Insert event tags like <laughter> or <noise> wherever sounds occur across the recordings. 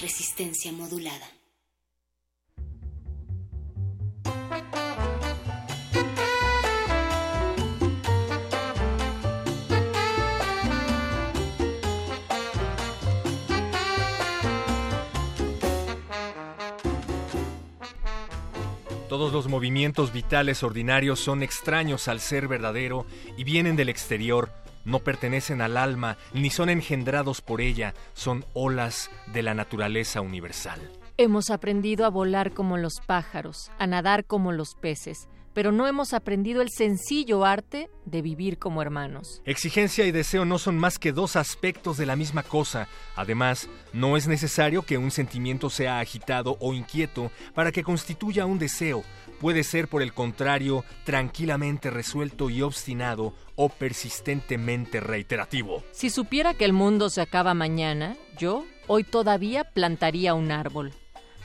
Resistencia modulada. Todos los movimientos vitales ordinarios son extraños al ser verdadero y vienen del exterior, no pertenecen al alma ni son engendrados por ella, son olas de la naturaleza universal. Hemos aprendido a volar como los pájaros, a nadar como los peces, pero no hemos aprendido el sencillo arte de vivir como hermanos. Exigencia y deseo no son más que dos aspectos de la misma cosa. Además, no es necesario que un sentimiento sea agitado o inquieto para que constituya un deseo. Puede ser, por el contrario, tranquilamente resuelto y obstinado o persistentemente reiterativo. Si supiera que el mundo se acaba mañana, yo hoy todavía plantaría un árbol.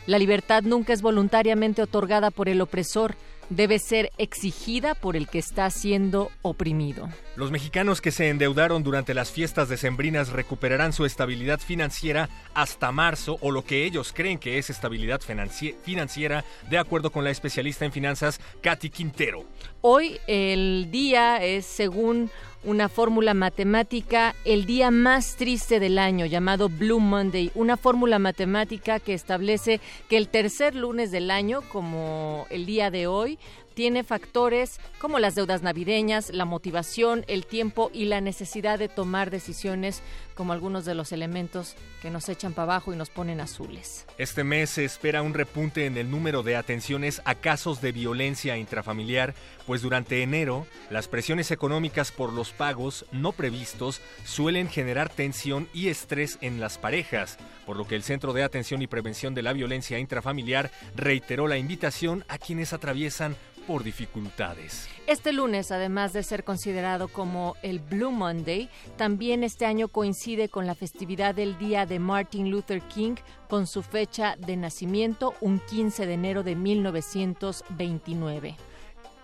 La libertad nunca es voluntariamente otorgada por el opresor, debe ser exigida por el que está siendo oprimido. Los mexicanos que se endeudaron durante las fiestas decembrinas recuperarán su estabilidad financiera hasta marzo o lo que ellos creen que es estabilidad financi- financiera, de acuerdo con la especialista en finanzas Katy Quintero. Hoy el día es, según una fórmula matemática, el día más triste del año, llamado Blue Monday, una fórmula matemática que establece que el tercer lunes del año, como el día de hoy, tiene factores como las deudas navideñas, la motivación, el tiempo y la necesidad de tomar decisiones como algunos de los elementos que nos echan para abajo y nos ponen azules. Este mes se espera un repunte en el número de atenciones a casos de violencia intrafamiliar, pues durante enero las presiones económicas por los pagos no previstos suelen generar tensión y estrés en las parejas, por lo que el Centro de Atención y Prevención de la Violencia Intrafamiliar reiteró la invitación a quienes atraviesan por dificultades. Este lunes, además de ser considerado como el Blue Monday, también este año coincide con la festividad del Día de Martin Luther King con su fecha de nacimiento, un 15 de enero de 1929.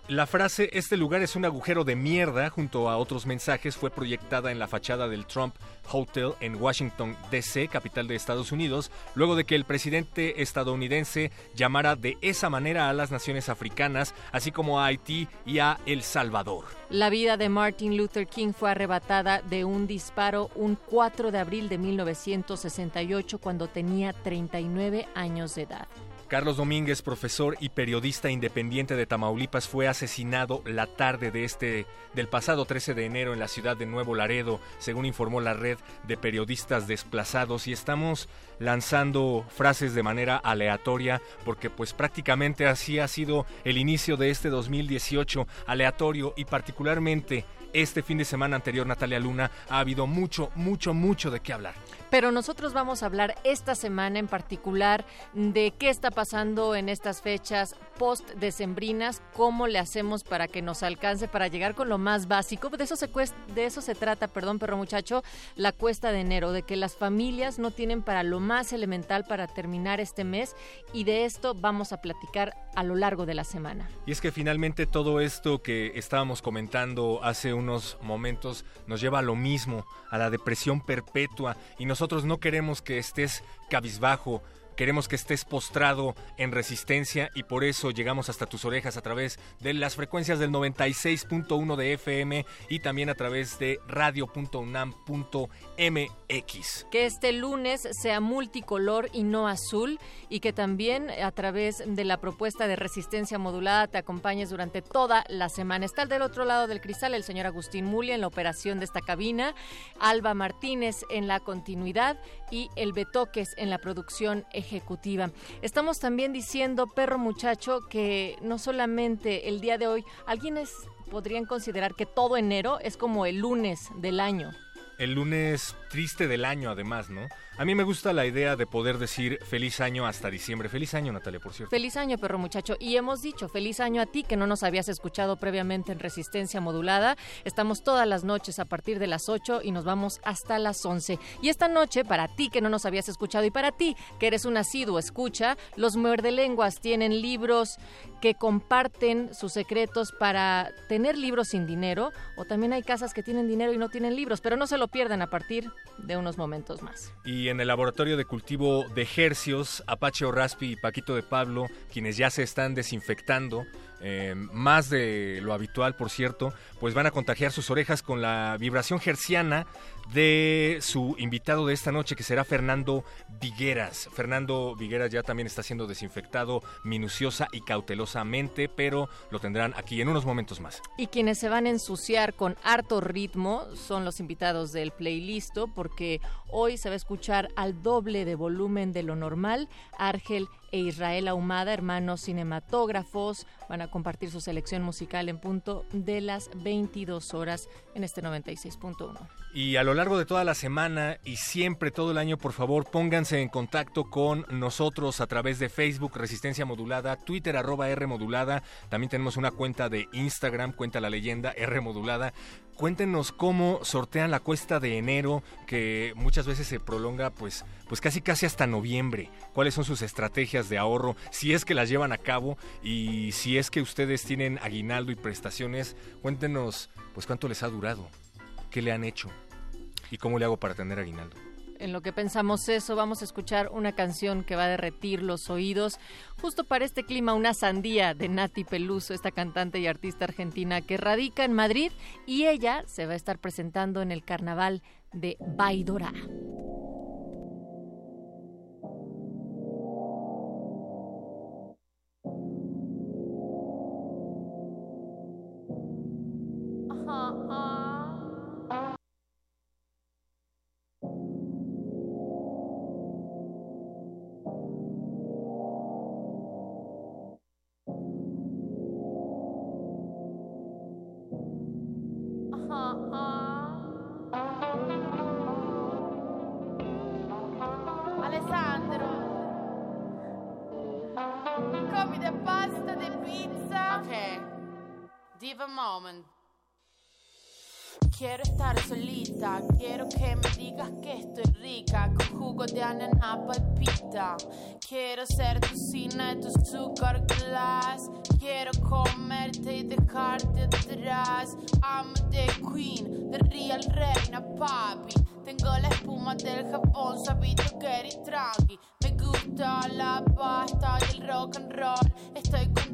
La frase Este lugar es un agujero de mierda junto a otros mensajes fue proyectada en la fachada del Trump Hotel en Washington, D.C., capital de Estados Unidos, luego de que el presidente estadounidense llamara de esa manera a las naciones africanas, así como a Haití y a El Salvador. La vida de Martin Luther King fue arrebatada de un disparo un 4 de abril de 1968 cuando tenía 39 años de edad. Carlos Domínguez, profesor y periodista independiente de Tamaulipas, fue asesinado la tarde de este del pasado 13 de enero en la ciudad de Nuevo Laredo, según informó la red de periodistas desplazados y estamos lanzando frases de manera aleatoria porque pues prácticamente así ha sido el inicio de este 2018 aleatorio y particularmente este fin de semana anterior Natalia Luna ha habido mucho mucho mucho de qué hablar. Pero nosotros vamos a hablar esta semana en particular de qué está pasando en estas fechas post-decembrinas, cómo le hacemos para que nos alcance, para llegar con lo más básico. De eso se, cuest de eso se trata, perdón, perro muchacho, la cuesta de enero, de que las familias no tienen para lo más elemental para terminar este mes y de esto vamos a platicar a lo largo de la semana. Y es que finalmente todo esto que estábamos comentando hace unos momentos nos lleva a lo mismo, a la depresión perpetua y nosotros no queremos que estés cabizbajo, Queremos que estés postrado en resistencia y por eso llegamos hasta tus orejas a través de las frecuencias del 96.1 de FM y también a través de radio.unam.mx. Que este lunes sea multicolor y no azul y que también a través de la propuesta de resistencia modulada te acompañes durante toda la semana. Está del otro lado del cristal el señor Agustín Muli en la operación de esta cabina, Alba Martínez en la continuidad y el Betoques en la producción ejecutiva. Estamos también diciendo, perro muchacho, que no solamente el día de hoy, alguienes podrían considerar que todo enero es como el lunes del año. El lunes triste del año, además, ¿no? A mí me gusta la idea de poder decir feliz año hasta diciembre. Feliz año, Natalia, por cierto. Feliz año, perro muchacho. Y hemos dicho feliz año a ti que no nos habías escuchado previamente en Resistencia Modulada. Estamos todas las noches a partir de las 8 y nos vamos hasta las 11. Y esta noche, para ti que no nos habías escuchado y para ti que eres un asiduo escucha, los muerdelenguas tienen libros que comparten sus secretos para tener libros sin dinero. O también hay casas que tienen dinero y no tienen libros, pero no se lo pierdan a partir de unos momentos más. Y en el laboratorio de cultivo de Hercios, Apache Raspi y Paquito de Pablo, quienes ya se están desinfectando, eh, más de lo habitual, por cierto, pues van a contagiar sus orejas con la vibración herciana de su invitado de esta noche, que será Fernando Vigueras. Fernando Vigueras ya también está siendo desinfectado minuciosa y cautelosamente, pero lo tendrán aquí en unos momentos más. Y quienes se van a ensuciar con harto ritmo son los invitados del playlist, porque hoy se va a escuchar al doble de volumen de lo normal. Argel e Israel Ahumada, hermanos cinematógrafos, van a compartir su selección musical en punto de las 22 horas en este 96.1. Y a lo largo de toda la semana y siempre todo el año, por favor, pónganse en contacto con nosotros a través de Facebook Resistencia Modulada, Twitter arroba R Modulada, también tenemos una cuenta de Instagram, cuenta la leyenda R Modulada. Cuéntenos cómo sortean la cuesta de enero, que muchas veces se prolonga pues, pues casi casi hasta noviembre. ¿Cuáles son sus estrategias de ahorro? Si es que las llevan a cabo y si es que ustedes tienen aguinaldo y prestaciones, cuéntenos pues cuánto les ha durado, qué le han hecho y cómo le hago para tener aguinaldo en lo que pensamos eso, vamos a escuchar una canción que va a derretir los oídos. Justo para este clima, una sandía de Nati Peluso, esta cantante y artista argentina que radica en Madrid y ella se va a estar presentando en el carnaval de Baidora. Quiero estar solita, quiero que me digas que estoy rica, con jugo de ananá palpita. Quiero ser tu cine, tu sugar glass. Quiero comerte y dejarte atrás. I'm the queen, the real reina, papi. Tengo la espuma del Japón, sabido que eres tranqui. Gusta la pasta y el rock and roll. Estoy con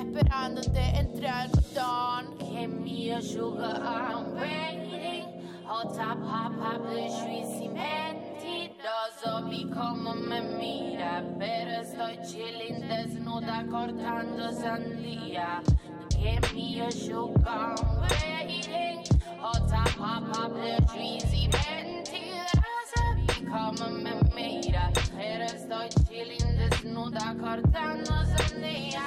esperándote entre algodón. Give me a sugar, I'm waiting. Hot pop, je suis si mentiroso. Vi como me mira, pero estoy chilling desnuda cortando sandía. Give me a sugar, I'm waiting. Hot suis si mentiroso. Vi como me estoy chilling desnuda cortando sandía.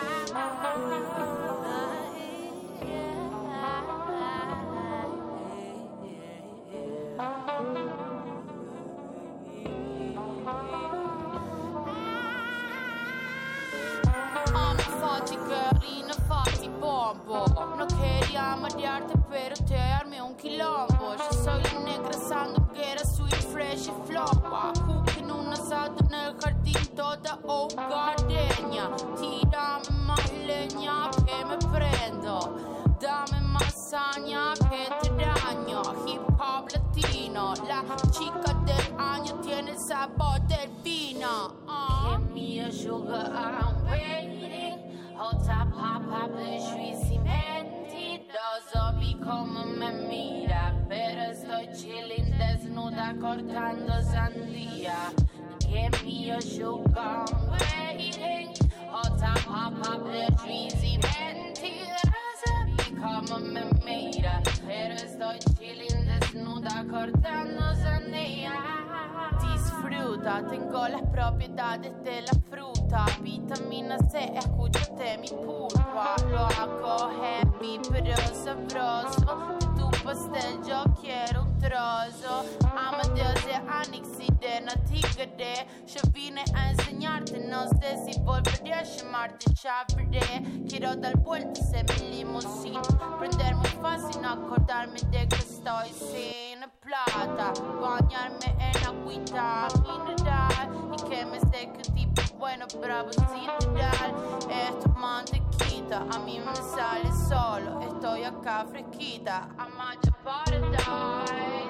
Fati carina, fati bombo. No quería marearte pero te armé un quilombo. Yo soy negra era sweet, fresh y flopa En el jardín toda hogareña. Tírame más leña que me prendo. Dame más saña que te daño Hip hop latino La chica del año tiene sabor del vino uh. sugar, I'm waiting. Hota papa, juicy mentiroso, vi come me mira. Pero estoy chilling desnuda cortando sandía. Give me your sugar, I'm waiting. Hota papa, juicy mentiroso, vi come me mira. Pero estoy chilling desnuda cortando sandía. Tengo las propiedades de la fruta. Vitamina C, escúchate mi pulpa. Lo hago heavy, pero sabroso. Yo quiero un trozo. Amadeus de Anix y de Natigade. Yo vine a enseñarte, no sé si volveré a llamarte, veré. Quiero dar vueltas en mi limusina. Prender muy fácil, no acordarme de que estoy sin plata. Bañarme en agüita mineral. Y que me seque un tipo bueno, bravo. Esto es mantequita, a me sale solo. Estoy acá fresquita. I'm at paradise.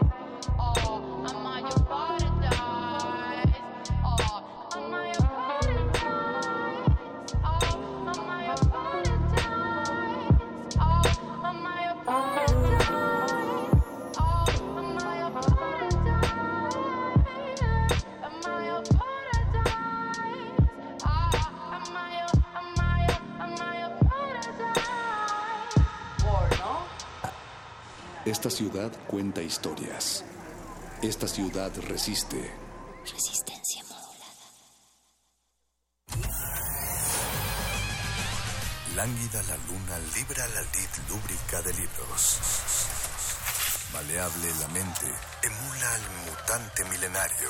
Esta ciudad cuenta historias. Esta ciudad resiste. Resistencia modulada. Lánguida la luna libra la lid lúbrica de libros. Maleable la mente emula al mutante milenario.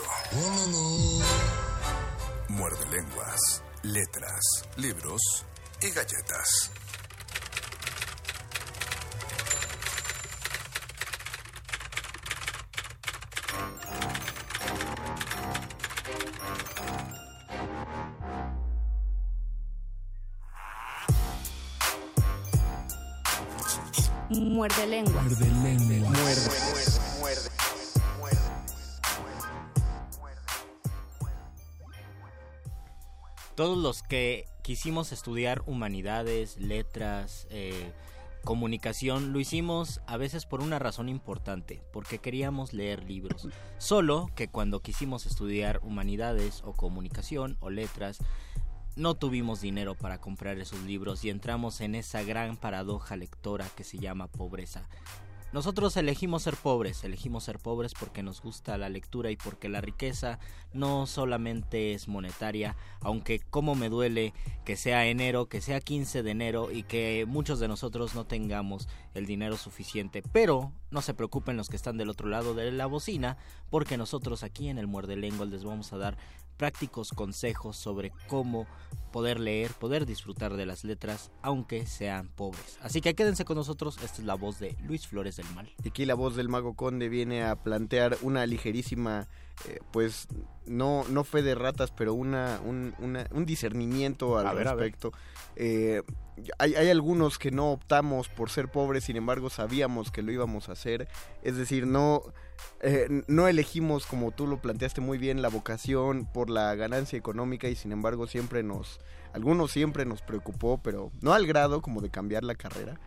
Muerde lenguas, letras, libros y galletas. Muerde lenguas. Todos los que quisimos estudiar humanidades, letras, eh, comunicación, lo hicimos a veces por una razón importante, porque queríamos leer libros. Solo que cuando quisimos estudiar humanidades o comunicación o letras, no tuvimos dinero para comprar esos libros y entramos en esa gran paradoja lectora que se llama pobreza. Nosotros elegimos ser pobres, elegimos ser pobres porque nos gusta la lectura y porque la riqueza no solamente es monetaria, aunque como me duele que sea enero, que sea 15 de enero y que muchos de nosotros no tengamos el dinero suficiente. Pero no se preocupen los que están del otro lado de la bocina, porque nosotros aquí en el Muerde Lengua les vamos a dar prácticos consejos sobre cómo poder leer, poder disfrutar de las letras, aunque sean pobres. Así que quédense con nosotros, esta es la voz de Luis Flores del Mal. Y aquí la voz del mago conde viene a plantear una ligerísima, eh, pues no, no fe de ratas, pero una, un, una- un discernimiento al A ver, a ver. respecto. Eh, hay, hay algunos que no optamos por ser pobres, sin embargo sabíamos que lo íbamos a hacer. Es decir, no, eh, no elegimos, como tú lo planteaste muy bien, la vocación por la ganancia económica y sin embargo siempre nos, algunos siempre nos preocupó, pero no al grado como de cambiar la carrera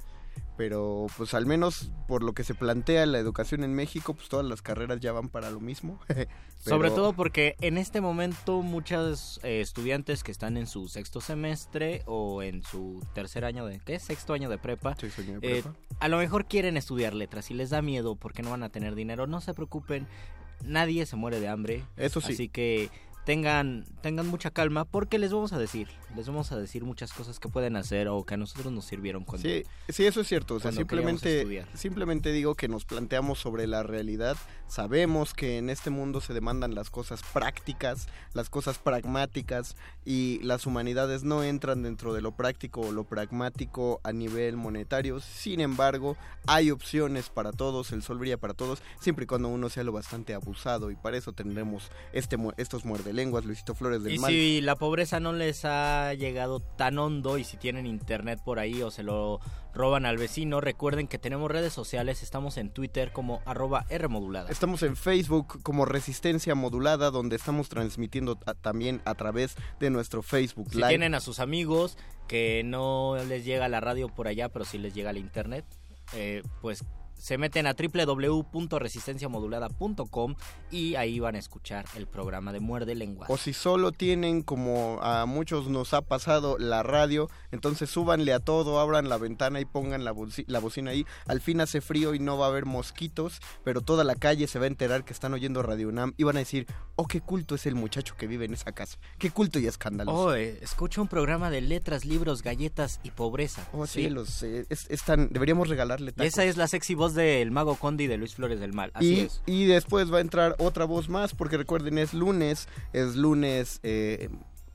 pero pues al menos por lo que se plantea la educación en México, pues todas las carreras ya van para lo mismo. <laughs> Sobre todo porque en este momento muchos eh, estudiantes que están en su sexto semestre o en su tercer año de ¿qué? sexto año de prepa, Sexto año de eh, prepa. a lo mejor quieren estudiar letras y les da miedo porque no van a tener dinero. No se preocupen, nadie se muere de hambre. Eso sí. Así que tengan tengan mucha calma porque les vamos a decir, les vamos a decir muchas cosas que pueden hacer o que a nosotros nos sirvieron cuando Sí, sí, eso es cierto. O sea, simplemente, simplemente digo que nos planteamos sobre la realidad. Sabemos que en este mundo se demandan las cosas prácticas, las cosas pragmáticas y las humanidades no entran dentro de lo práctico o lo pragmático a nivel monetario. Sin embargo, hay opciones para todos, el sol brilla para todos, siempre y cuando uno sea lo bastante abusado y para eso tendremos este, estos muerde lenguas, Luisito Flores del y Mal. si la pobreza no les ha llegado tan hondo y si tienen internet por ahí o se lo roban al vecino, recuerden que tenemos redes sociales, estamos en Twitter como arroba Rmodulada. Estamos en Facebook como Resistencia Modulada, donde estamos transmitiendo a- también a través de nuestro Facebook Si Live. tienen a sus amigos que no les llega la radio por allá, pero sí les llega el internet, eh, pues se meten a www.resistenciamodulada.com y ahí van a escuchar el programa de Muerde Lenguas. O si solo tienen, como a muchos nos ha pasado, la radio, entonces súbanle a todo, abran la ventana y pongan la, boci- la bocina ahí. Al fin hace frío y no va a haber mosquitos, pero toda la calle se va a enterar que están oyendo Radio UNAM y van a decir, oh, qué culto es el muchacho que vive en esa casa. Qué culto y escandaloso. Oh, eh, escucha un programa de letras, libros, galletas y pobreza. Oh, Sí. cielos, eh, es, es tan- deberíamos regalarle tacos. esa es la sexy voz del mago Condi de Luis Flores del Mal. Así y, es. y después va a entrar otra voz más, porque recuerden, es lunes, es lunes, eh,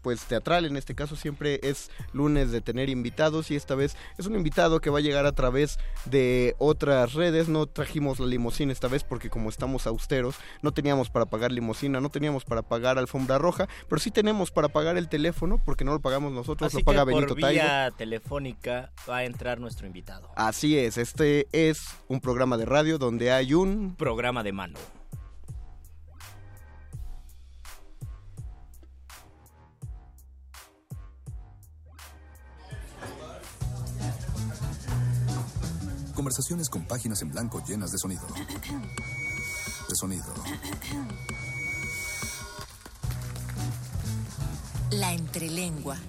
pues teatral, en este caso siempre es lunes de tener invitados y esta vez es un invitado que va a llegar a través de otras redes, no trajimos la limusina esta vez porque como estamos austeros, no teníamos para pagar limusina, no teníamos para pagar alfombra roja, pero sí tenemos para pagar el teléfono porque no lo pagamos nosotros, Así lo paga que Benito por Taibo. vía telefónica va a entrar nuestro invitado. Así es, este es un programa de radio donde hay un Programa de mano. Conversaciones con páginas en blanco llenas de sonido. De sonido. La entrelengua.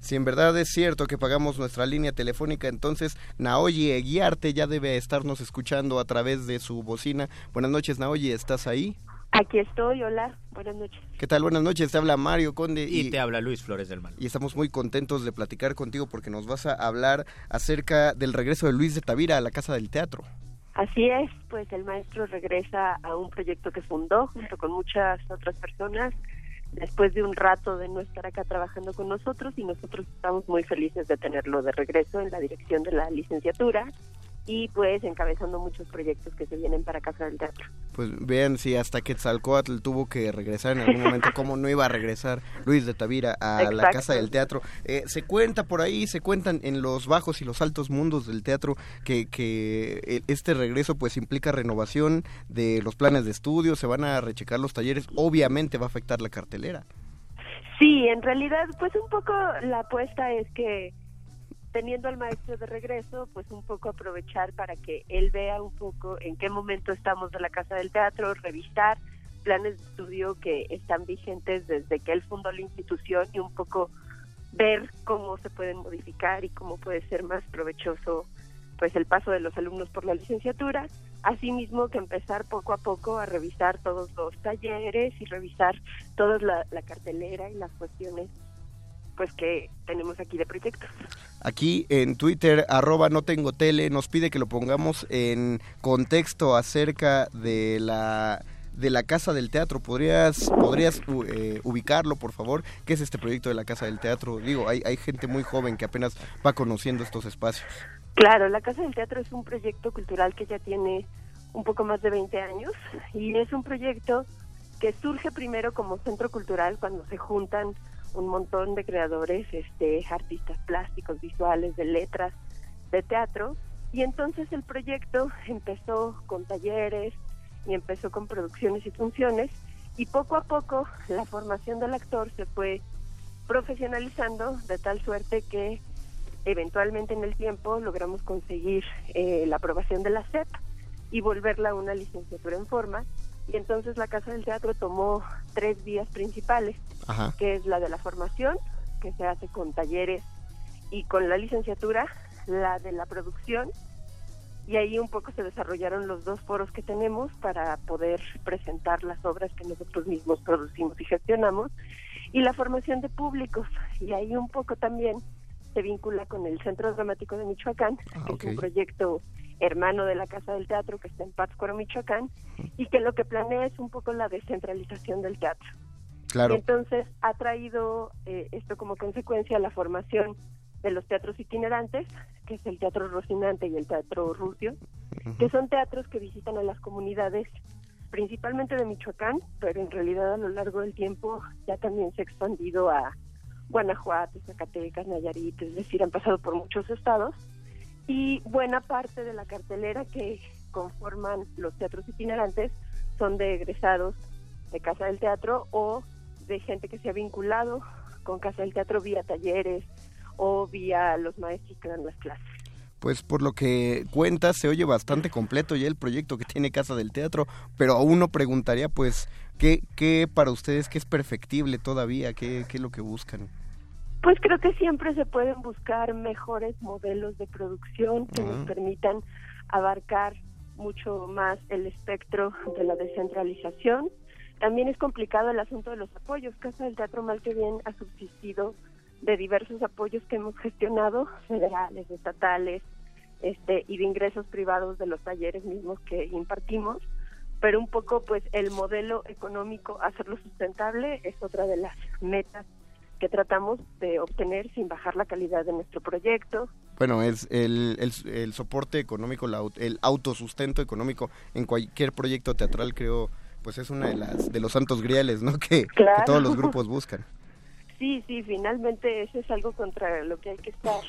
Si en verdad es cierto que pagamos nuestra línea telefónica, entonces Naoyi Eguiarte ya debe estarnos escuchando a través de su bocina. Buenas noches, Naoyi, ¿estás ahí? Aquí estoy, hola, buenas noches. ¿Qué tal? Buenas noches, te habla Mario Conde Y te habla Luis Flores del Mal. y estamos muy contentos de platicar contigo porque nos vas a hablar acerca del regreso de Luis de Tavira a la Casa del Teatro. Así es, pues el maestro regresa a un proyecto que fundó junto con muchas otras personas después de un rato de no estar acá trabajando con nosotros y nosotros estamos muy felices de tenerlo de regreso en la dirección de la licenciatura y pues encabezando muchos proyectos que se vienen para Casa del Teatro. Pues vean si hasta Quetzalcoatl tuvo que regresar en algún momento, cómo no iba a regresar Luis de Tavira a la. Casa del Teatro. Eh, se cuenta por ahí, se cuentan en los bajos y los altos mundos del teatro que, que eh, este regreso pues implica renovación de los planes de estudio, se van a rechecar los talleres, obviamente va a afectar la cartelera. Sí, en realidad, pues un poco la apuesta es que teniendo al maestro de regreso, pues un poco aprovechar para que él vea un poco en qué momento estamos de la Casa del Teatro, revisar planes de estudio que están vigentes desde que él fundó la institución y un poco ver cómo se pueden modificar y cómo puede ser más provechoso pues el paso de los alumnos por la licenciatura, asimismo que empezar poco a poco a revisar todos los talleres y revisar toda la, la cartelera y las cuestiones pues que tenemos aquí de proyectos. Aquí en Twitter, arroba no tengo tele, nos pide que lo pongamos en contexto acerca de la de la Casa del Teatro. ¿Podrías, podrías eh, ubicarlo, por favor? ¿Qué es este proyecto de la Casa del Teatro? Digo, hay, hay gente muy joven que apenas va conociendo estos espacios. Claro, la Casa del Teatro es un proyecto cultural que ya tiene un poco más de 20 años y es un proyecto que surge primero como centro cultural cuando se juntan un montón de creadores, este, artistas plásticos, visuales, de letras, de teatro y entonces el proyecto empezó con talleres y empezó con producciones y funciones y poco a poco la formación del actor se fue profesionalizando de tal suerte que eventualmente en el tiempo logramos conseguir eh, la aprobación de la SEP y volverla a una licenciatura en forma. Y entonces la Casa del Teatro tomó tres vías principales, Ajá. que es la de la formación, que se hace con talleres y con la licenciatura, la de la producción, y ahí un poco se desarrollaron los dos foros que tenemos para poder presentar las obras que nosotros mismos producimos y gestionamos, y la formación de públicos, y ahí un poco también se vincula con el Centro Dramático de Michoacán, que ok. es un proyecto hermano de la Casa del Teatro que está en Pátzcuaro, Michoacán, y que lo que planea es un poco la descentralización del teatro. Claro. Y entonces ha traído eh, esto como consecuencia la formación de los teatros itinerantes, que es el Teatro Rocinante y el Teatro Rusio, que son teatros que visitan a las comunidades principalmente de Michoacán, pero en realidad a lo largo del tiempo ya también se ha expandido a Guanajuato, Zacatecas, Nayarit, es decir, han pasado por muchos estados y buena parte de la cartelera que conforman los teatros itinerantes son de egresados de Casa del Teatro o de gente que se ha vinculado con Casa del Teatro vía talleres o vía los maestros que dan las clases. Pues por lo que cuentas se oye bastante completo ya el proyecto que tiene Casa del Teatro, pero a uno preguntaría pues ¿qué, qué para ustedes qué es perfectible todavía? ¿Qué, qué es lo que buscan? Pues creo que siempre se pueden buscar mejores modelos de producción que nos Ujú. permitan abarcar mucho más el espectro de la descentralización. También es complicado el asunto de los apoyos. Casa del Teatro mal que bien ha subsistido de diversos apoyos que hemos gestionado, federales, estatales, este, y de ingresos privados de los talleres mismos que impartimos. Pero un poco, pues, el modelo económico, hacerlo sustentable, es otra de las metas que tratamos de obtener sin bajar la calidad de nuestro proyecto. Bueno, es el, el, el soporte económico, la el autosustento económico en cualquier proyecto teatral, creo, pues es una de las de los santos griales, ¿no? Que, que Claro. todos los grupos buscan. <laughs> Sí, sí, finalmente eso es algo contra lo que hay que estar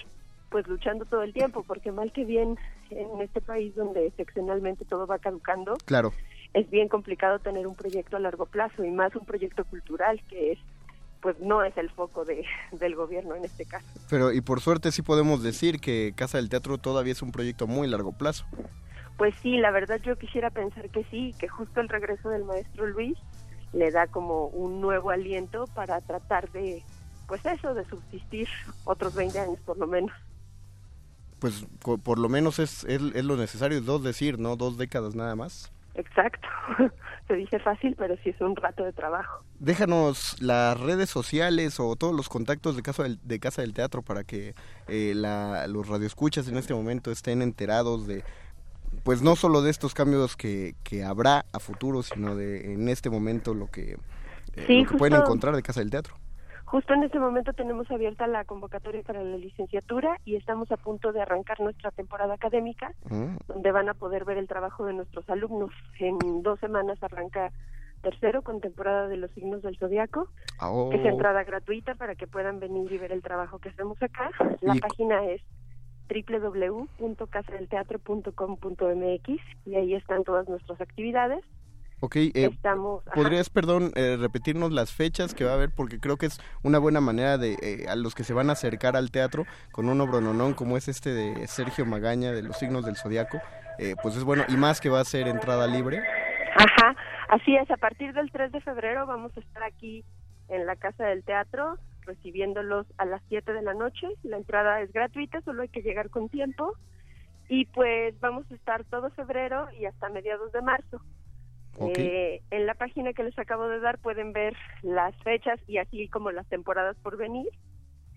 pues luchando todo el tiempo, porque mal que bien en este país donde seccionalmente todo va caducando, Claro. es bien complicado tener un proyecto a largo plazo y más un proyecto cultural que es pues no es el foco de, <laughs> del gobierno en este caso. Pero y por suerte sí podemos decir que Casa del Teatro todavía es un proyecto muy largo plazo. Pues sí, la verdad yo quisiera pensar que sí, que justo el regreso del maestro Luis le da como un nuevo aliento para tratar de, pues eso, de subsistir otros 20 años por lo menos. Pues por lo menos es, es, es lo necesario, dos decir, ¿no? Dos décadas nada más. Exacto. <laughs> Se dice fácil, pero sí es un rato de trabajo. Déjanos las redes sociales o todos los contactos de Casa del, de Casa del Teatro para que eh, la, los radioescuchas en este momento estén enterados de, pues no solo de estos cambios que, que habrá a futuro, sino de en este momento lo que, eh, Sí, lo que pueden encontrar de Casa del Teatro. Justo en este momento tenemos abierta la convocatoria para la licenciatura y estamos a punto de arrancar nuestra temporada académica, Mm, donde van a poder ver el trabajo de nuestros alumnos. En dos semanas arranca tercero con temporada de los signos del zodiaco, oh. que es entrada gratuita para que puedan venir y ver el trabajo que hacemos acá. La Y- página es www.casadelteatro.com.mx y ahí están todas nuestras actividades. Ok, eh, Estamos. ¿podrías, perdón, eh, repetirnos las fechas que va a haber? Porque creo que es una buena manera de eh, a los que se van a acercar al teatro con un obrononón como es este de Sergio Magaña de los signos del zodiaco, eh, pues es bueno y más que va a ser entrada libre. Ajá, así es, a partir del 3 de febrero vamos a estar aquí en la Casa del Teatro recibiéndolos a las 7 de la noche. La entrada es gratuita, solo hay que llegar con tiempo. Y pues vamos a estar todo febrero y hasta mediados de marzo. Eh, en la página que les acabo de dar pueden ver las fechas y así como las temporadas por venir,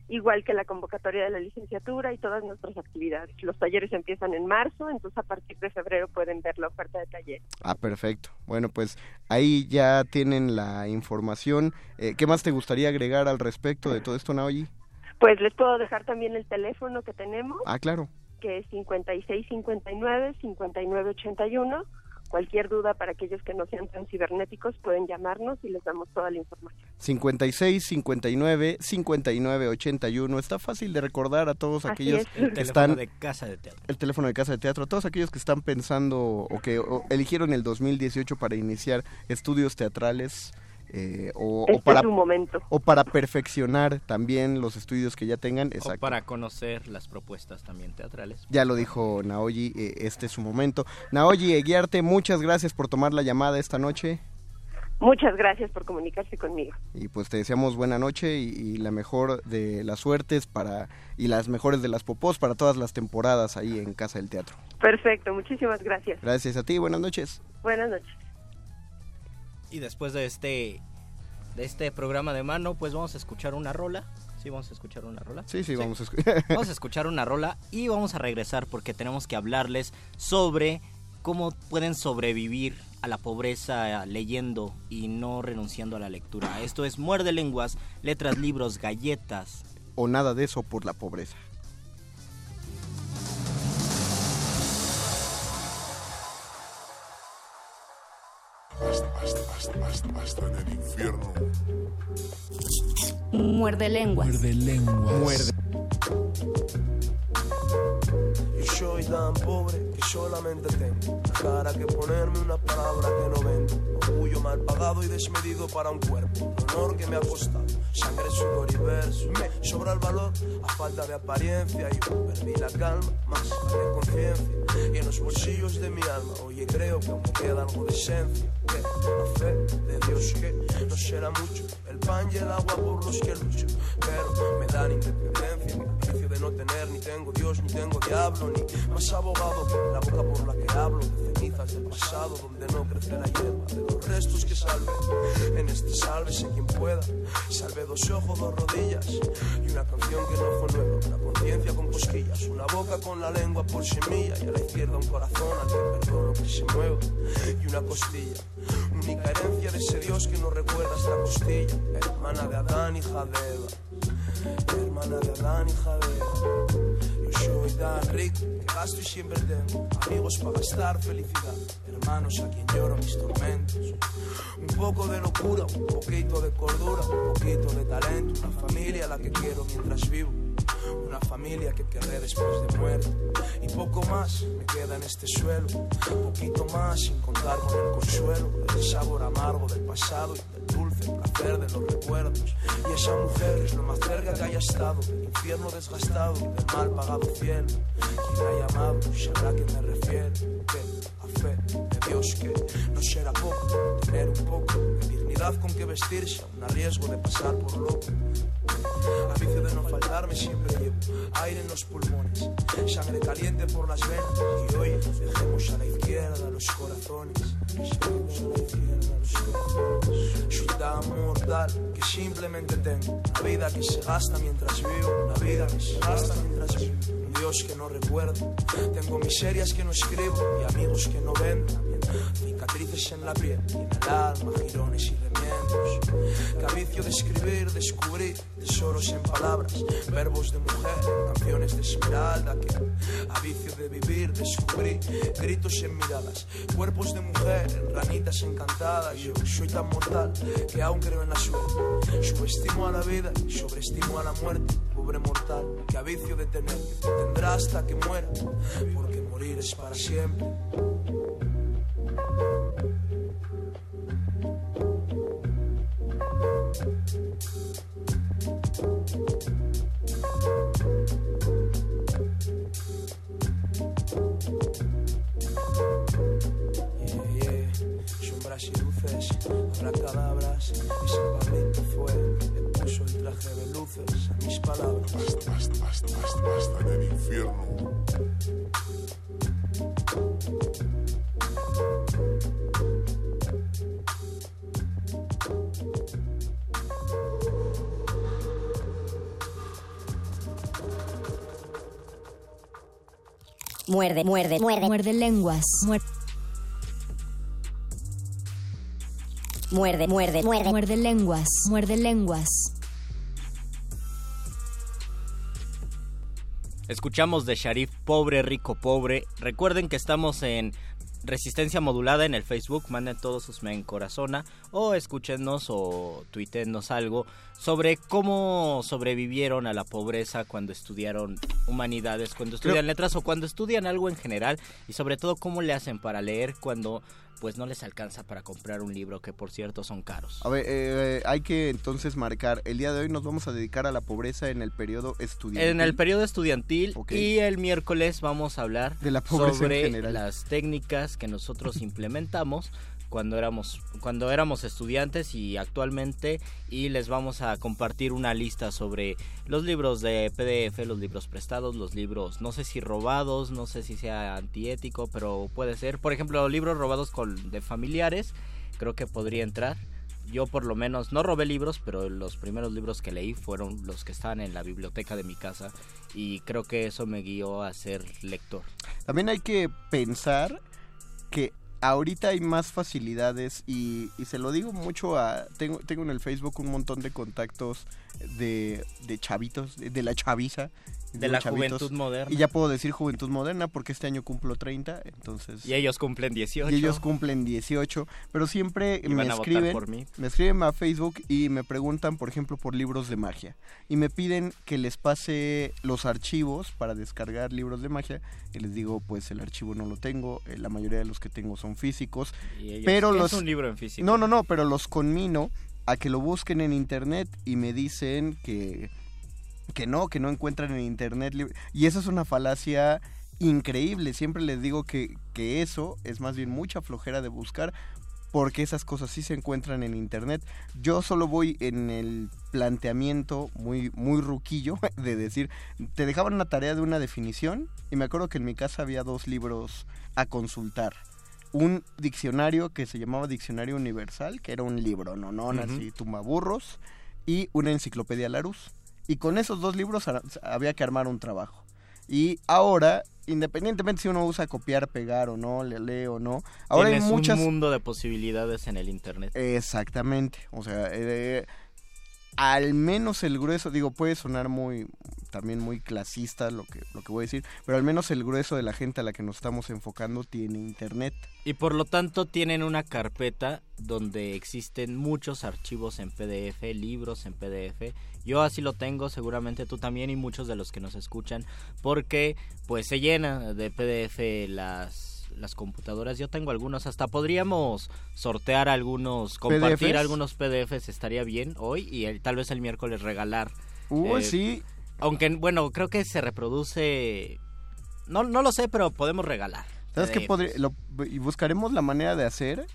igual que la convocatoria de la licenciatura y todas nuestras actividades. Los talleres empiezan en marzo, entonces a partir de febrero pueden ver la oferta de taller. Ah, perfecto. Bueno, pues ahí ya tienen la información. Eh, ¿Qué más te gustaría agregar al respecto de todo esto, Naoyi? Pues les puedo dejar también el teléfono que tenemos, Ah, claro. que es 5659-5981. Cualquier duda para aquellos que no sean tan cibernéticos pueden llamarnos y les damos toda la información. 56 59 59 81. Está fácil de recordar a todos Así aquellos es. El que teléfono están de Casa de Teatro. el teléfono de casa de teatro, a todos aquellos que están pensando o que o eligieron el 2018 para iniciar estudios teatrales eh, o, o Este para es su momento. o para perfeccionar también los estudios que ya tengan. O para conocer las propuestas también teatrales. Ya lo dijo Naoyi, eh, este es su momento. Naoyi Eguiarte, muchas gracias por tomar la llamada esta noche Muchas gracias por comunicarse conmigo. y pues te deseamos buena noche y, y la mejor de las suertes para y las mejores de las popós para todas las temporadas ahí en Casa del Teatro. Perfecto, muchísimas gracias. Gracias a ti, buenas noches. Buenas noches. Y después de este de este programa de mano, pues vamos a escuchar una rola. Sí, vamos a escuchar una rola. Sí, sí, vamos a escuchar. <laughs> <laughs> Vamos a escuchar una rola y vamos a regresar porque tenemos que hablarles sobre cómo pueden sobrevivir a la pobreza leyendo y no renunciando a la lectura. Esto es Muerde Lenguas, Letras, Libros, Galletas o nada de eso por la pobreza. Hasta, en el infierno. Muerde lenguas. Muerde lenguas. Muerde. Y soy tan pobre que solamente tengo la cara que ponerme una palabra que no vendo. Orgullo mal pagado y desmedido para un cuerpo. honor que me ha costado. Sangre, sudor y verso. Me sobra el valor a falta de apariencia. Y perdí la calma, más la conciencia. Y en los bolsillos de mi alma, oye, creo que aún me queda algo de esencia. La fe de Dios que no será mucho. El pan y el agua por los que lucho. Pero me dan independencia. No tener ni tengo Dios, ni tengo diablo, ni más abogado que la boca por la que hablo. De cenizas del pasado donde no crece la hierba. De los restos que salve. En este sálvese quien pueda. Salve dos ojos, dos rodillas. Y una canción que no fue nueva. Una conciencia con cosquillas. Una boca con la lengua por semilla. Y a la izquierda un corazón al que perdono que se mueva. Y una costilla. Única herencia de ese Dios que nos recuerda esta costilla. Hermana de Adán, hija de Eva. Hermana de Adán, hija de Eva. Yo soy tan rico que gasto y siempre tengo amigos para gastar felicidad, hermanos a quien lloro mis tormentos. Un poco de locura, un poquito de cordura, un poquito de talento, una familia a la que quiero mientras vivo. Una familia que querré después de muerte. Y poco más me queda en este suelo. Un poquito más sin contar con el consuelo del sabor amargo del pasado y del dulce placer de los recuerdos. Y esa mujer es lo más cerca que haya estado. Del infierno desgastado, del mal pagado cielo. Quien haya amado sabrá a qué me refiero. Fe de Dios que no será poco. Tener un poco de dignidad con que vestirse. A riesgo de pasar por loco. A vicio de no faltarme siempre llevo aire en los pulmones, sangre caliente por las venas. Y hoy dejemos a la izquierda los corazones. Dejemos a la izquierda los corazones. Soy tan mortal que simplemente tengo una vida que se gasta mientras vivo, una vida que se gasta mientras vivo. Dios que no recuerdo, tengo miserias que no escribo y amigos que no vendo. Cicatrices en la piel en el alma, girones y remiendos. De escribir, descubrir tesoros en palabras, verbos de mujer, canciones de esmeralda. Que a de vivir, descubrí gritos en miradas, cuerpos de mujer, ranitas encantadas. Yo soy tan mortal que aún creo en la suerte. Subestimo a la vida y sobreestimo a la muerte. Pobre mortal que a de tener tendrá hasta que muera, porque morir es para siempre. Muerde, muerde, muerde. Muerde lenguas. Muerde, Muerde, muerde, muerde. muerde lenguas. Muerde lenguas. Escuchamos de Sharif Pobre, Rico, Pobre. Recuerden que estamos en Resistencia Modulada en el Facebook. Manden todos sus me en corazona o escúchenos o tuítenos algo sobre cómo sobrevivieron a la pobreza cuando estudiaron humanidades, cuando estudian letras o cuando estudian algo en general y sobre todo cómo le hacen para leer cuando pues no les alcanza para comprar un libro que por cierto son caros. A ver, eh, hay que entonces marcar, el día de hoy nos vamos a dedicar a la pobreza en el periodo estudiantil. En el periodo estudiantil y el miércoles vamos a hablar De la sobre las técnicas que nosotros implementamos cuando éramos cuando éramos estudiantes y actualmente y les vamos a compartir una lista sobre los libros de PDF, los libros prestados, los libros no sé si robados, no sé si sea antiético, pero puede ser. Por ejemplo, libros robados con de familiares, creo que podría entrar. Yo por lo menos no robé libros, pero los primeros libros que leí fueron los que estaban en la biblioteca de mi casa y creo que eso me guió a ser lector. También hay que pensar que ahorita hay más facilidades y, se lo digo mucho a... Tengo, tengo en el Facebook un montón de contactos de, de chavitos, de la chaviza. De la chavitos. juventud moderna. Y ya puedo decir juventud moderna porque este año cumplo 30, entonces... Y ellos cumplen 18. Y ellos cumplen 18, pero siempre Y me escriben, por mí. me escriben a Facebook y me preguntan, por ejemplo, por libros de magia. Y me piden que les pase los archivos para descargar libros de magia. Y les digo, pues el archivo no lo tengo, eh, la mayoría de los que tengo son físicos. Y ellos, pero ¿qué los es un libro en físico? No, no, no, pero los conmino a que lo busquen en internet y me dicen que que no, que no encuentran en internet. Y eso es una falacia increíble. Siempre les digo que, que eso es más bien mucha flojera de buscar porque esas cosas sí se encuentran en internet. Yo solo voy en el planteamiento muy, muy ruquillo <laughs> de decir, te dejaban una tarea de una definición y me acuerdo que en mi casa había dos libros a consultar. Un diccionario que se llamaba Diccionario Universal, que era un libro, no, no, Ujú. así, tumbaburros, y una enciclopedia Larus. Y con esos dos libros había que armar un trabajo. Y ahora, independientemente si uno usa copiar, pegar o no, le lee o no, ahora hay muchas... un mundo de posibilidades en el internet. Exactamente. O sea, eh, al menos el grueso, digo, puede sonar muy también muy clasista lo que lo que voy a decir, pero al menos el grueso de la gente a la que nos estamos enfocando tiene internet. Y por lo tanto tienen una carpeta donde existen muchos archivos en PDF, libros en PDF. Yo así lo tengo, seguramente tú también y muchos de los que nos escuchan, porque pues se llena de PDF las las computadoras. Yo tengo algunos, hasta podríamos sortear algunos, compartir ¿PDFs? algunos PDFs estaría bien hoy y el- tal vez el miércoles regalar. Uy, Eh, sí. Aunque bueno, creo que se reproduce no no lo sé, pero podemos regalar. ¿Sabes qué podría lo- y buscaremos la manera de hacer?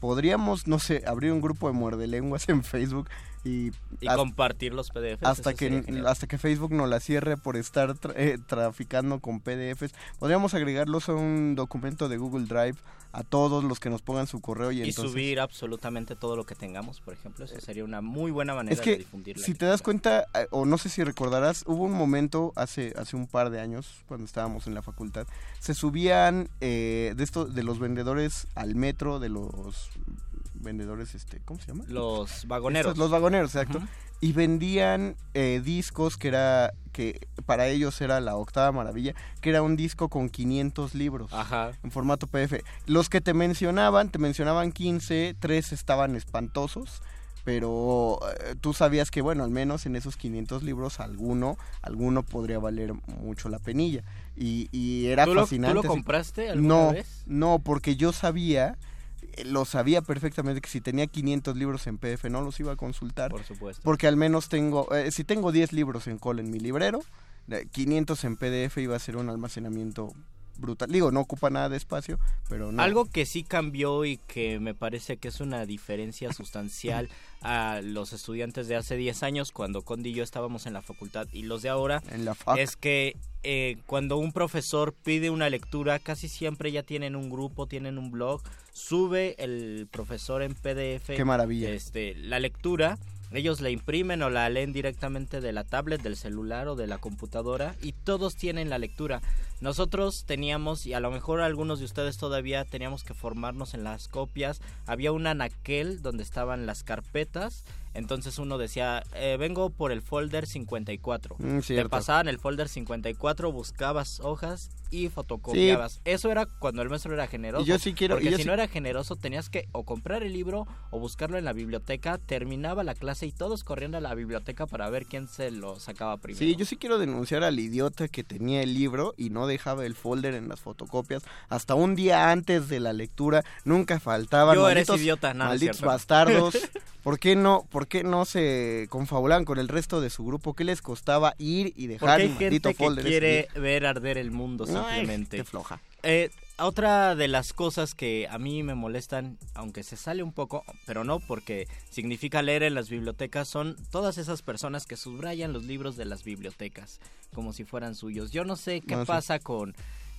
Podríamos, no sé, abrir un grupo de muerde lenguas en Facebook y compartir los PDFs. hasta que hasta que Facebook no la cierre por estar tra- eh, traficando con PDFs podríamos agregarlos a un documento de Google Drive a todos los que nos pongan su correo y, y entonces subir absolutamente todo lo que tengamos, por ejemplo, eso sería una muy buena manera es que de difundir la si te das cuenta eh, o no sé si recordarás hubo un momento hace hace un par de años cuando estábamos en la facultad se subían eh, de estos de los vendedores al metro de los vendedores este cómo se llama Los vagoneros. Estos, los vagoneros, exacto. Y vendían eh, discos que era que para ellos era la octava maravilla, que era un disco con 500 libros Ajá. en formato PDF. Los que te mencionaban, te mencionaban 15, tres estaban espantosos, pero eh, tú sabías que bueno, al menos en esos 500 libros alguno alguno podría valer mucho la penilla y, y era ¿Tú lo- tú fascinante. lo compraste alguna no, vez? No, porque yo sabía lo sabía perfectamente que si tenía 500 libros en PDF no los iba a consultar. Por supuesto. Porque al menos tengo, eh, si tengo 10 libros en cola en mi librero, eh, 500 en PDF iba a ser un almacenamiento brutal. Digo, no ocupa nada de espacio, pero no. Algo que sí cambió y que me parece que es una diferencia sustancial <laughs> a los estudiantes de hace 10 años cuando Condi y yo estábamos en la facultad y los de ahora En la fac. es que eh, cuando un profesor pide una lectura casi siempre ya tienen un grupo, tienen un blog, sube el profesor en PDF Qué maravilla. este, la lectura ellos la imprimen o la leen directamente de la tablet, del celular o de la computadora y todos tienen la lectura. Nosotros teníamos, y a lo mejor algunos de ustedes todavía teníamos que formarnos en las copias, había un anaquel donde estaban las carpetas, entonces uno decía, eh, vengo por el folder 54. Mm, Te pasaban el folder 54, buscabas hojas y fotocopiabas. Eso era cuando el maestro era generoso. Y yo sí quiero- y Porque yo si sí- no era generoso tenías que o comprar el libro o buscarlo en la biblioteca, terminaba la clase y todos corriendo a la biblioteca para ver quién se lo sacaba primero. Sí, yo sí quiero denunciar al idiota que tenía el libro y no dejaba el folder en las fotocopias hasta un día antes de la lectura. Nunca faltaban. Yo eres malditos- idiota, no, malditos bastardos. <laughs> ¿Por qué no, por qué no se confabulaban con el resto de su grupo? ¿Qué les costaba ir y Porque dejar hay el maldito gente folder? quiere ver arder el mundo No, simplemente. floja. Eh, otra de las cosas que a mí me molestan, aunque se sale un poco, pero no porque significa leer en las bibliotecas, son todas esas personas que subrayan los libros de las bibliotecas como si fueran suyos. Yo no sé qué No, sí. pasa con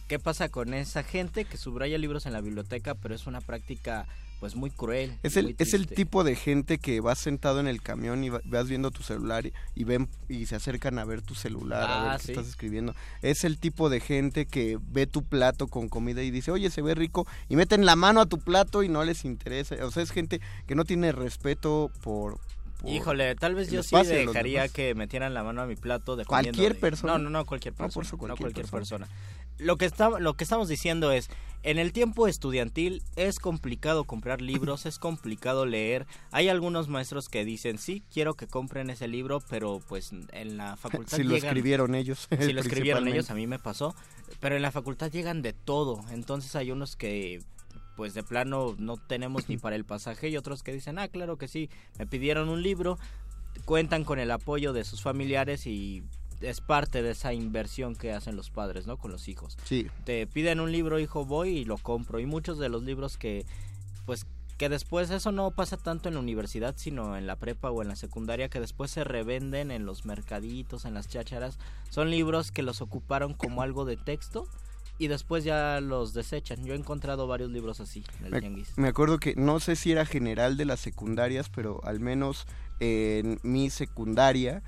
qué pasa con esa gente que subraya libros en la biblioteca, pero es una práctica pues muy cruel. Es el, es el tipo de gente que vas sentado en el camión y va- vas viendo tu celular y, y ven y se acercan a ver tu celular, a Ah, ver qué sí. estás escribiendo. Es el tipo de gente que ve tu plato con comida y dice, oye, se ve rico, y meten la mano a tu plato y no les interesa. O sea, es gente que no tiene respeto por, por Híjole, tal vez yo sí de dejaría que metieran la mano a mi plato. dependiendo ¿Cualquier de- persona? No, no, no, cualquier No, persona. por eso no cualquier cualquier persona. persona. Lo que, está, lo que estamos diciendo es, en el tiempo estudiantil es complicado comprar libros, es complicado leer. Hay algunos maestros que dicen, sí, quiero que compren ese libro, pero pues en la facultad Si lo escribieron ellos, <laughs> Si lo <laughs> escribieron ellos, a mí me pasó. Pero en la facultad llegan de todo. Entonces hay unos que pues de plano no tenemos ni <laughs> para el pasaje y otros que dicen, ah, claro que sí, me pidieron un libro, cuentan con el apoyo de sus familiares y es parte de esa inversión que hacen los padres, ¿no? Con los hijos. Sí. Te piden un libro, hijo, voy y lo compro. Y muchos de los libros que, pues, que después eso no pasa tanto en la universidad, sino en la prepa o en la secundaria, que después se revenden en los mercaditos, en las chácharas. Son libros que los ocuparon como algo de texto y después ya los desechan. Yo he encontrado varios libros así en el Me, tianguis. me acuerdo que no sé si era general de las secundarias, pero al menos en mi secundaria,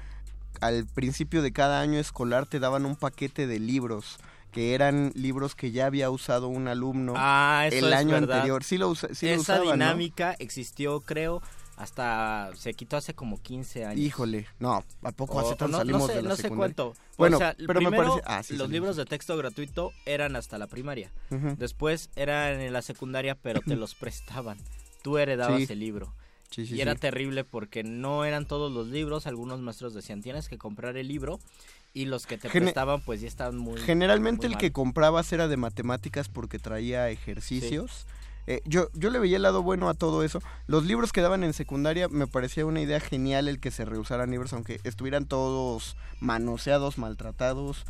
al principio de cada año escolar te daban un paquete de libros que eran libros que ya había usado un alumno Ah, eso el es año verdad. anterior. Sí lo, usa- sí lo Esa dinámica existió, creo, hasta se quitó hace como 15 años. Híjole, no, ¿a poco hace no, salimos no sé, de la no sé secundaria? cuánto. Bueno, o sea, pero me primero, parece... Ah, sí, los salimos. libros de texto gratuito eran hasta la primaria. Después eran en la secundaria, pero te <laughs> los prestaban. Tú heredabas Sí. el libro. Sí, sí, y era sí. terrible porque no eran todos los libros. Algunos maestros decían, tienes que comprar el libro. Y los que te prestaban, pues ya estaban muy. Generalmente muy el que comprabas era de matemáticas porque traía ejercicios. Eh, yo, yo le veía el lado bueno a todo eso. Los libros que daban en secundaria me parecía una idea genial el que se rehusaran libros, aunque estuvieran todos manoseados, maltratados.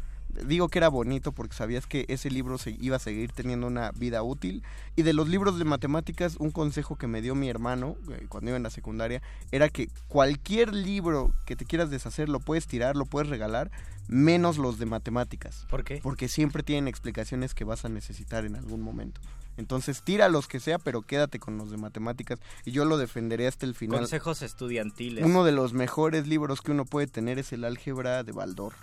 Digo que era bonito porque sabías que ese libro se iba a seguir teniendo una vida útil. Y de los libros de matemáticas, un consejo que me dio mi hermano eh, cuando iba en la secundaria era que cualquier libro que te quieras deshacer lo puedes tirar, lo puedes regalar, menos los de matemáticas. ¿Por qué? Porque siempre tienen explicaciones que vas a necesitar en algún momento. Entonces tira los que sea, pero quédate con los de matemáticas. Y yo lo defenderé hasta el final. Consejos estudiantiles. Uno de los mejores libros que uno puede tener es el álgebra de Baldor.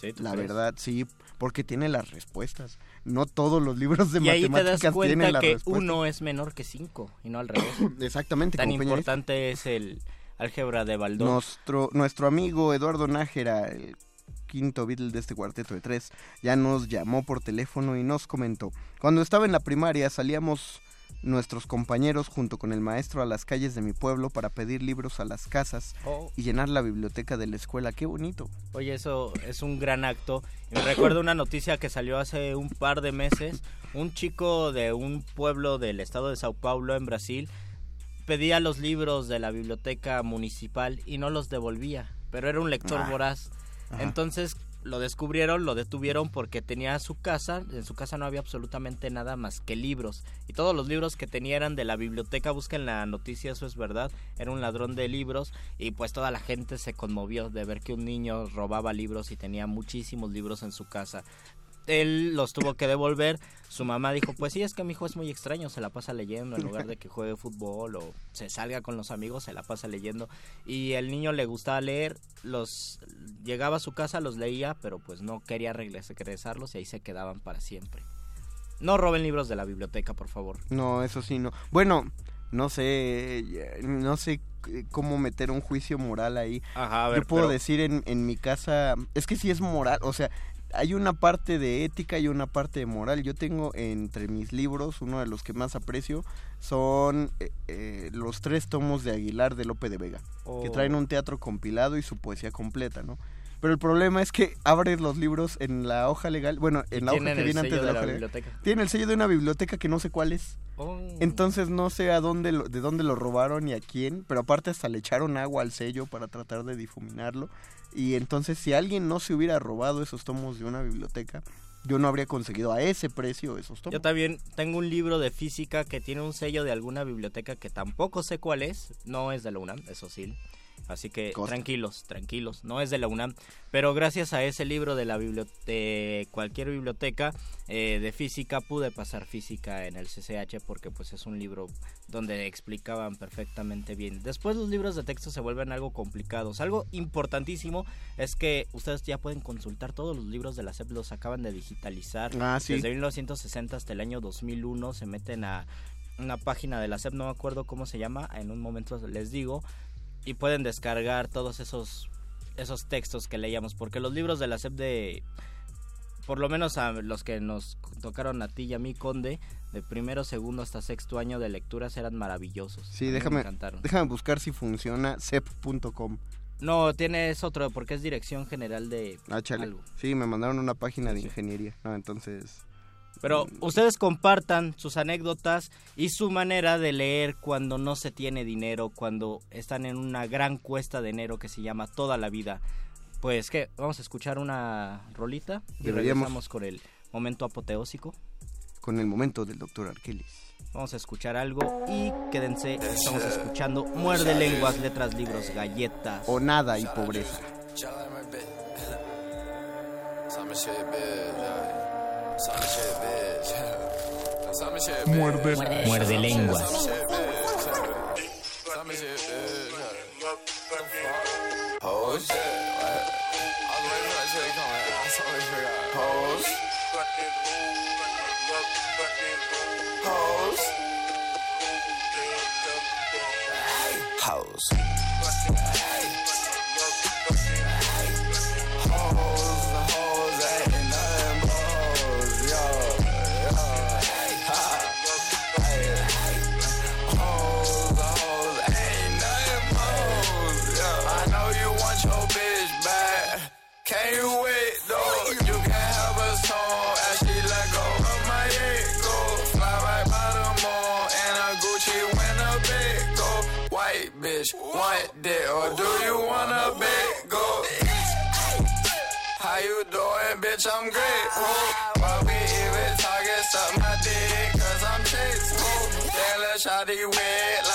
Sí, ¿tú La crees? verdad, sí, porque tiene las respuestas. No todos los libros de y ahí te matemáticas das tienen cuenta las que uno es menor que cinco y no al revés. <coughs> Exactamente, Tan importante es el álgebra de Baldor. Nuestro, nuestro amigo Eduardo Nájera, el quinto Beatle de este cuarteto de tres, ya nos llamó por teléfono y nos comentó. Cuando estaba en la primaria salíamos nuestros compañeros junto con el maestro a las calles de mi pueblo para pedir libros a las casas Oh. y llenar la biblioteca de la escuela. Qué bonito. Oye, eso es un gran acto. Me recuerdo una noticia que salió hace un par de meses. Un chico de un pueblo del estado de Sao Paulo, en Brasil, pedía los libros de la biblioteca municipal y no los devolvía. Pero era un lector Ah. voraz. Ajá. Entonces lo descubrieron, lo detuvieron porque tenía su casa, en su casa no había absolutamente nada más que libros. Y todos los libros que tenía eran de la biblioteca, busquen la noticia, eso es verdad, era un ladrón de libros y pues toda la gente se conmovió de ver que un niño robaba libros y tenía muchísimos libros en su casa. Él los tuvo que devolver. Su mamá dijo, pues sí, es que mi hijo es muy extraño, se la pasa leyendo en lugar de que juegue fútbol o se salga con los amigos, se la pasa leyendo. Y el niño le gustaba leer, los llegaba a su casa, los leía, pero pues no quería regres- regresarlos y ahí se quedaban para siempre. No roben libros de la biblioteca, por favor. No, eso sí, no. Bueno, no sé, no sé cómo meter un juicio moral ahí. Ajá, a ver, Yo puedo pero- decir en, en mi casa, es que sí es moral, o sea, hay una parte de ética y una parte de moral. Yo tengo entre mis libros, uno de los que más aprecio, son eh, eh, los tres tomos de Aguilar de Lope de Vega, que Oh. traen un teatro compilado y su poesía completa, ¿no? Pero el problema es que abres los libros en la hoja legal, bueno, en la hoja que viene antes de la la hoja legal. biblioteca. Tiene el sello de una biblioteca que no sé cuál es. Oh. Entonces no sé a dónde lo- de dónde lo robaron y a quién, pero aparte hasta le echaron agua al sello para tratar de difuminarlo. Y entonces si alguien no se hubiera robado esos tomos de una biblioteca, yo no habría conseguido a ese precio esos tomos. Yo también tengo un libro de física que tiene un sello de alguna biblioteca que tampoco sé cuál es. No es de la UNAM, eso sí. Así que Costa. tranquilos, tranquilos, no es de la UNAM. Pero gracias a ese libro de la biblioteca, cualquier biblioteca eh, de física, pude pasar física en el CCH porque pues es un libro donde explicaban perfectamente bien. Después los libros de texto se vuelven algo complicados. Algo importantísimo es que ustedes ya pueden consultar todos los libros de la SEP, los acaban de digitalizar. Ah, sí. Desde 1960 hasta el año 2001 se meten a una página de la SEP, no me acuerdo cómo se llama, en un momento les digo, y pueden descargar todos esos esos textos que leíamos porque los libros de la SEP de por lo menos a los que nos tocaron a ti y a mí Conde de primero segundo hasta sexto año de lecturas eran maravillosos A Sí, me déjame, encantaron. déjame buscar si funciona cep.com. no tienes otro porque es dirección general de Ah, chale. algo Sí, me mandaron una página de ingeniería. No, entonces... Pero ustedes compartan sus anécdotas y su manera de leer cuando no se tiene dinero, cuando están en una gran cuesta de enero que se llama Toda la Vida. Pues que vamos a escuchar una rolita y Deberíamos. regresamos con el momento apoteósico. Con el momento del doctor Arquelis. Vamos a escuchar algo y quédense, estamos escuchando Muerde lenguas, letras, libros, galletas. O nada y pobreza. Muerde, Muerde lenguas. Oh dick or do you wanna big go? How you doing, bitch? I'm great. Why we even talking? Suck my dick, cause I'm chased. Oh, then let shawty wet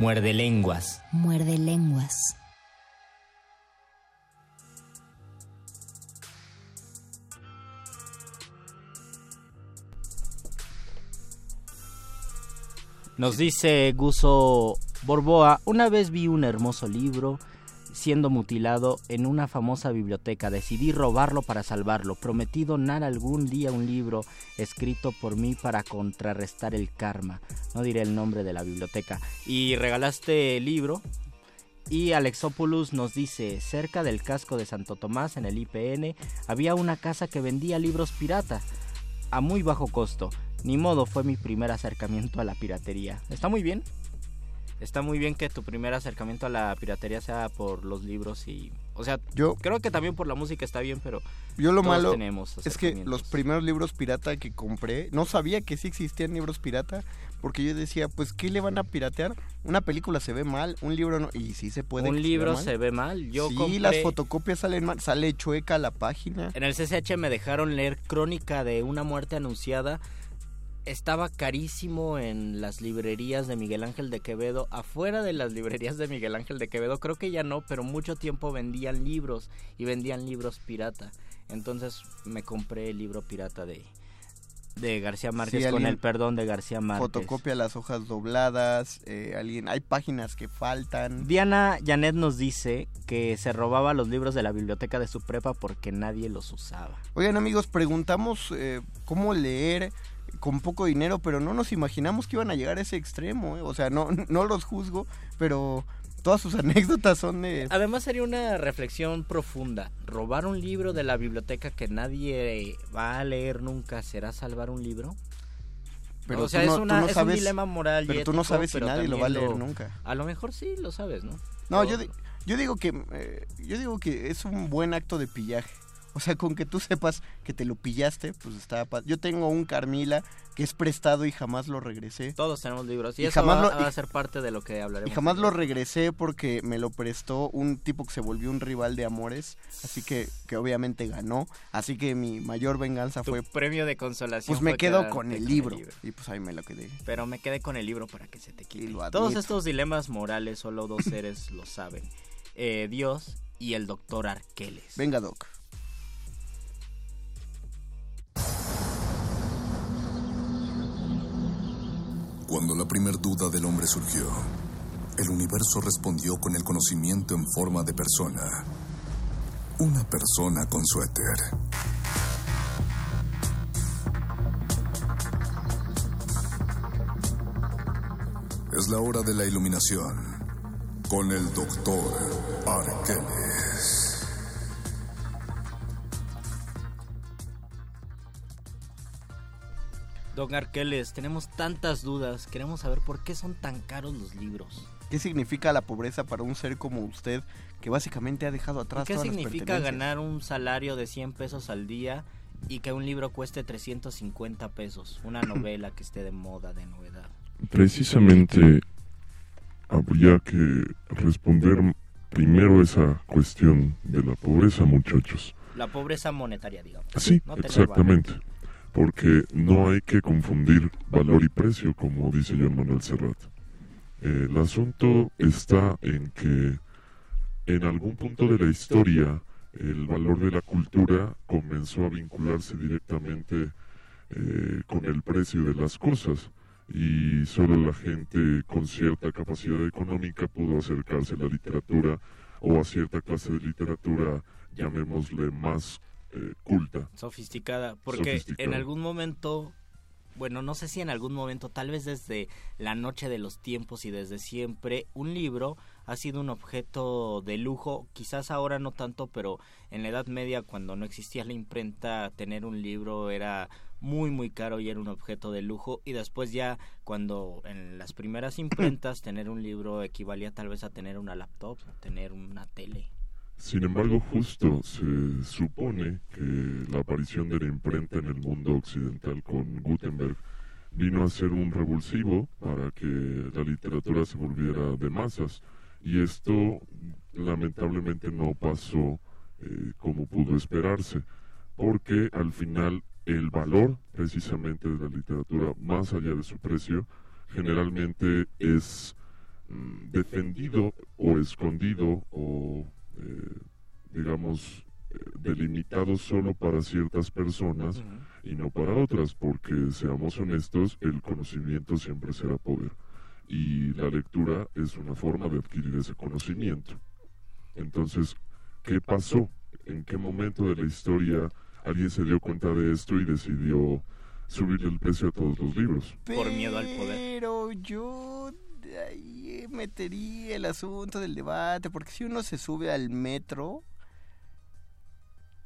Muerde lenguas. Muerde lenguas. Nos dice Guso Borboa, una vez vi un hermoso libro siendo mutilado en una famosa biblioteca. Decidí robarlo para salvarlo. Prometí donar algún día un libro escrito por mí para contrarrestar el karma. No diré el nombre de la biblioteca. Y regalaste el libro. Y Alexopoulos nos dice, cerca del casco de Santo Tomás, en el IPN, había una casa que vendía libros pirata a muy bajo costo. Ni modo, fue mi primer acercamiento a la piratería. Está muy bien. Está muy bien que tu primer acercamiento a la piratería sea por los libros y... O sea, Yo- creo que también por la música está bien, pero... Yo lo todos malo tenemos es que los primeros libros pirata que compré, no sabía que sí existían libros pirata, porque yo decía, pues, ¿qué le van a piratear? Una película se ve mal, un libro no, y sí se puede. Un libro se ve mal. Yo sí, compré- las fotocopias salen mal, sale chueca la página. En el CCH me dejaron leer Crónica de una muerte anunciada. Estaba carísimo en las librerías de Miguel Ángel de Quevedo. Afuera de las librerías de Miguel Ángel de Quevedo, creo que ya no, pero mucho tiempo vendían libros y vendían libros pirata. Entonces me compré el libro pirata de, de García Márquez Sí, con el perdón de García Márquez. Fotocopia las hojas dobladas, eh, alguien, hay páginas que faltan. Diana Janet nos dice que se robaba los libros de la biblioteca de su prepa porque nadie los usaba. Oigan amigos, preguntamos eh, cómo leer con poco dinero, pero no nos imaginamos que iban a llegar a ese extremo. eh. O sea, no, <laughs> no los juzgo, pero todas sus <laughs> anécdotas son de... Además sería una reflexión profunda. Robar un libro de la biblioteca que nadie va a leer nunca, ¿será salvar un libro? Pero o sea, no- es, una- no es sabes- un dilema moral. y pero tú no sabes si nadie lo va a leer nunca. A lo mejor sí lo sabes, ¿no? No, yo, yo digo que eh, yo digo que es un buen acto de pillaje. O sea, con que tú sepas que te lo pillaste, pues está... Yo tengo un Carmila que es prestado y jamás lo regresé. Todos tenemos libros. Y, Y eso jamás va, lo- va a ser parte de lo que hablaremos. Y jamás lo regresé porque me lo prestó un tipo que se volvió un rival de amores, así que, que obviamente ganó. Así que mi mayor venganza Tu fue... premio de consolación Pues me quedo con el libro. Y pues ahí me lo quedé. Pero me quedé con el libro para que se te quite. lo Todos estos dilemas morales solo dos seres lo saben. Eh, Dios y el doctor Arqueles. Venga, Doc. Cuando la primer duda del hombre surgió, el universo respondió con el conocimiento en forma de persona. Una persona con suéter. Es la hora de la iluminación con el doctor Arqueles. Don Arqueles, tenemos tantas dudas. Queremos saber por qué son tan caros los libros. ¿Qué significa la pobreza para un ser como usted que básicamente ha dejado atrás ¿Qué todas las significa ganar un salario de 100 pesos al día y que un libro cueste 350 pesos? Una <clears throat> novela que esté de moda, de novedad. Precisamente habría que responder primero esa cuestión de la pobreza, muchachos. La pobreza monetaria, digamos. Sí, No exactamente. Porque no hay que confundir valor y precio, como dice John Manuel Serrat. Eh, el asunto está en que en algún punto de la historia el valor de la cultura comenzó a vincularse directamente eh, con el precio de las cosas y solo la gente con cierta capacidad económica pudo acercarse a la literatura o a cierta clase de literatura, llamémosle más eh, culta. Sofisticada, porque Sofisticada. en algún momento, bueno, no sé si en algún momento, tal vez desde la noche de los tiempos y desde siempre, un libro ha sido un objeto de lujo, quizás ahora no tanto, pero en la Edad Media, cuando no existía la imprenta, tener un libro era muy muy caro y era un objeto de lujo y después ya cuando en las primeras <clears throat> imprentas tener un libro equivalía tal vez a tener una laptop, tener una tele. Sin embargo, justo se supone que la aparición de la imprenta en el mundo occidental con Gutenberg vino a ser un revulsivo para que la literatura se volviera de masas. Y esto lamentablemente no pasó eh, como pudo esperarse, porque al final el valor precisamente de la literatura, más allá de su precio, generalmente es mm, defendido o escondido o eh, digamos eh, delimitado solo para ciertas personas y no para otras porque seamos honestos el conocimiento siempre será poder. Y la lectura es una forma de adquirir ese conocimiento. Entonces qué pasó en qué momento de la historia alguien se dio cuenta de esto y decidió subir el precio a todos los libros Por miedo al poder. Pero yo ahí metería el asunto del debate, porque si uno se sube al metro,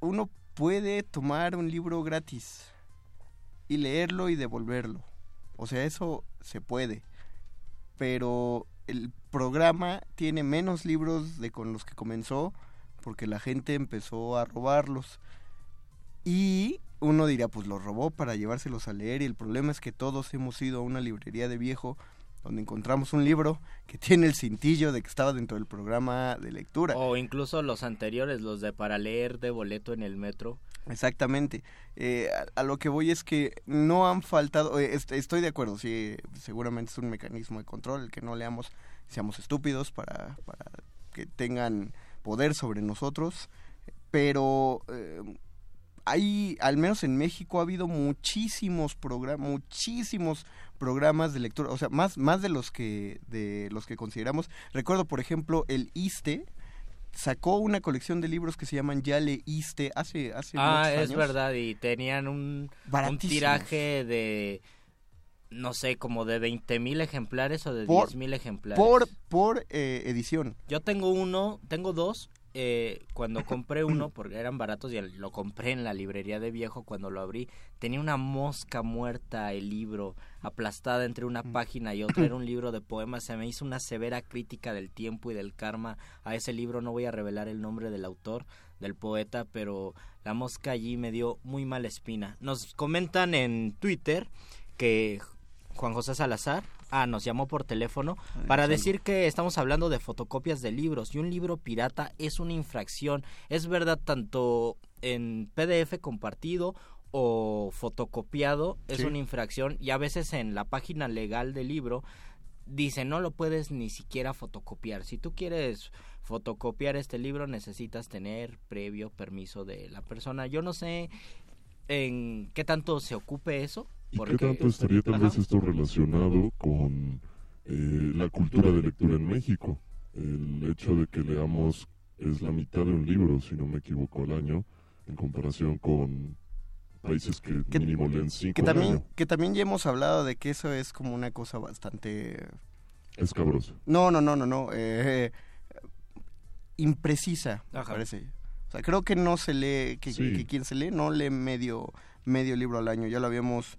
uno puede tomar un libro gratis y leerlo y devolverlo. O sea, eso se puede. Pero el programa tiene menos libros de con los que comenzó porque la gente empezó a robarlos. Y uno dirá, pues los robó para llevárselos a leer y el problema es que todos hemos ido a una librería de viejo donde encontramos un libro que <laughs> tiene el cintillo de que estaba dentro del programa de lectura. O incluso los anteriores, los de para leer de boleto en el metro. Exactamente. Eh, a, a lo que voy es que no han faltado, eh, est- estoy de acuerdo, sí, seguramente es un mecanismo de control el que no leamos, seamos estúpidos para, para que tengan poder sobre nosotros, pero eh, hay, al menos en México, ha habido muchísimos programas, muchísimos programas de lectura, o sea, más, más de los que, de los que consideramos. Recuerdo, por ejemplo, el ISTE, sacó una colección de libros que se llaman Ya leíste hace hace Ah, muchos es verdad, y tenían un, un tiraje de, no sé, como de 20 mil ejemplares o de Por- 10 mil ejemplares. Por, por eh, edición. Yo tengo uno, tengo dos. Eh, cuando compré uno, <clears throat> porque eran baratos y lo compré en la librería de viejo, cuando lo abrí, tenía una mosca muerta el libro, aplastada entre una página y otra. Era un <clears throat> libro de poemas. Se me hizo una severa crítica del tiempo y del karma a ese libro. No voy a revelar el nombre del autor, del poeta, pero la mosca allí me dio muy mala espina. Nos comentan en Twitter que Juan José Salazar ah, nos llamó por teléfono para Alexander. decir que estamos hablando de fotocopias de libros y un libro pirata es una infracción. Es verdad tanto en PDF compartido o fotocopiado es Sí. una infracción y a veces en la página legal del libro dice no lo puedes ni siquiera fotocopiar. Si tú quieres fotocopiar este libro necesitas tener previo permiso de la persona. Yo no sé en qué tanto se ocupe eso. ¿Y qué tanto estaría tal vez esto relacionado con eh, la cultura de lectura en México? El hecho de que leamos es la mitad de un libro, si no me equivoco, al año, en comparación con países que, mínimo leen cinco Que al año. que también ya hemos hablado de que eso es como una cosa bastante... Escabroso. No, no, no, no, no. eh, imprecisa, Ajá. parece. O sea, creo que no se lee, que, Sí. que quien se lee no lee medio, medio libro al año. Ya lo habíamos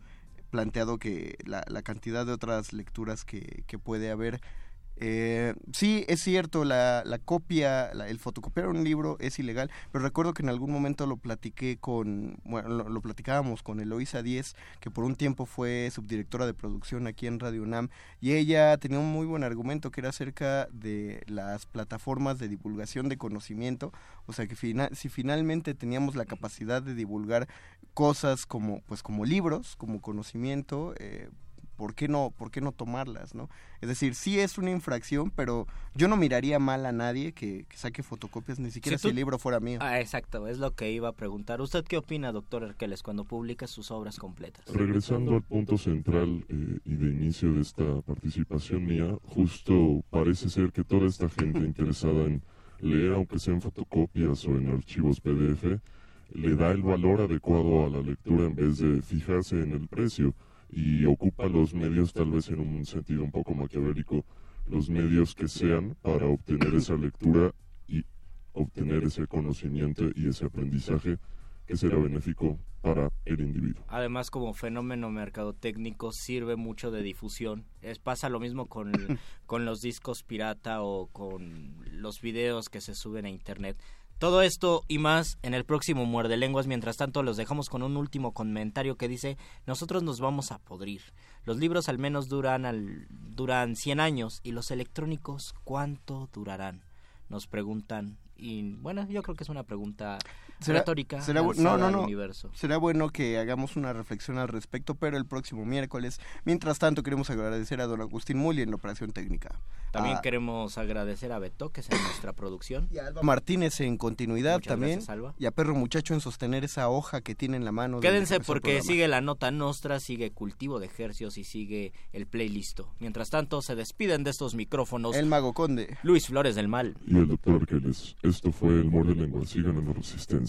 planteado que la, la cantidad de otras lecturas que, que puede haber. Eh, sí, es cierto, la, la copia, la- el fotocopiar un libro es ilegal, pero recuerdo que en algún momento lo platiqué con, bueno, lo, platicábamos con Eloisa Díez, que por un tiempo fue subdirectora de producción aquí en Radio UNAM, y ella tenía un muy buen argumento que era acerca de las plataformas de divulgación de conocimiento, o sea que si finalmente teníamos la capacidad de divulgar cosas como, pues como libros, como conocimiento, eh, ¿por qué no, por qué no tomarlas, no? Es decir, sí es una infracción, pero yo no miraría mal a nadie que, que saque fotocopias, ni siquiera Si si, tú- el libro fuera mío. Ah, exacto, es lo que iba a preguntar. ¿Usted qué opina, doctor Erkeles, cuando publica sus obras completas? Regresando al punto central eh, y de inicio de esta participación mía, justo parece ser que toda esta gente interesada en leer, aunque sea en fotocopias o en archivos PDF, le da el valor adecuado a la lectura en vez de fijarse en el precio y ocupa los medios tal vez en un sentido un poco maquiavélico, los medios que sean para obtener esa lectura y obtener ese conocimiento y ese aprendizaje que será benéfico para el individuo. Además, como fenómeno mercadotécnico, sirve mucho de difusión. Es, pasa lo mismo con, <laughs> con los discos pirata o con los videos que se suben a internet. Todo esto y más en el próximo Muerde Lenguas. Mientras tanto, los dejamos con un último comentario que dice: Nosotros nos vamos a podrir. Los libros al menos duran, al, duran 100 años y los electrónicos, ¿cuánto durarán? Nos preguntan. Y bueno, yo creo que es una pregunta retórica. será bu- lanzada no, no, no. universo. Será bueno que hagamos una reflexión al respecto, pero el próximo miércoles. Mientras tanto, queremos agradecer a don Agustín Muli en la operación técnica. También a queremos agradecer a Beto, que es en nuestra producción. Alba Martínez en continuidad Muchas también. gracias, Alba. Y a Perro Muchacho en sostener esa hoja que tiene en la mano. Quédense porque sigue la nota nostra, sigue cultivo de ejercios y sigue el playlist. Mientras tanto, se despiden de estos micrófonos. El Mago Conde. Luis Flores del Mal. Y el doctor Arqueles. Esto fue el Muerde Lengua. Sigan en la resistencia.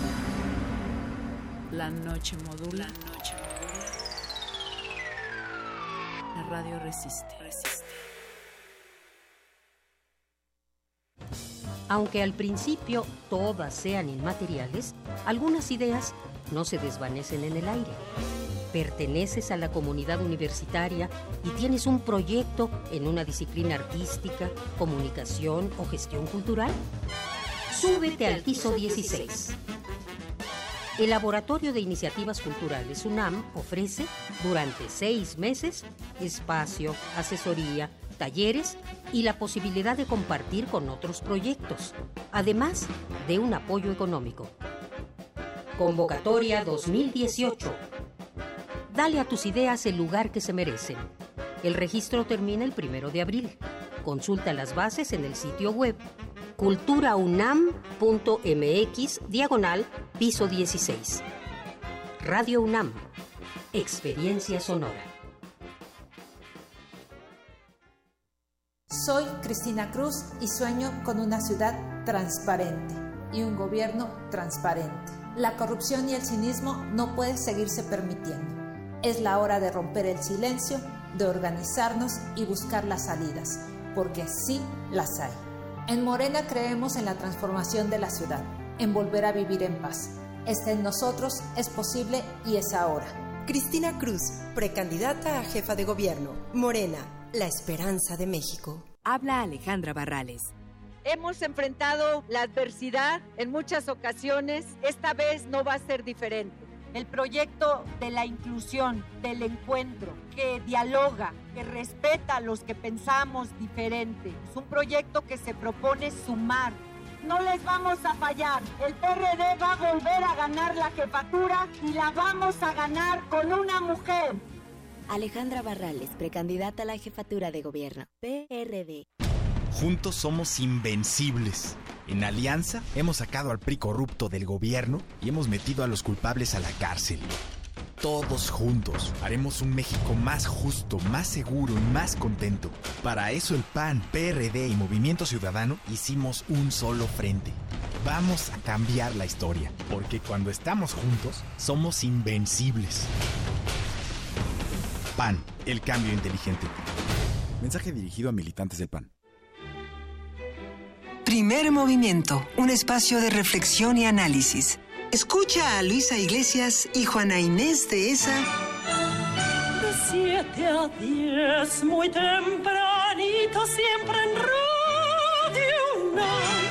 La noche modula. La radio resiste. Aunque al principio todas sean inmateriales, algunas ideas no se desvanecen en el aire. Perteneces a la comunidad universitaria y tienes un proyecto en una disciplina artística, comunicación o gestión cultural. Súbete al piso 16. El Laboratorio de Iniciativas Culturales UNAM ofrece durante seis meses espacio, asesoría, talleres y la posibilidad de compartir con otros proyectos, además de un apoyo económico. Convocatoria 2018. Dale a tus ideas el lugar que se merecen. El registro termina el primero de abril. Consulta las bases en el sitio web culturaunam.mx diagonal piso 16. Radio UNAM. Experiencia sonora. Soy Cristina Cruz y sueño con una ciudad transparente y un gobierno transparente. La corrupción y el cinismo no pueden seguirse permitiendo. Es la hora de romper el silencio, de organizarnos y buscar las salidas, porque sí las hay. En Morena creemos en la transformación de la ciudad, en volver a vivir en paz. Está en nosotros, es posible y es ahora. Cristina Cruz, precandidata a jefa de gobierno. Morena, la esperanza de México. Habla Alejandra Barrales. Hemos enfrentado la adversidad en muchas ocasiones, esta vez no va a ser diferente. El proyecto de la inclusión, del encuentro, que dialoga, que respeta a los que pensamos diferente. Es un proyecto que se propone sumar. No les vamos a fallar. El PRD va a volver a ganar la jefatura y la vamos a ganar con una mujer. Alejandra Barrales, precandidata a la jefatura de gobierno. PRD. Juntos somos invencibles. En Alianza hemos sacado al PRI corrupto del gobierno y hemos metido a los culpables a la cárcel. Todos juntos haremos un México más justo, más seguro y más contento. Para eso el PAN, PRD y Movimiento Ciudadano hicimos un solo frente. Vamos a cambiar la historia, porque cuando estamos juntos somos invencibles. PAN, el cambio inteligente. Mensaje dirigido a militantes del PAN. Primer movimiento, un espacio de reflexión y análisis. Escucha a Luisa Iglesias y Juana Inés de esa. De 7 a 10, muy tempranito, siempre en Radio UNAM.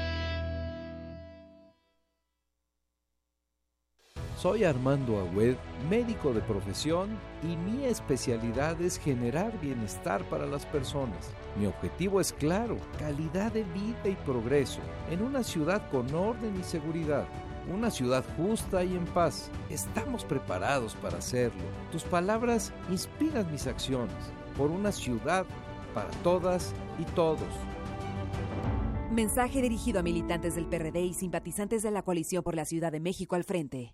Soy Armando Agüed, médico de profesión y mi especialidad es generar bienestar para las personas. Mi objetivo es claro, calidad de vida y progreso en una ciudad con orden y seguridad. Una ciudad justa y en paz. Estamos preparados para hacerlo. Tus palabras inspiran mis acciones por una ciudad para todas y todos. Mensaje dirigido a militantes del PRD y simpatizantes de la coalición por la Ciudad de México al frente.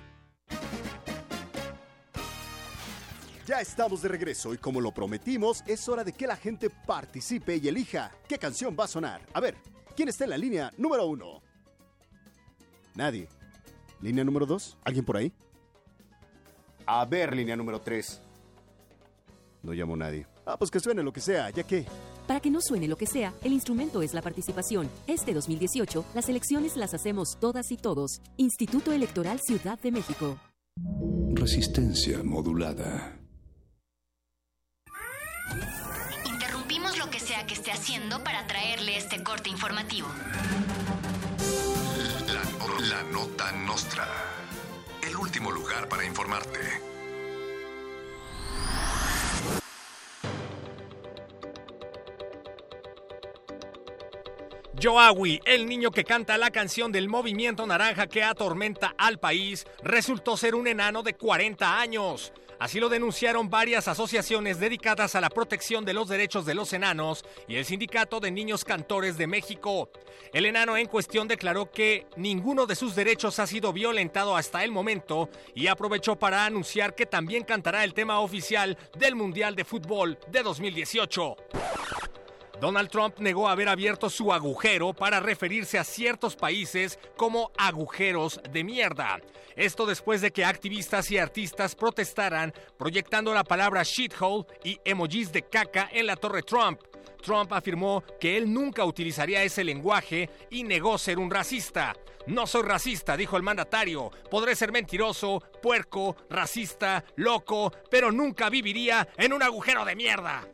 Ya estamos de regreso y como lo prometimos, es hora de que la gente participe y elija qué canción va a sonar. A ver, ¿quién está en la línea número uno? Nadie. ¿Línea número dos? ¿Alguien por ahí? A ver, línea número tres. No llamo a nadie. Ah, pues que suene lo que sea, ya que... Para que no suene lo que sea, el instrumento es la participación. Este 2018, las elecciones las hacemos todas y todos. Instituto Electoral Ciudad de México. Resistencia modulada. Interrumpimos lo que sea que esté haciendo para traerle este corte informativo. La, la nota nostra. El último lugar para informarte. Joawi, el niño que canta la canción del movimiento naranja que atormenta al país, resultó ser un enano de 40 años. Así lo denunciaron varias asociaciones dedicadas a la protección de los derechos de los enanos y el Sindicato de Niños Cantores de México. El enano en cuestión declaró que ninguno de sus derechos ha sido violentado hasta el momento y aprovechó para anunciar que también cantará el tema oficial del Mundial de Fútbol de 2018. Donald Trump negó haber abierto su agujero para referirse a ciertos países como agujeros de mierda. Esto después de que activistas y artistas protestaran proyectando la palabra shithole y emojis de caca en la Torre Trump. Trump afirmó que él nunca utilizaría ese lenguaje y negó ser un racista. No soy racista, dijo el mandatario. Podré ser mentiroso, puerco, racista, loco, pero nunca viviría en un agujero de mierda.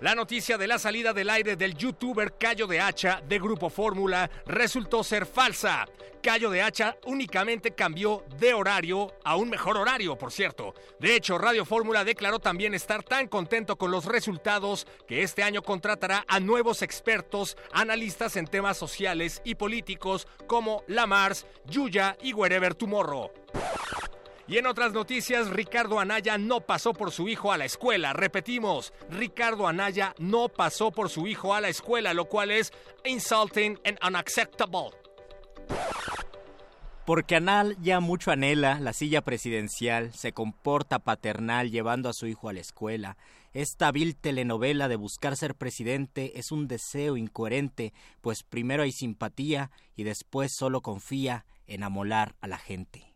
La noticia de la salida del aire del youtuber Cayo de Hacha de Grupo Fórmula resultó ser falsa. Cayo de Hacha únicamente cambió de horario a un mejor horario, por cierto. De hecho, Radio Fórmula declaró también estar tan contento con los resultados que este año contratará a nuevos expertos, analistas en temas sociales y políticos como Lamars, Yuya y Wherever Tomorrow. Y en otras noticias, Ricardo Anaya no pasó por su hijo a la escuela. Repetimos, Ricardo Anaya no pasó por su hijo a la escuela, lo cual es insulting and unacceptable. Porque Anal ya mucho anhela la silla presidencial, se comporta paternal llevando a su hijo a la escuela. Esta vil telenovela de buscar ser presidente es un deseo incoherente, pues primero hay simpatía y después solo confía en amolar a la gente.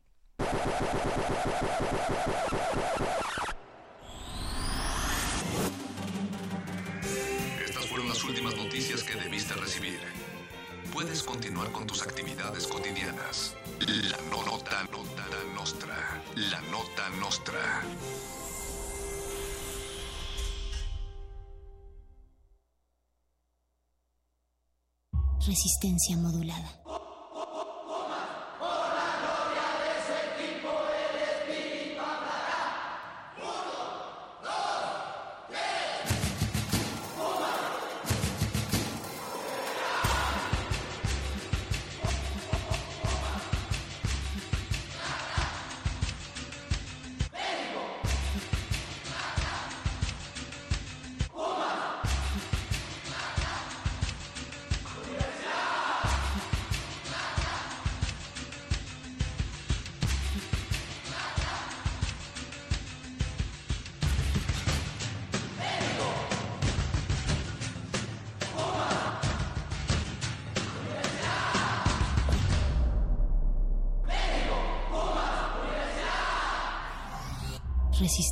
Estas fueron las últimas noticias que debiste recibir. Puedes continuar con tus actividades cotidianas. La no- nota nota nostra. La nota nostra. Resistencia modulada.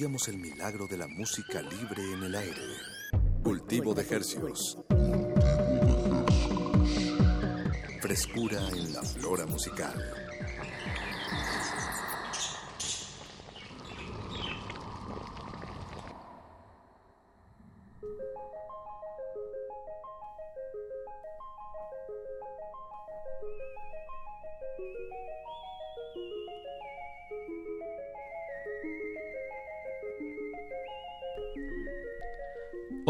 Estudiamos el milagro de la música libre en el aire. Cultivo de hercios. Frescura en la flora musical.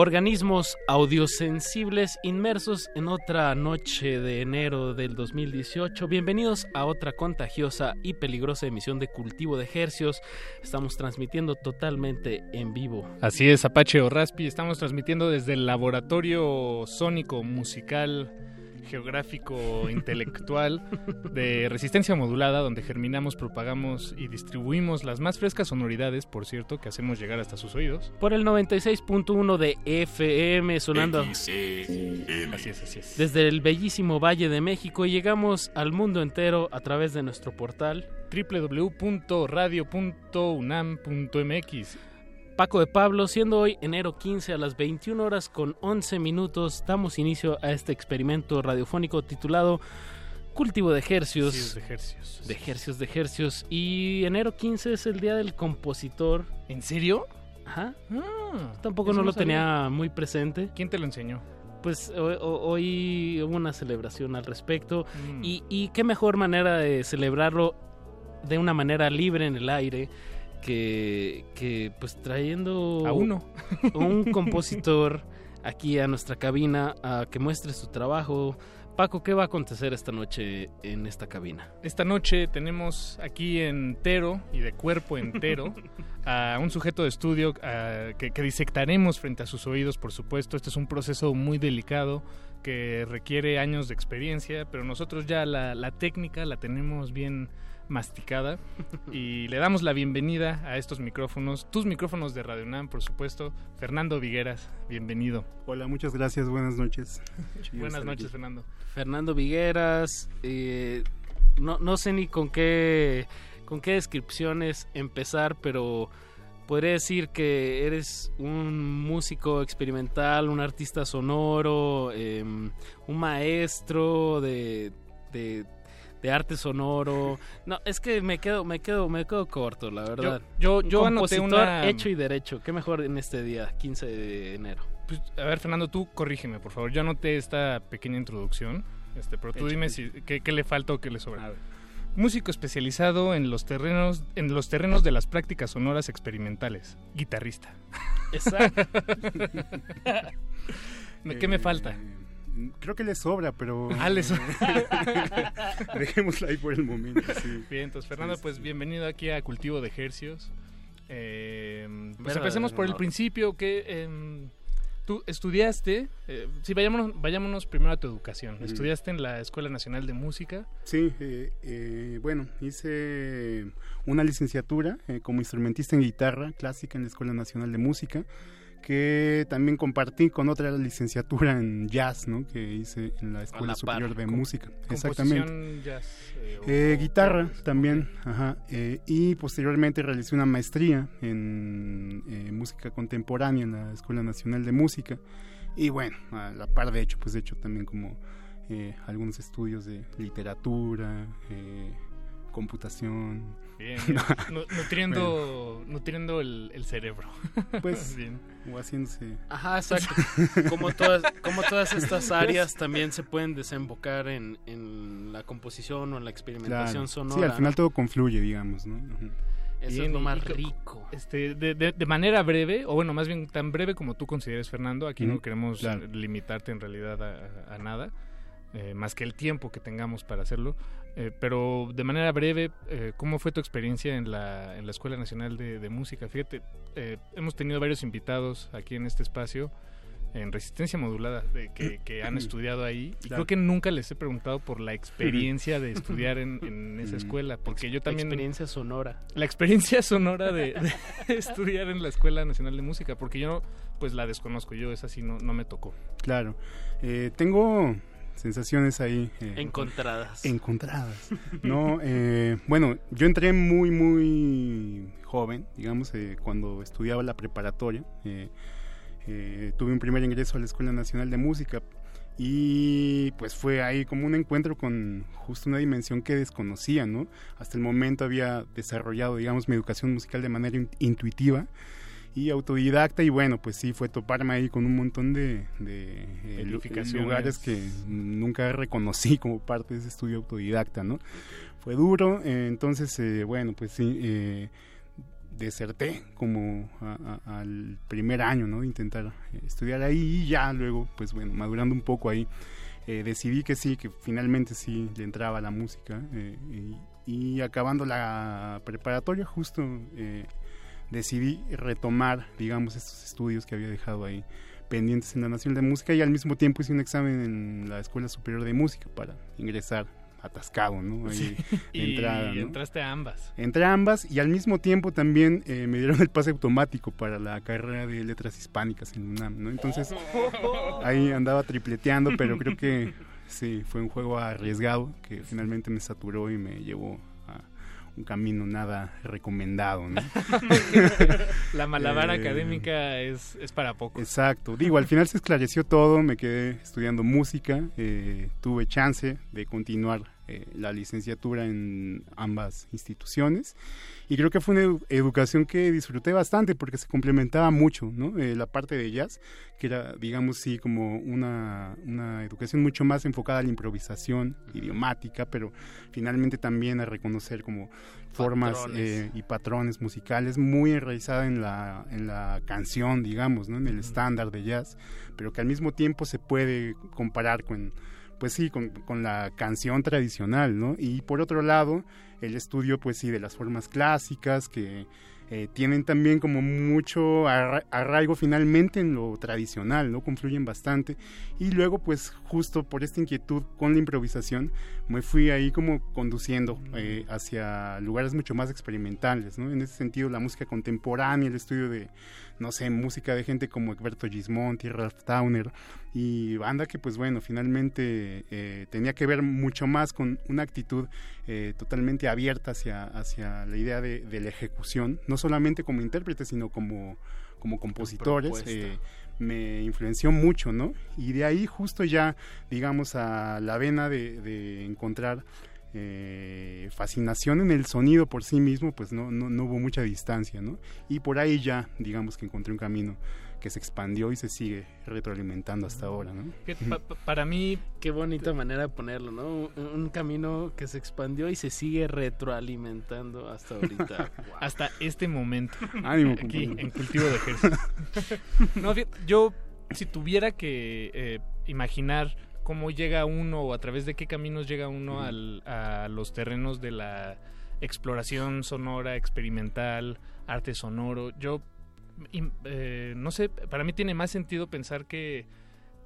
Organismos audiosensibles inmersos en otra noche de enero del 2018. Bienvenidos a otra contagiosa y peligrosa emisión de Cultivo de Hercios. Estamos transmitiendo totalmente en vivo. Así es, Apache o Raspi, estamos transmitiendo desde el laboratorio sónico musical geográfico intelectual de resistencia modulada donde germinamos, propagamos y distribuimos las más frescas sonoridades, por cierto, que hacemos llegar hasta sus oídos. Por el 96.1 de FM sonando. Así es, así es. Desde el bellísimo Valle de México y llegamos al mundo entero a través de nuestro portal www.radio.unam.mx Paco de Pablo, siendo hoy enero 15 a las 21 horas con 11 minutos, damos inicio a este experimento radiofónico titulado Cultivo de Hercios. Sí, de hercios. De hercios, de hercios. Y enero 15 es el día del compositor. ¿En serio? Ajá. Ah, Tampoco no lo sabía. tenía muy presente. ¿Quién te lo enseñó? Pues ho- ho- hoy hubo una celebración al respecto. Mm. Y, y qué mejor manera de celebrarlo de una manera libre en el aire que, que pues trayendo A uno. un <laughs> compositor aquí a nuestra cabina a que muestre su trabajo. Paco, ¿qué va a acontecer esta noche en esta cabina? Esta noche tenemos aquí entero y de cuerpo entero a un sujeto de estudio que, que disectaremos frente a sus oídos, por supuesto. Este es un proceso muy delicado que requiere años de experiencia, pero nosotros ya la, la técnica la tenemos bien masticada y le damos la bienvenida a estos micrófonos, tus micrófonos de Radio UNAM, por supuesto. Fernando Vigueras, bienvenido. Hola, muchas gracias, buenas noches. <laughs> Buenas noches, aquí. Fernando. Fernando Vigueras, eh, no, no sé ni con qué, con qué descripciones empezar, pero podría decir que eres un músico experimental, un artista sonoro, eh, un maestro de, de, de arte sonoro. No, es que me quedo, me quedo, me quedo corto, la verdad. yo- Un yo anoté compositor una- hecho y derecho. Qué mejor en este día, 15 de enero. Pues, a ver, Fernando, tú corrígeme, por favor. Yo anoté esta pequeña introducción, este, pero tú dime si, qué, qué le falta o qué le sobra. Músico especializado en los terrenos, en los terrenos de las prácticas sonoras experimentales. Guitarrista. Exacto. <laughs> ¿Qué me falta? Eh, Creo que le sobra, pero. <laughs> Ah, le sobra. <laughs> Dejémosla ahí por el momento. sí. Bien, entonces Fernando, Sí, pues sí. bienvenido aquí a Cultivo de Hercios. Eh, pues empecemos por el principio, que em, tú estudiaste, eh, sí, vayámonos, vayámonos primero a tu educación. Ujú. Estudiaste en la Escuela Nacional de Música. Sí, eh, eh, bueno, hice una licenciatura eh, como instrumentista en guitarra clásica en la Escuela Nacional de Música, que también compartí con otra licenciatura en jazz, ¿no? Que hice en la Escuela la par. Superior de Música. Exactamente. jazz, eh, Eh, guitarra también, ajá. eh, y posteriormente realicé una maestría en eh, música contemporánea en la Escuela Nacional de Música. Y bueno, a la par de hecho, pues he hecho también como eh, algunos estudios de literatura, eh, computación. Bien, <laughs> bien. Nu- nutriendo, nutriendo el, el cerebro. <laughs> Pues, <laughs> Bien. o haciéndose... Ajá, exacto. Como todas, como todas estas áreas también se pueden desembocar en, en la composición o en la experimentación Claro. sonora. Sí, al final ¿no? todo confluye, digamos, ¿no? Eso Bien, es lo más rico. Este, de, de- de manera breve, o bueno, más bien tan breve como tú consideres, Fernando, aquí no queremos claro. limitarte en realidad a, a nada, eh, más que el tiempo que tengamos para hacerlo. Eh, pero de manera breve, eh, ¿cómo fue tu experiencia en la, en la Escuela Nacional de, de Música? Fíjate, eh, hemos tenido varios invitados aquí en este espacio en resistencia modulada de que, que han <coughs> estudiado ahí y Claro. creo que nunca les he preguntado por la experiencia de <laughs> estudiar en, en esa escuela porque yo también Experiencia sonora. la experiencia sonora de, de <laughs> estudiar en la Escuela Nacional de Música, porque yo pues la desconozco, yo esa sí no, no me tocó. Claro. Eh, tengo sensaciones ahí. eh, Encontradas. encontradas. <laughs> No, eh, bueno, yo entré muy, muy joven, digamos, eh, cuando estudiaba la preparatoria. eh, eh, tuve un primer ingreso a la Escuela Nacional de Música y pues fue ahí como un encuentro con justo una dimensión que desconocía, ¿no? Hasta el momento había desarrollado, digamos, mi educación musical de manera in- intuitiva y autodidacta y bueno, pues sí, fue toparme ahí con un montón de, de, eh, lugares que nunca reconocí como parte de ese estudio autodidacta, ¿no? Fue duro, eh, entonces, eh, bueno, pues sí, eh, deserté como a- a- al primer año, ¿no? De intentar estudiar ahí y ya luego, pues bueno, madurando un poco ahí, decidí que sí, que finalmente sí le entraba la música y, y acabando la preparatoria justo eh, decidí retomar, digamos, estos estudios que había dejado ahí pendientes en la Nacional de Música y al mismo tiempo hice un examen en la Escuela Superior de Música para ingresar atascado, ¿no? Ahí Sí. de Y entraste a ambas. Entre ambas y al mismo tiempo también eh, me dieron el pase automático para la carrera de letras hispánicas en UNAM, ¿no? Entonces ahí andaba tripleteando, pero creo que sí, fue un juego arriesgado que finalmente me saturó y me llevó a un camino nada recomendado. ¿no? <laughs> la malabar Eh, académica es, es para poco. Exacto. Digo, al final se esclareció todo, me quedé estudiando música, eh, tuve chance de continuar eh, la licenciatura en ambas instituciones y creo que fue una edu- educación que disfruté bastante porque se complementaba mucho, ¿no? Eh, la parte de jazz, que era, digamos, sí, como una, una educación mucho más enfocada a la improvisación idiomática, pero finalmente también a reconocer como formas Patrones. eh, y patrones musicales muy enraizada en la, en la canción, digamos, ¿no? en el estándar de jazz, pero que al mismo tiempo se puede comparar con, pues sí, con, con la canción tradicional, ¿no? Y por otro lado, el estudio, pues sí, de las formas clásicas que eh, tienen también como mucho arra- arraigo finalmente en lo tradicional, ¿no? Confluyen bastante. Y luego, pues justo por esta inquietud con la improvisación, me fui ahí como conduciendo eh, hacia lugares mucho más experimentales, ¿no? En ese sentido, la música contemporánea, el estudio de, no sé, música de gente como Egberto Gismonti, Ralph Towner, y banda que pues bueno, finalmente eh, tenía que ver mucho más con una actitud eh, totalmente abierta hacia, hacia la idea de, de la ejecución, no solamente como intérpretes, sino como, como compositores. eh, me influenció mucho, ¿no? Y de ahí justo ya, digamos, a la vena de, de encontrar eh, fascinación en el sonido por sí mismo, pues no, no, no hubo mucha distancia, ¿no? Y por ahí ya, digamos que encontré un camino que se expandió y se sigue retroalimentando hasta ahora, ¿no? Que pa- pa- para mí, Qué bonita manera de ponerlo, ¿no? Un, un camino que se expandió y se sigue retroalimentando hasta ahorita. <laughs> hasta este momento. Ánimo, aquí compañero. en cultivo de ejército. <laughs> no, yo si tuviera que eh, imaginar cómo llega uno o a través de qué caminos llega uno al- a los terrenos de la exploración sonora, experimental, arte sonoro, yo eh, no sé, para mí tiene más sentido pensar que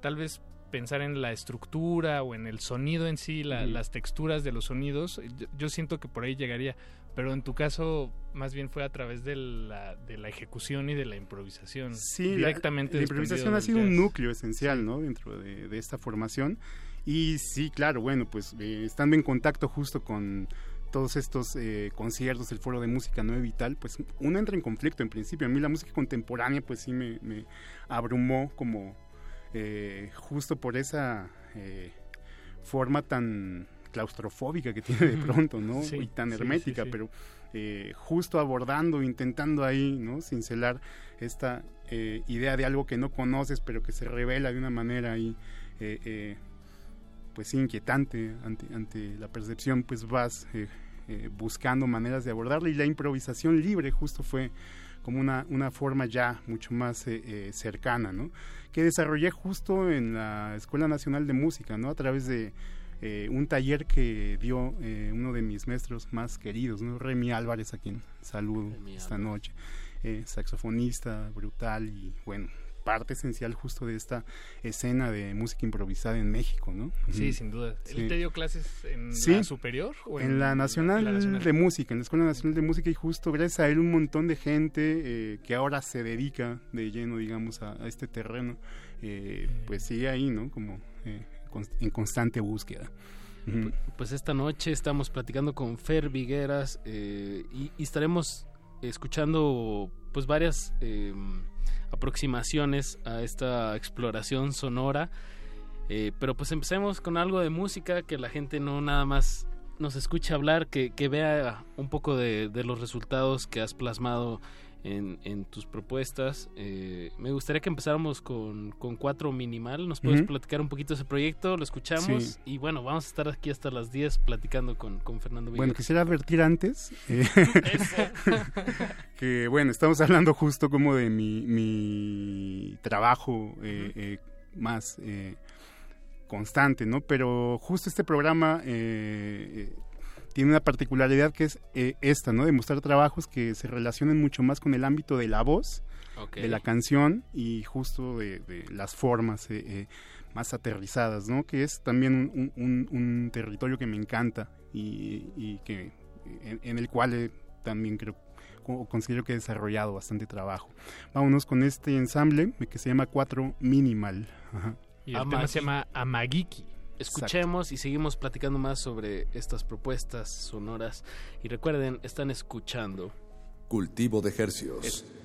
tal vez pensar en la estructura o en el sonido en sí, la- las texturas de los sonidos, yo, yo siento que por ahí llegaría, pero en tu caso más bien fue a través de la, de la ejecución y de la improvisación. Sí, directamente la, improvisación ha sido un núcleo esencial, ¿no? Dentro de, de esta formación. Y sí, claro, bueno, pues eh, estando en contacto justo con todos estos eh, conciertos, el foro de música no vital, pues uno entra en conflicto en principio. A mí la música contemporánea, pues sí me, me abrumó como eh, justo por esa eh, forma tan claustrofóbica que tiene de pronto, ¿no? Sí, y tan sí, hermética, sí. pero eh, justo abordando, intentando ahí, ¿no? Cincelar esta eh, idea de algo que no conoces, pero que se revela de una manera ahí, eh, pues inquietante ante, ante la percepción, pues vas buscando maneras de abordarla y la improvisación libre justo fue como una, una forma ya mucho más eh, eh, cercana, ¿no? Que desarrollé justo en la Escuela Nacional de Música, ¿no? A través de eh, un taller que dio eh, uno de mis maestros más queridos, ¿no? Remy Álvarez, a quien saludo Remy esta Álvarez. noche. Saxofonista, brutal y bueno, parte esencial justo de esta escena de música improvisada en México, ¿no? Sí, sin duda. Sí. ¿Él te dio clases en Sí. la superior? O en, la nacional, en la Nacional? de Música, en la Escuela Nacional de Música y justo gracias a él un montón de gente eh, que ahora se dedica de lleno, digamos, a, a este terreno, eh, pues sigue ahí, ¿no? Como eh, en constante búsqueda. Ujú. Pues esta noche estamos platicando con Fer Vigueras eh, y, y estaremos escuchando pues varias eh, aproximaciones a esta exploración sonora. Eh, pero pues empecemos con algo de música que la gente no nada más nos escuche hablar, que, que vea un poco de, de los resultados que has plasmado en, en tus propuestas. Eh, me gustaría que empezáramos con, con Cuatro Minimal. ¿Nos puedes platicar un poquito de ese proyecto? Lo escuchamos Sí. y bueno, vamos a estar aquí hasta las 10 platicando con, con Fernando Bueno, Villegas. quisiera advertir antes eh, <laughs> que, bueno, estamos hablando justo como de mi, mi trabajo eh, eh, más eh, constante, ¿no? Pero justo este programa eh, eh, tiene una particularidad que es eh, esta, ¿no? De mostrar trabajos que se relacionen mucho más con el ámbito de la voz, Ok. de la canción y justo de, de las formas eh, eh, más aterrizadas, ¿no? Que es también un, un- un territorio que me encanta y, y que en, en el cual eh, también creo co- considero que he desarrollado bastante trabajo. Vámonos con este ensamble eh, que se llama Cuatro Minimal. Ajá. Y el tema se llama Amagiki. Escuchemos y seguimos platicando más sobre estas propuestas sonoras. Y recuerden, están escuchando. Cultivo de Hercios. っ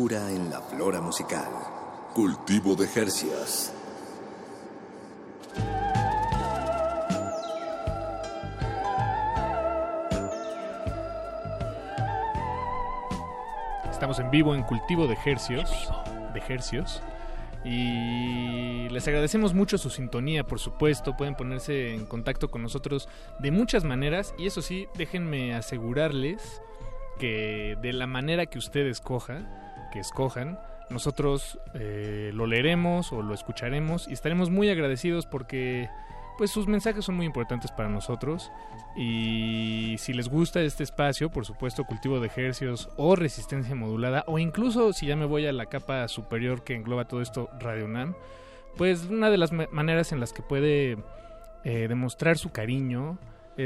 Frescura en la flora musical. Cultivo de Jercias. Estamos en vivo en Cultivo de Hercios. De Hercios. Y les agradecemos mucho su sintonía, por supuesto. Pueden ponerse en contacto con nosotros de muchas maneras. Y eso sí, déjenme asegurarles que de la manera que usted escoja, que escojan, nosotros eh, lo leeremos o lo escucharemos y estaremos muy agradecidos porque pues sus mensajes son muy importantes para nosotros. Y si les gusta este espacio, por supuesto, cultivo de ejercicios o resistencia modulada o incluso si ya me voy a la capa superior que engloba todo esto, Radio UNAM, pues una de las ma- maneras en las que puede eh, demostrar su cariño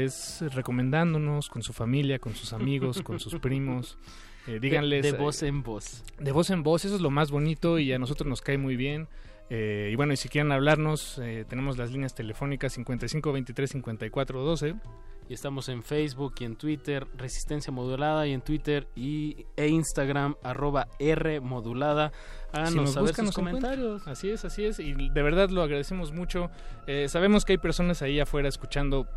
es recomendándonos con su familia, con sus amigos, con sus primos. <laughs> Eh, díganles De, de eh, voz en voz. de voz en voz, eso es lo más bonito y a nosotros nos cae muy bien. Eh, y bueno, y si quieren hablarnos, eh, tenemos las líneas telefónicas 55 23 54 12. Y estamos en Facebook y en Twitter, Resistencia Modulada, y en Twitter y, e Instagram, arroba R Modulada. Háganos Si nos saber buscan, sus nos comentarios. Así es, así es. Y de verdad lo agradecemos mucho. Eh, sabemos que hay personas ahí afuera escuchando,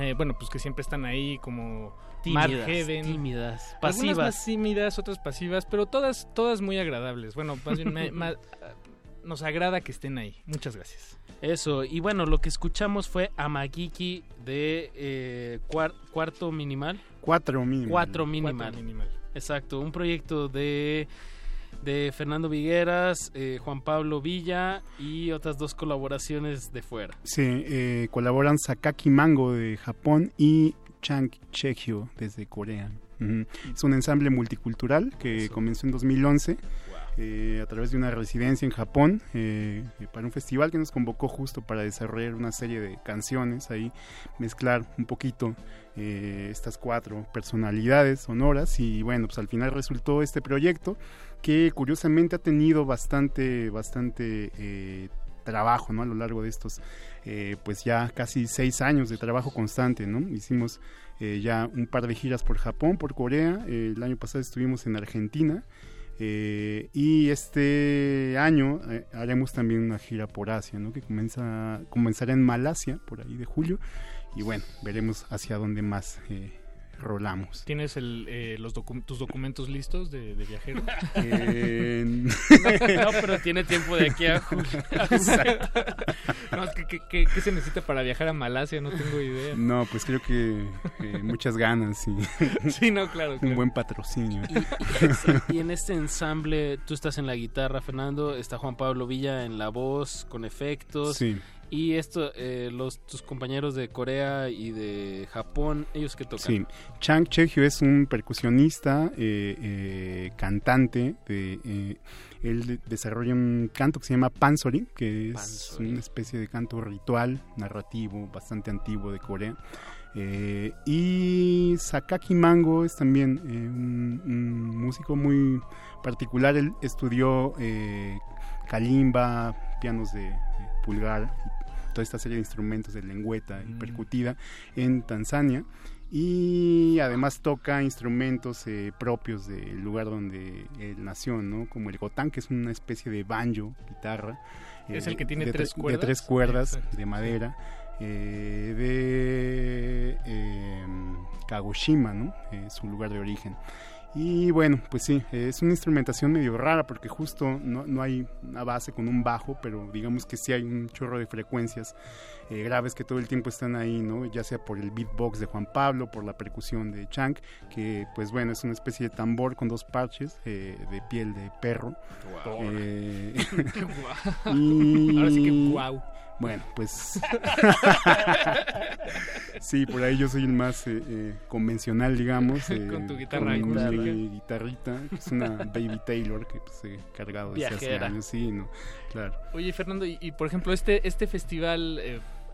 eh, bueno, pues que siempre están ahí como Tímidas, Mark Heaven. tímidas, Algunas pasivas. más tímidas, otras pasivas, pero todas, todas muy agradables. Bueno, más bien me- <laughs> nos agrada que estén ahí. Muchas gracias. Eso, y bueno, lo que escuchamos fue Amagiki de eh, cuar- Cuarto Minimal. Cuatro minimal. Cuatro Minimal. Cuatro Minimal. Exacto, un proyecto de, de Fernando Vigueras, eh, Juan Pablo Villa y otras dos colaboraciones de fuera. Sí, eh, colaboran Sakaki Mango de Japón y Chang Chekyo desde Corea. Es un ensamble multicultural que comenzó en 2011 eh, a través de una residencia en Japón eh, eh, para un festival que nos convocó justo para desarrollar una serie de canciones ahí, mezclar un poquito eh, estas cuatro personalidades sonoras y bueno, pues al final resultó este proyecto que curiosamente ha tenido bastante, bastante eh, trabajo ¿no? a lo largo de estos eh, pues ya casi seis años de trabajo constante ¿no? hicimos eh, ya un par de giras por Japón por Corea el año pasado estuvimos en Argentina eh, y este año haremos también una gira por Asia ¿no? que comienza comenzará en Malasia por ahí de julio y bueno veremos hacia dónde más rolamos ¿Tienes el, eh, los docu- tus documentos listos de, de viajero? Eh, <laughs> no, pero tiene tiempo de aquí a julio. Exacto. No, es que- que- que- ¿Qué se necesita para viajar a Malasia? No tengo idea. No, pues creo que eh, muchas ganas y <laughs> Sí, no, claro, un claro. buen patrocinio. Y en este ensamble, tú estás en la guitarra, Fernando, está Juan Pablo Villa en la voz, con efectos. Sí. Y esto, eh, los tus compañeros de Corea y de Japón, ellos que tocan. Sí, Chang Chehyo es un percusionista, eh, eh, cantante. De, eh, él de- desarrolla un canto que se llama Pansori, que es una especie de canto ritual, narrativo, bastante antiguo de Corea. Y Sakaki Mango es también un, un músico muy particular. Él estudió kalimba, pianos de, de pulgar, y toda esta serie de instrumentos de lengüeta y percutida en Tanzania. Y además toca instrumentos eh, propios del lugar donde él nació, ¿no? Como el gotán, que es una especie de banjo, guitarra. ¿Es el que tiene de tres tre- cuerdas? De tres cuerdas, Exacto, de madera. eh, de eh, Kagoshima, ¿no? Eh, su lugar de origen. Y bueno, pues sí, es una instrumentación medio rara porque justo no, no hay una base con un bajo, pero digamos que sí hay un chorro de frecuencias eh, graves que todo el tiempo están ahí, ¿no? Ya sea por el beatbox de Juan Pablo, por la percusión de Chang, que pues bueno, es una especie de tambor con dos parches eh, de piel de perro. Eh, <laughs> <laughs> y- Ahora sí que guau. Bueno, pues... <laughs> sí, por ahí yo soy el más eh, eh, convencional, digamos. <laughs> eh, Con tu guitarra con mi guitarrita, que es una Baby Taylor que pues, he cargado desde hace años. Sí, no, claro. Oye, Fernando, y, y, por ejemplo, este, este festival,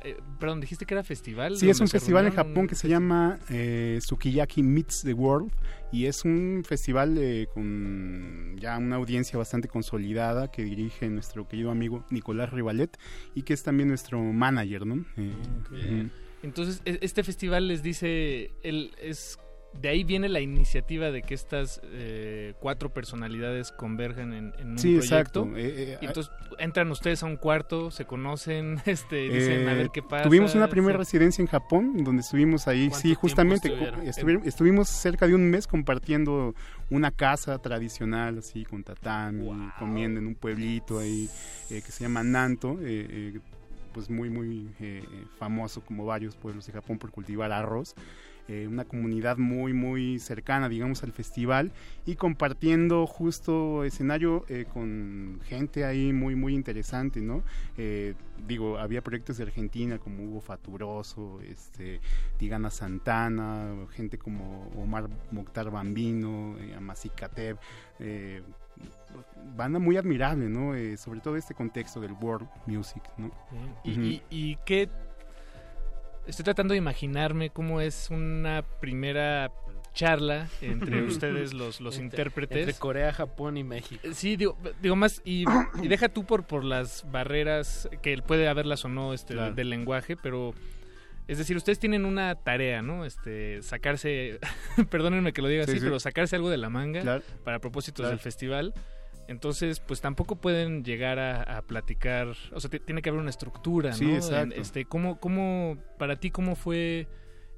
eh, perdón, dijiste que era festival. Sí, es un festival en Japón que se llama eh, Sukiyaki Meets the World y es un festival eh, con ya una audiencia bastante consolidada que dirige nuestro querido amigo Nicolás Rivalet y que es también nuestro manager, ¿no? Eh. Entonces, e- este festival les dice, él es de ahí viene la iniciativa de que estas eh, cuatro personalidades convergen en, en un Sí, proyecto. exacto. Eh, eh, y entonces entran ustedes a un cuarto, se conocen, <laughs> este, dicen a Eh, ver qué pasa. Tuvimos una primera residencia en Japón, donde estuvimos ahí, ¿Cuánto sí, justamente, estuvi- estuvimos cerca de un mes compartiendo una casa tradicional, así, con tatami, comiendo en un pueblito ahí eh, que se llama Nanto, eh, eh, pues muy, muy eh, eh, famoso como varios pueblos de Japón por cultivar arroz. Eh, una comunidad muy muy cercana digamos al festival y compartiendo justo escenario eh, con gente ahí muy muy interesante no Eh, digo había proyectos de Argentina como Hugo Faturoso este Tigana Santana gente como Omar Mokhtar Bambino eh, banda muy admirable no Eh, sobre todo este contexto del world music no Y, Ujú. y, y qué... Estoy tratando de imaginarme cómo es una primera charla entre ustedes los, los Entre- intérpretes. entre Corea, Japón y México. Sí, digo, digo más, y, y <coughs> deja tú por, por las barreras que puede haberlas o no este, Claro. del lenguaje, pero es decir, ustedes tienen una tarea, ¿no? Este, sacarse, <laughs> perdónenme que lo diga Sí, así, sí. pero sacarse algo de la manga Claro. para propósitos Claro. del festival. Entonces, pues tampoco pueden llegar a, a platicar, o sea, tiene que haber una estructura, Sí, ¿no? exacto. Este, ¿cómo, cómo, para ti, cómo fue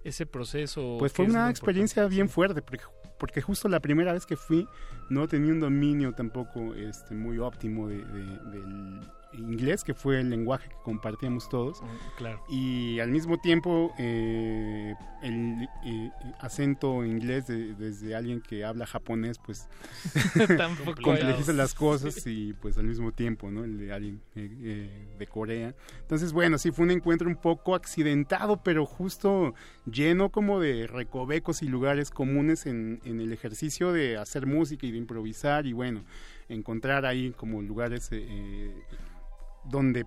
ese proceso? Pues ¿Qué fue una experiencia bien fuerte, porque, porque justo la primera vez que fui no tenía un dominio tampoco este, muy óptimo de- de- del inglés, que fue el lenguaje que compartíamos todos. Claro. Y al mismo tiempo eh, el eh, acento inglés de- desde alguien que habla japonés, pues <laughs> Tampoco <laughs> complejiza las cosas y pues al mismo tiempo, ¿no? El de alguien eh, de Corea. Entonces, bueno, sí fue un encuentro un poco accidentado, pero justo lleno como de recovecos y lugares comunes en, en el ejercicio de hacer música y de improvisar y bueno, encontrar ahí como lugares eh, donde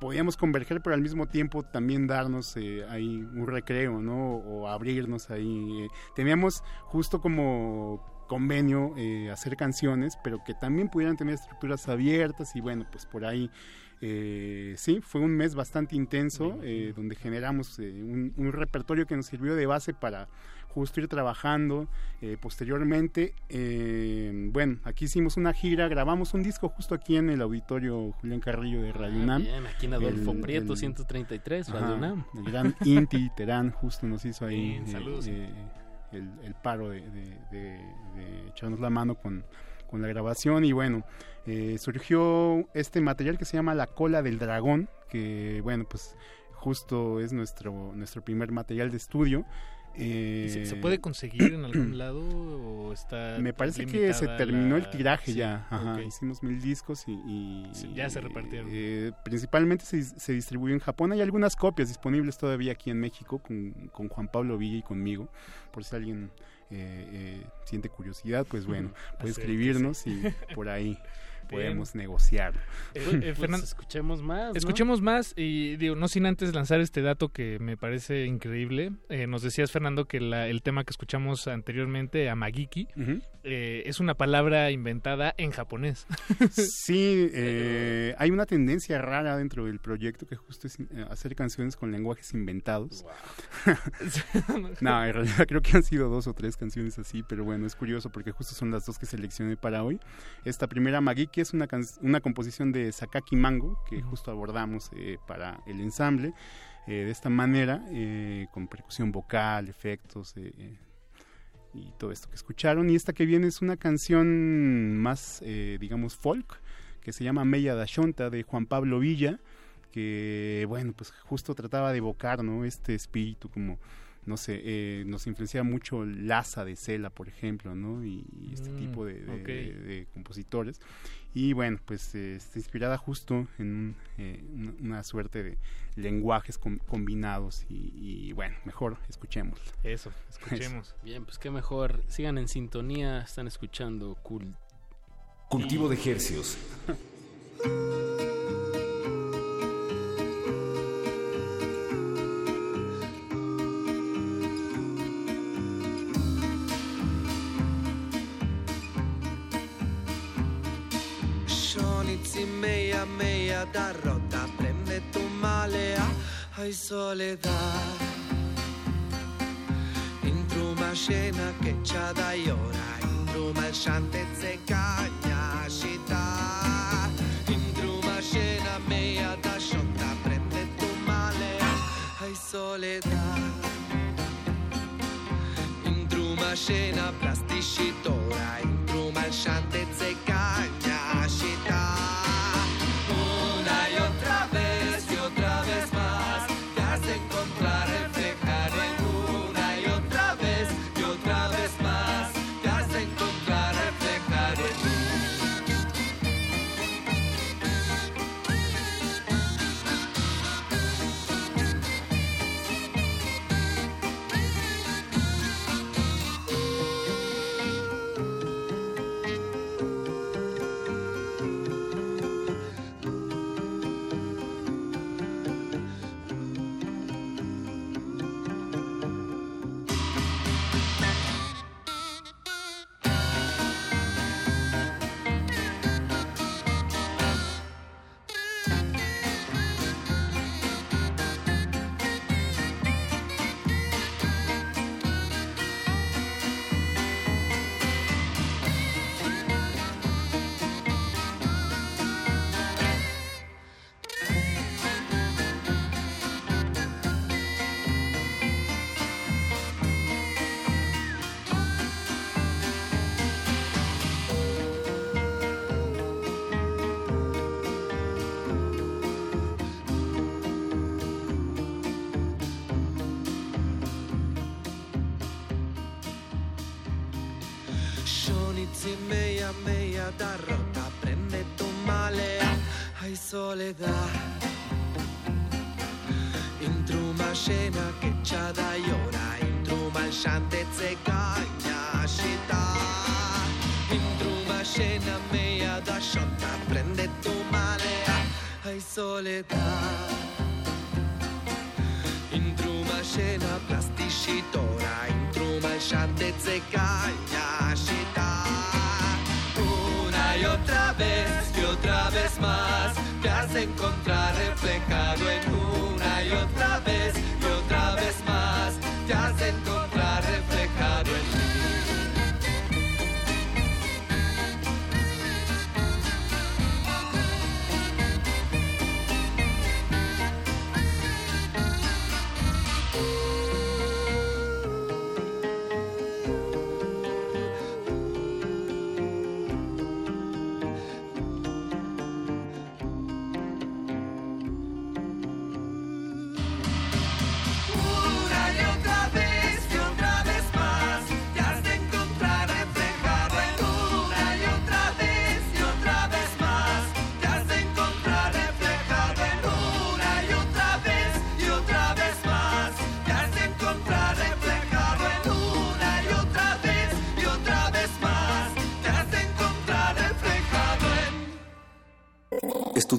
podíamos converger, pero al mismo tiempo también darnos eh, ahí un recreo, ¿no? O abrirnos ahí. eh. Teníamos justo como convenio eh, hacer canciones, pero que también pudieran tener estructuras abiertas y bueno, pues por ahí eh, sí, fue un mes bastante intenso eh, donde generamos eh, un, un repertorio que nos sirvió de base para justo ir trabajando eh, posteriormente. eh, bueno, aquí hicimos una gira, grabamos un disco justo aquí en el auditorio Julián Carrillo de Radio UNAM. Ah, Bien, aquí en Adolfo El- Prieto, el- 133, Ajá, Radio UNAM. El gran Inti Terán justo nos hizo ahí Bien, eh, saludos. eh, el, el paro de, de- de- de echarnos la mano con, con la grabación y bueno, eh, surgió este material que se llama La cola del dragón, que bueno, pues justo es nuestro, nuestro primer material de estudio. ¿Y ¿Se, se Eh, puede conseguir en algún <clears throat> lado o está me parece que se terminó el tiraje Sí, ya. Ajá. Hicimos mil discos y, y- Sí, ya se repartieron. eh, principalmente se, se distribuyó en Japón. Hay algunas copias disponibles todavía aquí en México con, con Juan Pablo Villa y conmigo. Por si alguien eh, eh, siente curiosidad, pues bueno, puede escribirnos y por ahí. <laughs> podemos negociar. Eh, <laughs> eh, Pues Fernando, escuchemos más. ¿no? Escuchemos más y digo, no sin antes lanzar este dato que me parece increíble. Eh, nos decías, Fernando, que la- el tema que escuchamos anteriormente, Amagiki, eh, es una palabra inventada en japonés. <laughs> Sí, <laughs> eh, hay una tendencia rara dentro del proyecto que justo es hacer canciones con lenguajes inventados. no, en realidad creo que han sido dos o tres canciones así, pero bueno, es curioso porque justo son las dos que seleccioné para hoy. Esta primera, Magiki, es una, una composición de Sakaki Mango que justo abordamos eh, para el ensamble. eh, de esta manera, eh, con percusión vocal, efectos, y todo esto que escucharon. Y esta que viene es una canción más, digamos, folk, que se llama Mella da Shonta, de Juan Pablo Villa, que, bueno, pues justo trataba de evocar, ¿no? Este espíritu como no sé, eh, nos influencia mucho Laza de Cela, por ejemplo, ¿no? Y, y este Mm, tipo de, de- ok. de- de compositores. Y bueno, pues eh, está inspirada justo en un, eh, una, una suerte de lenguajes com- combinados y, y, bueno, mejor escuchemos. <laughs> Eso, escuchemos. Bien, pues qué mejor. Sigan en sintonía, están escuchando. Cultivo de Hercios. <laughs> meia meia da rota prende tu malea ai soledad Intruma scena che c'ha da ora Intruma shantezze cagna scita Intruma scena meia da shotta prende tu malea ai soledad Intruma scena plasticittora Intruma shantezze cagna Intruma scena che c'ha da ora Intruma shantezze cagna scita Intruma scena meia da shotta prende tu malea ai soledad Intruma scena plasticittora Intruma shantezze cagna scita Una y otra vez y otra vez más Te has de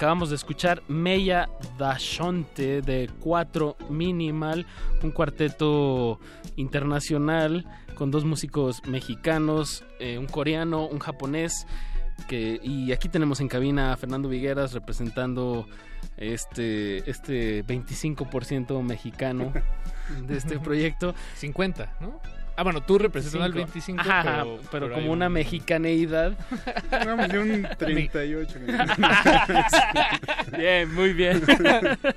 Acabamos de escuchar Meia Dashonte de 4 Minimal, un cuarteto internacional con dos músicos mexicanos, eh, un coreano, un japonés. Que, y aquí tenemos en cabina a Fernando Vigueras representando este, este 25% mexicano de este <laughs> proyecto. 50, ¿no? Ah, bueno, tú representando al 25. 25, Ajá, pero, como un- una mexicaneidad. Pongamos de un 38. <laughs> bien, muy bien.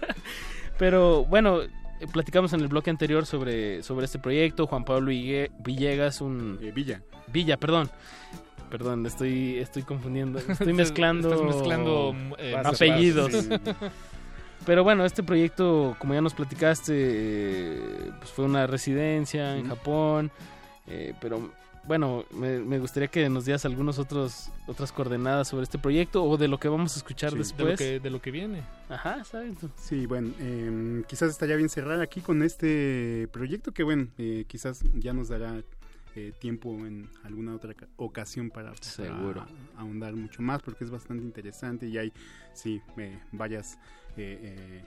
<laughs> Pero bueno, eh, platicamos en el bloque anterior sobre, sobre este proyecto. Juan Pablo Ville- Villegas, un... Villa. Villa, perdón. Perdón, estoy, estoy confundiendo. Estoy mezclando, <laughs> Estás mezclando, eh, apellidos. Pero bueno, este proyecto, como ya nos platicaste, eh, pues fue una residencia en Japón. eh, pero bueno, me, me gustaría que nos dieras algunos otros otras coordenadas sobre este proyecto o de lo que vamos a escuchar Sí, de lo después. De lo, que, de lo que viene. Ajá, ¿sabes? Sí, bueno, eh, quizás estaría bien cerrar aquí con este proyecto que, bueno, eh, quizás ya nos dará eh, tiempo en alguna otra ca- ocasión para, para ahondar mucho más porque es bastante interesante y hay, sí, eh, varias eh, eh,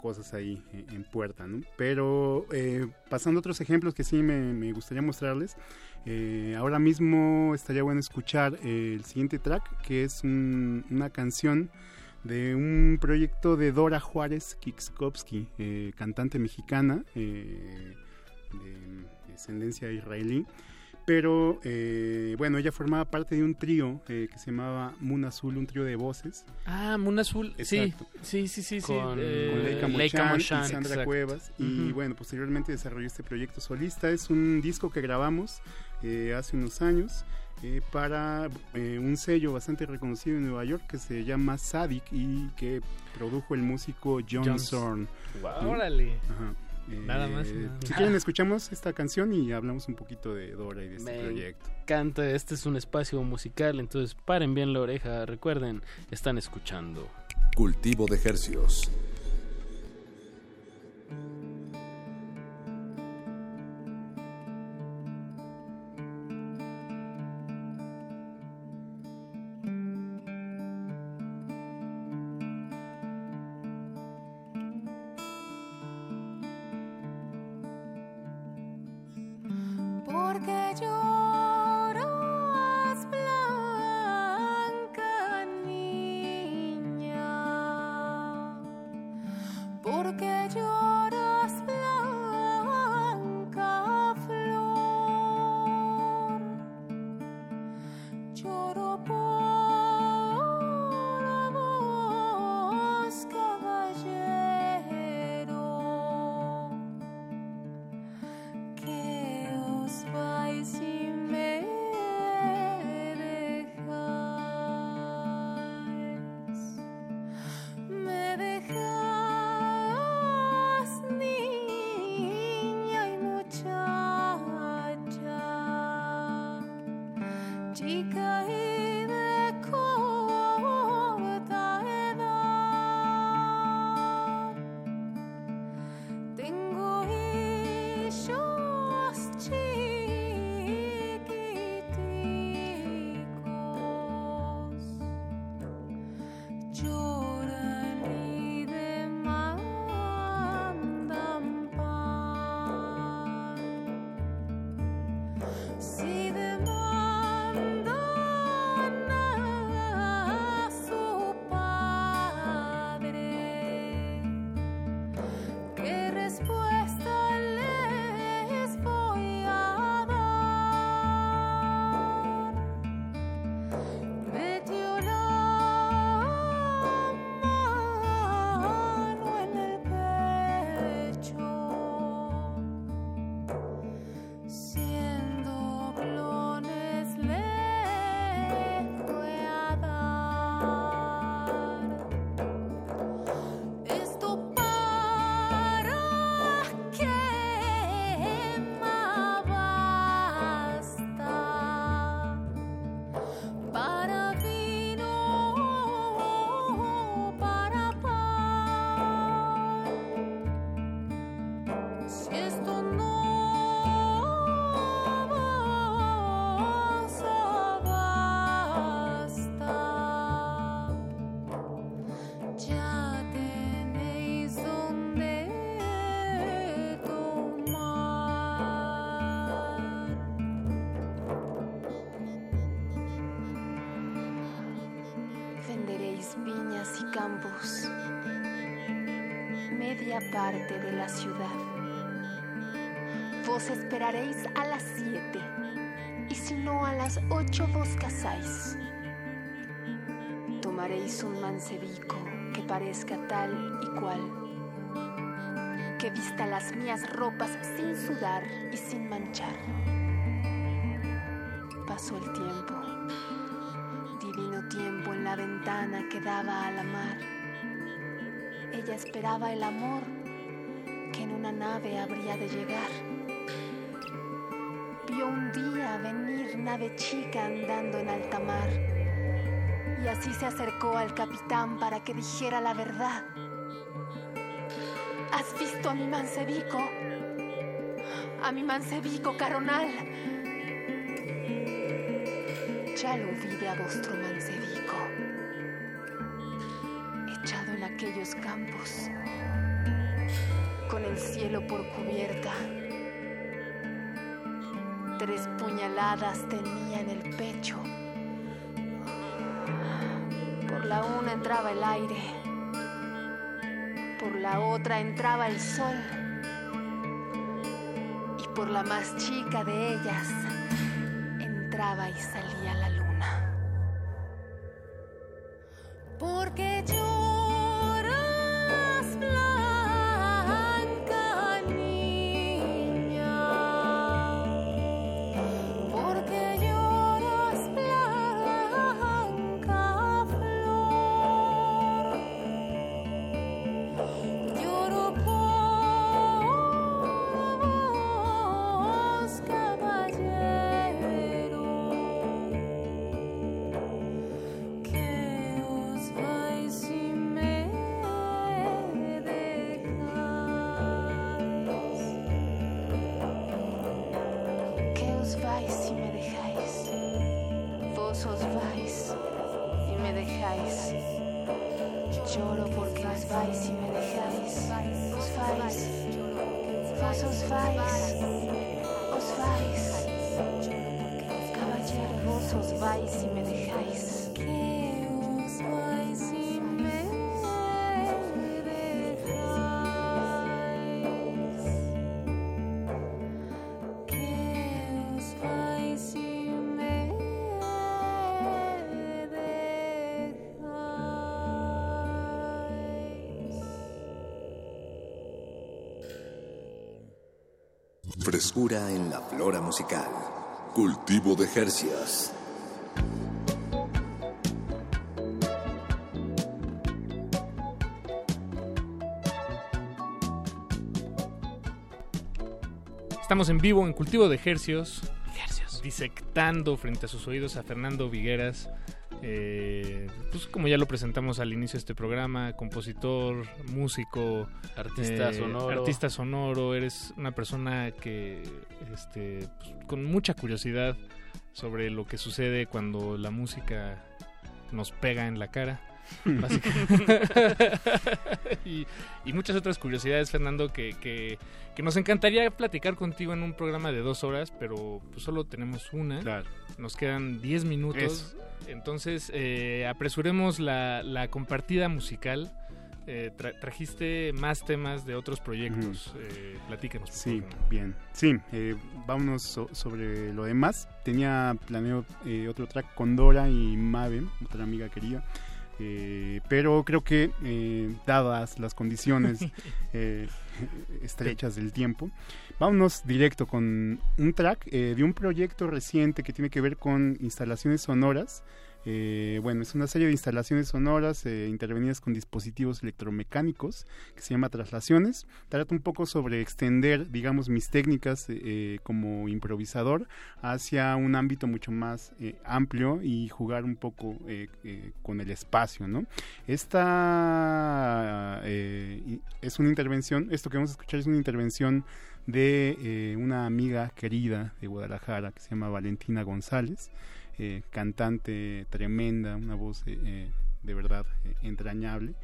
cosas ahí eh, en puerta, ¿no? Pero pasando a otros ejemplos que sí me, gustaría mostrarles, ahora mismo estaría bueno escuchar el siguiente track, que es un- una canción de un proyecto de Dora Juárez Kikskowski, cantante mexicana de descendencia israelí. Pero eh, bueno, ella formaba parte de un trío eh, que se llamaba Moon Azul, un trío de voces. Ah, Moon Azul. Sí, Exacto. sí, sí, sí. sí, Con- eh, con Leica Leica Mochan y Sandra exacto. Cuevas. Y bueno, posteriormente desarrolló este proyecto solista. Es un disco que grabamos eh, hace unos años eh, para eh, un sello bastante reconocido en Nueva York que se llama Sadik y que produjo el músico John John- Zorn. Wow. ¿no? Órale. Ajá. Nada más Eh, nada Si menos. quieren, escuchamos esta canción y hablamos un poquito de Dora y de este Me proyecto. encanta, este es un espacio musical, entonces paren bien la oreja, recuerden, están escuchando. Cultivo de hercios. Campos, media parte de la ciudad. Vos esperaréis a las siete, y si no a las ocho vos casáis. Tomaréis un mancebico que parezca tal y cual, que vista las mías ropas sin sudar y sin manchar. Pasó el tiempo, ventana que daba a la mar. Ella esperaba el amor que en una nave habría de llegar. Vio un día venir nave chica andando en alta mar y así se acercó al capitán para que dijera la verdad. ¿Has visto a mi mancebico? A mi mancebico caronal. Ya lo vi a vostro mancebico, aquellos campos, con el cielo por cubierta. Tres puñaladas tenía en el pecho. Por la una entraba el aire, por la otra entraba el sol, y por la más chica de ellas entraba y salía la luna. Porque lloras, Frescura en la flora musical. Cultivo de Jercias. Estamos en vivo en Cultivo de Hercios. Disectando frente a sus oídos a Fernando Vigueras. Eh, pues como ya lo presentamos al inicio de este programa, compositor, músico, Artista eh, sonoro. artista sonoro, eres una persona que este, pues, con mucha curiosidad sobre lo que sucede cuando la música nos pega en la cara. <laughs> básicamente. <laughs> y, y muchas otras curiosidades, Fernando, que, que, que nos encantaría platicar contigo en un programa de dos horas, pero pues, solo tenemos una. Nos quedan 10 minutos. Eso. Entonces, eh, apresuremos la, la compartida musical. Eh, tra- trajiste más temas de otros proyectos. Eh, platícanos. por Sí, favor. bien. Sí, eh, vámonos so- sobre lo demás. Tenía planeado eh, otro track con Dora y Mave, otra amiga querida. Eh, pero creo que, eh, dadas las condiciones <laughs> eh, estrechas del tiempo, vámonos directo con un track eh, de un proyecto reciente que tiene que ver con instalaciones sonoras. Eh, bueno, es una serie de instalaciones sonoras eh, intervenidas con dispositivos electromecánicos que se llama Traslaciones. Trata un poco sobre extender, digamos, mis técnicas eh, eh, como improvisador hacia un ámbito mucho más amplio y jugar un poco con el espacio, ¿no? Esta es una intervención, esto que vamos a escuchar es una intervención de una amiga querida de Guadalajara que se llama Valentina González, eh, cantante tremenda, una voz eh, eh, de verdad eh, entrañable.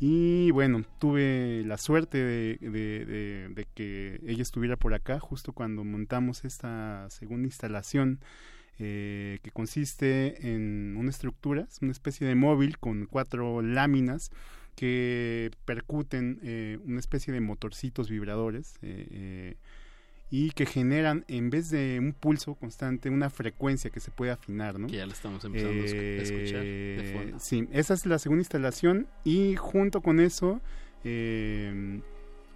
Y bueno, tuve la suerte de, que ella estuviera por acá justo cuando montamos esta segunda instalación eh, que consiste en una estructura, es una especie de móvil con cuatro láminas que percuten eh, una especie de motorcitos vibradores. Y que generan, en vez de un pulso constante, una frecuencia que se puede afinar, ¿no? Que ya la estamos empezando a escu- a escuchar de Eh, fondo. Sí, esa es la segunda instalación y junto con eso eh,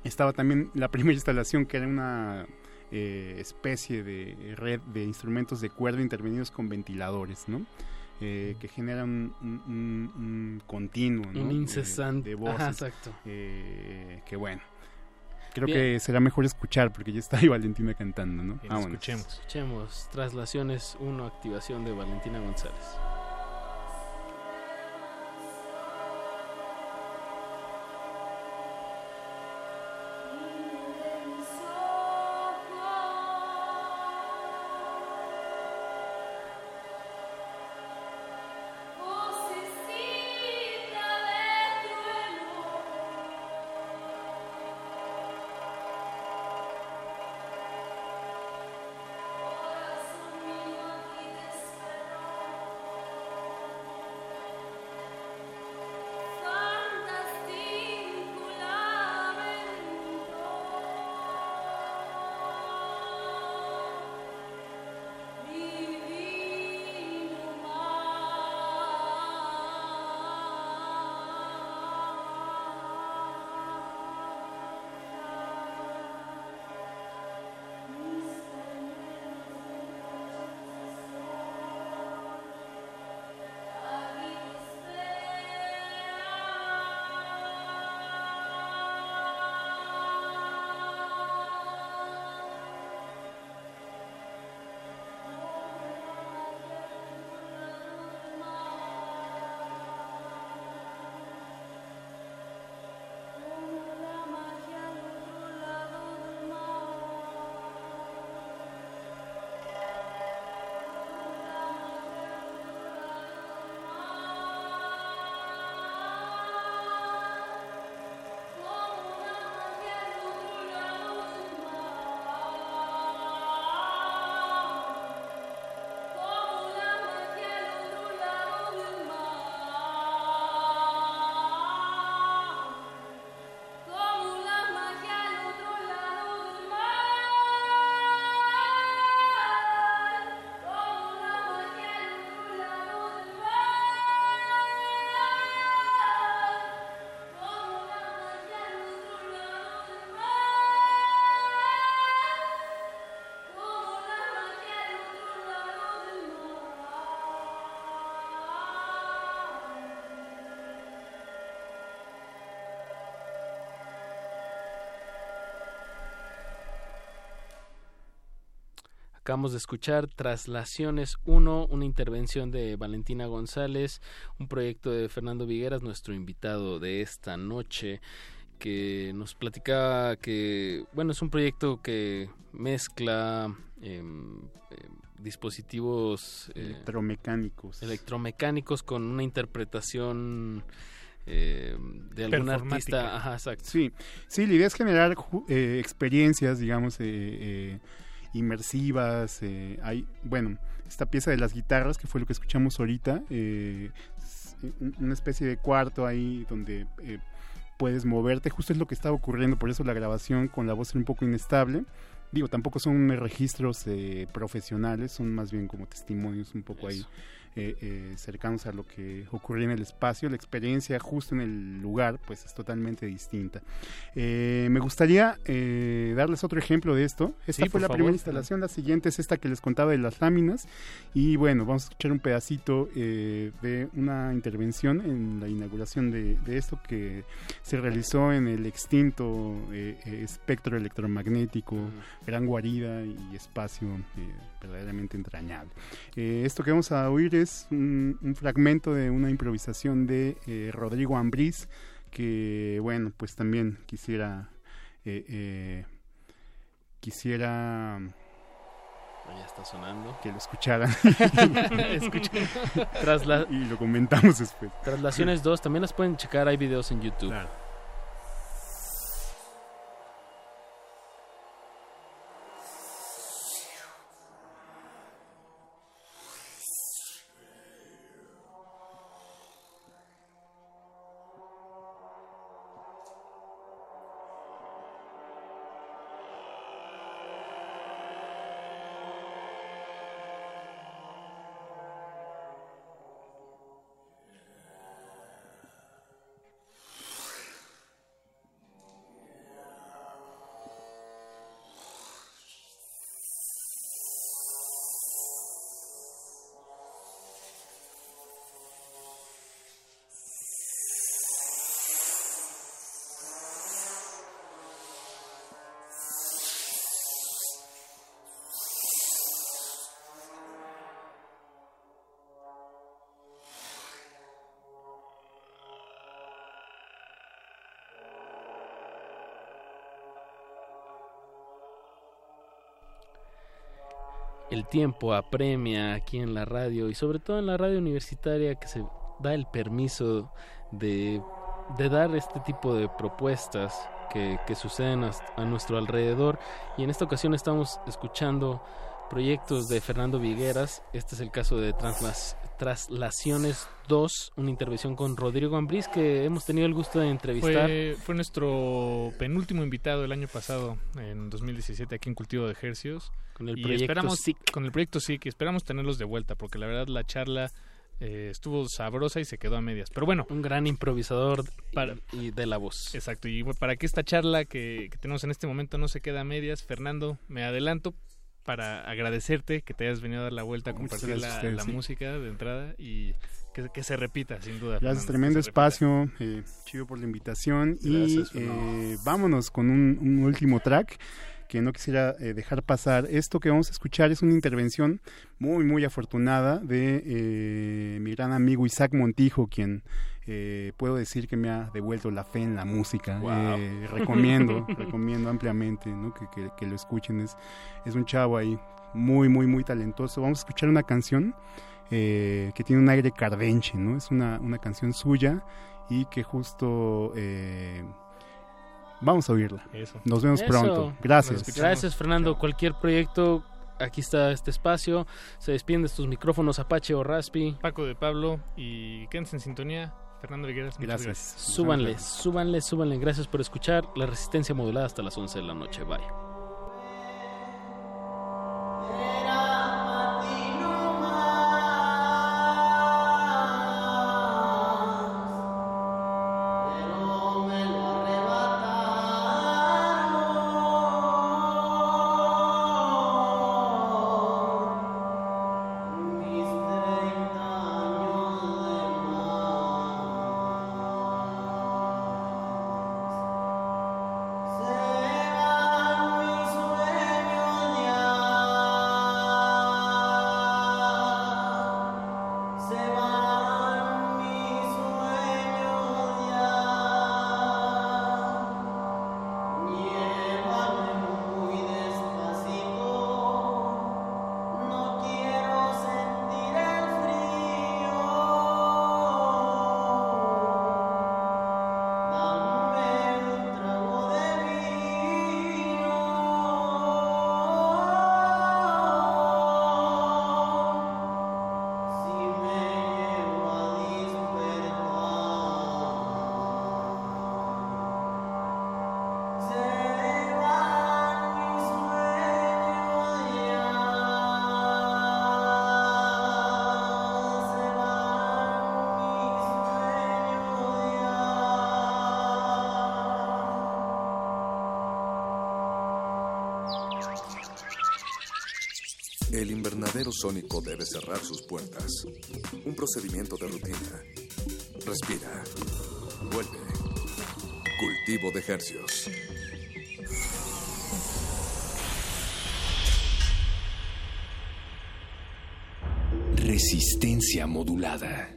estaba también la primera <laughs> instalación que era una eh, especie de red de instrumentos de cuerda intervenidos con ventiladores, ¿no? Eh, que generan un, un- un continuo, ¿no? Un De- incesante- de, voces. Ajá, exacto. eh, que bueno. Creo Bien. que será mejor escuchar porque ya está ahí Valentina cantando, ¿no? Vámonos. Escuchemos. Traslaciones 1, activación de Valentina González. Acabamos de escuchar Traslaciones 1, una intervención de Valentina González, un proyecto de Fernando Vigueras, nuestro invitado de esta noche, que nos platicaba que, bueno, es un proyecto que mezcla em, em, dispositivos eh, Electromecánicos. electromecánicos con una interpretación eh, de algún artista. Ajá, exacto. Sí, sí, la idea es generar eh, experiencias, digamos, inmersivas. eh, hay, bueno, esta pieza de las guitarras, que fue lo que escuchamos ahorita, eh, un- una especie de cuarto ahí donde eh, puedes moverte, justo es lo que estaba ocurriendo, por eso la grabación con la voz era un poco inestable. Digo, tampoco son registros eh, profesionales, son más bien como testimonios un poco ahí eh, eh, cercanos a lo que ocurría en el espacio. La experiencia justo en el lugar, pues es totalmente distinta. Eh, me gustaría eh, darles otro ejemplo de esto. Esta Sí, fue la favor. primera instalación, la siguiente es esta que les contaba de las láminas. Y bueno, vamos a escuchar un pedacito eh, de una intervención en la inauguración de, de esto que se realizó en el extinto eh, espectro electromagnético, gran guarida y espacio verdaderamente entrañable. Esto que vamos a oír es un, un fragmento de una improvisación de eh, Rodrigo Ambriz, que bueno, pues también quisiera... eh, eh, quisiera Ya está sonando. que lo escucharan. <laughs> <laughs> Trasla- y lo comentamos después. Traslaciones 2, también las pueden checar, hay videos en YouTube. Tiempo apremia aquí en la radio y sobre todo en la radio universitaria que se da el permiso de, de dar este tipo de propuestas que, que suceden a, a nuestro alrededor. Y en esta ocasión estamos escuchando proyectos de Fernando Vigueras. Este es el caso de Translas- Traslaciones 2, una intervención con Rodrigo Ambrís que hemos tenido el gusto de entrevistar. Fue, fue nuestro penúltimo invitado el año pasado, en 2017, aquí en Cultivo de Ejercios. Con el Y proyecto esperamos, SIC. Con el proyecto SIC, y esperamos tenerlos de vuelta, porque la verdad la charla eh, estuvo sabrosa y se quedó a medias. Pero bueno. Un gran improvisador para, y de la voz. Exacto, y para que esta charla que, que tenemos en este momento no se quede a medias, Fernando, me adelanto para agradecerte que te hayas venido a dar la vuelta a compartir la, ustedes, la sí. música de entrada y que, que se repita, sin duda. Gracias, Fernando, tremendo espacio, eh, chido por la invitación Gracias, y eh, vámonos con un, un último track que no quisiera eh, dejar pasar. Esto que vamos a escuchar es una intervención muy, muy afortunada de eh, mi gran amigo Isaac Montijo, quien eh, puedo decir que me ha devuelto la fe en la música. Wow. Recomiendo, <laughs> recomiendo ampliamente ¿no? que, que- que lo escuchen. Es, es un chavo ahí muy, muy, muy talentoso. Vamos a escuchar una canción eh, que tiene un aire cardenche, ¿no? Es una, una canción suya y que justo eh, vamos a oírla. Eso. Nos vemos Eso. pronto. Gracias. Gracias, Fernando. Cualquier proyecto, aquí está este espacio. Se despiden de estos micrófonos Apache o Raspi. Paco de Pablo y quédense en sintonía. Fernando Vigueras, muchas Gracias. gracias. Súbanle, súbanle, súbanle. Gracias por escuchar La Resistencia Modulada hasta las 11 de la noche. Bye. Debe cerrar sus puertas. Un procedimiento de rutina. Respira. Vuelve. Cultivo de hercios. Resistencia modulada.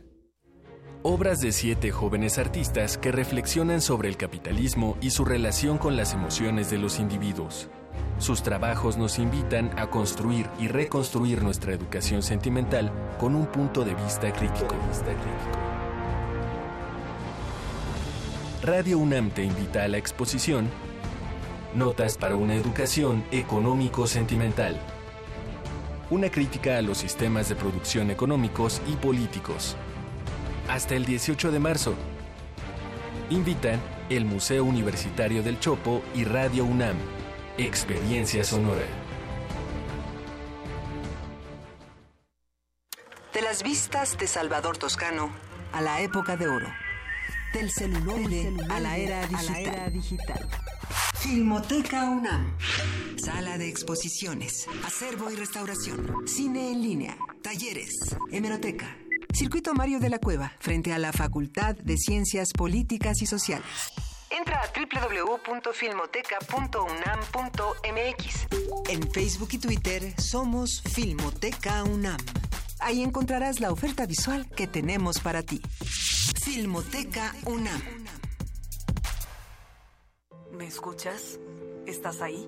Obras de siete jóvenes artistas que reflexionan sobre el capitalismo y su relación con las emociones de los individuos. Sus trabajos nos invitan a construir y reconstruir nuestra educación sentimental con un punto de vista crítico. Radio UNAM te invita a la exposición Notas para una educación económico-sentimental. Una crítica a los sistemas de producción económicos y políticos. Hasta el 18 de marzo. Invitan el Museo Universitario del Chopo y Radio UNAM. Experiencia sonora. De las vistas de Salvador Toscano a la época de oro. Del celuloide a la era digital. Filmoteca UNAM. Sala de exposiciones, acervo y restauración, cine en línea, talleres, hemeroteca. Circuito Mario de la Cueva, frente a la Facultad de Ciencias Políticas y Sociales. Entra a www.filmoteca.unam.mx. En Facebook y Twitter somos Filmoteca UNAM. Ahí encontrarás la oferta visual que tenemos para ti. Filmoteca UNAM. ¿Me escuchas? ¿Estás ahí?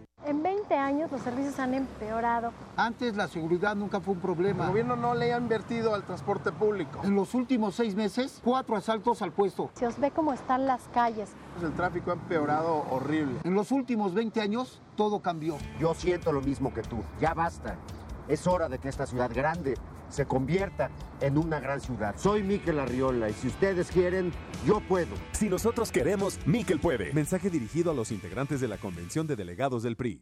En 20 años los servicios han empeorado. Antes la seguridad nunca fue un problema. El gobierno no le ha invertido al transporte público. En los últimos seis meses, cuatro asaltos al puesto. Se os ve cómo están las calles. El tráfico ha empeorado horrible. En los últimos 20 años, todo cambió. Yo siento lo mismo que tú. Ya basta. Es hora de que esta ciudad grande se convierta en una gran ciudad. Soy Miquel Arriola y si ustedes quieren, yo puedo. Si nosotros queremos, Miquel puede. Mensaje dirigido a los integrantes de la Convención de Delegados del PRI.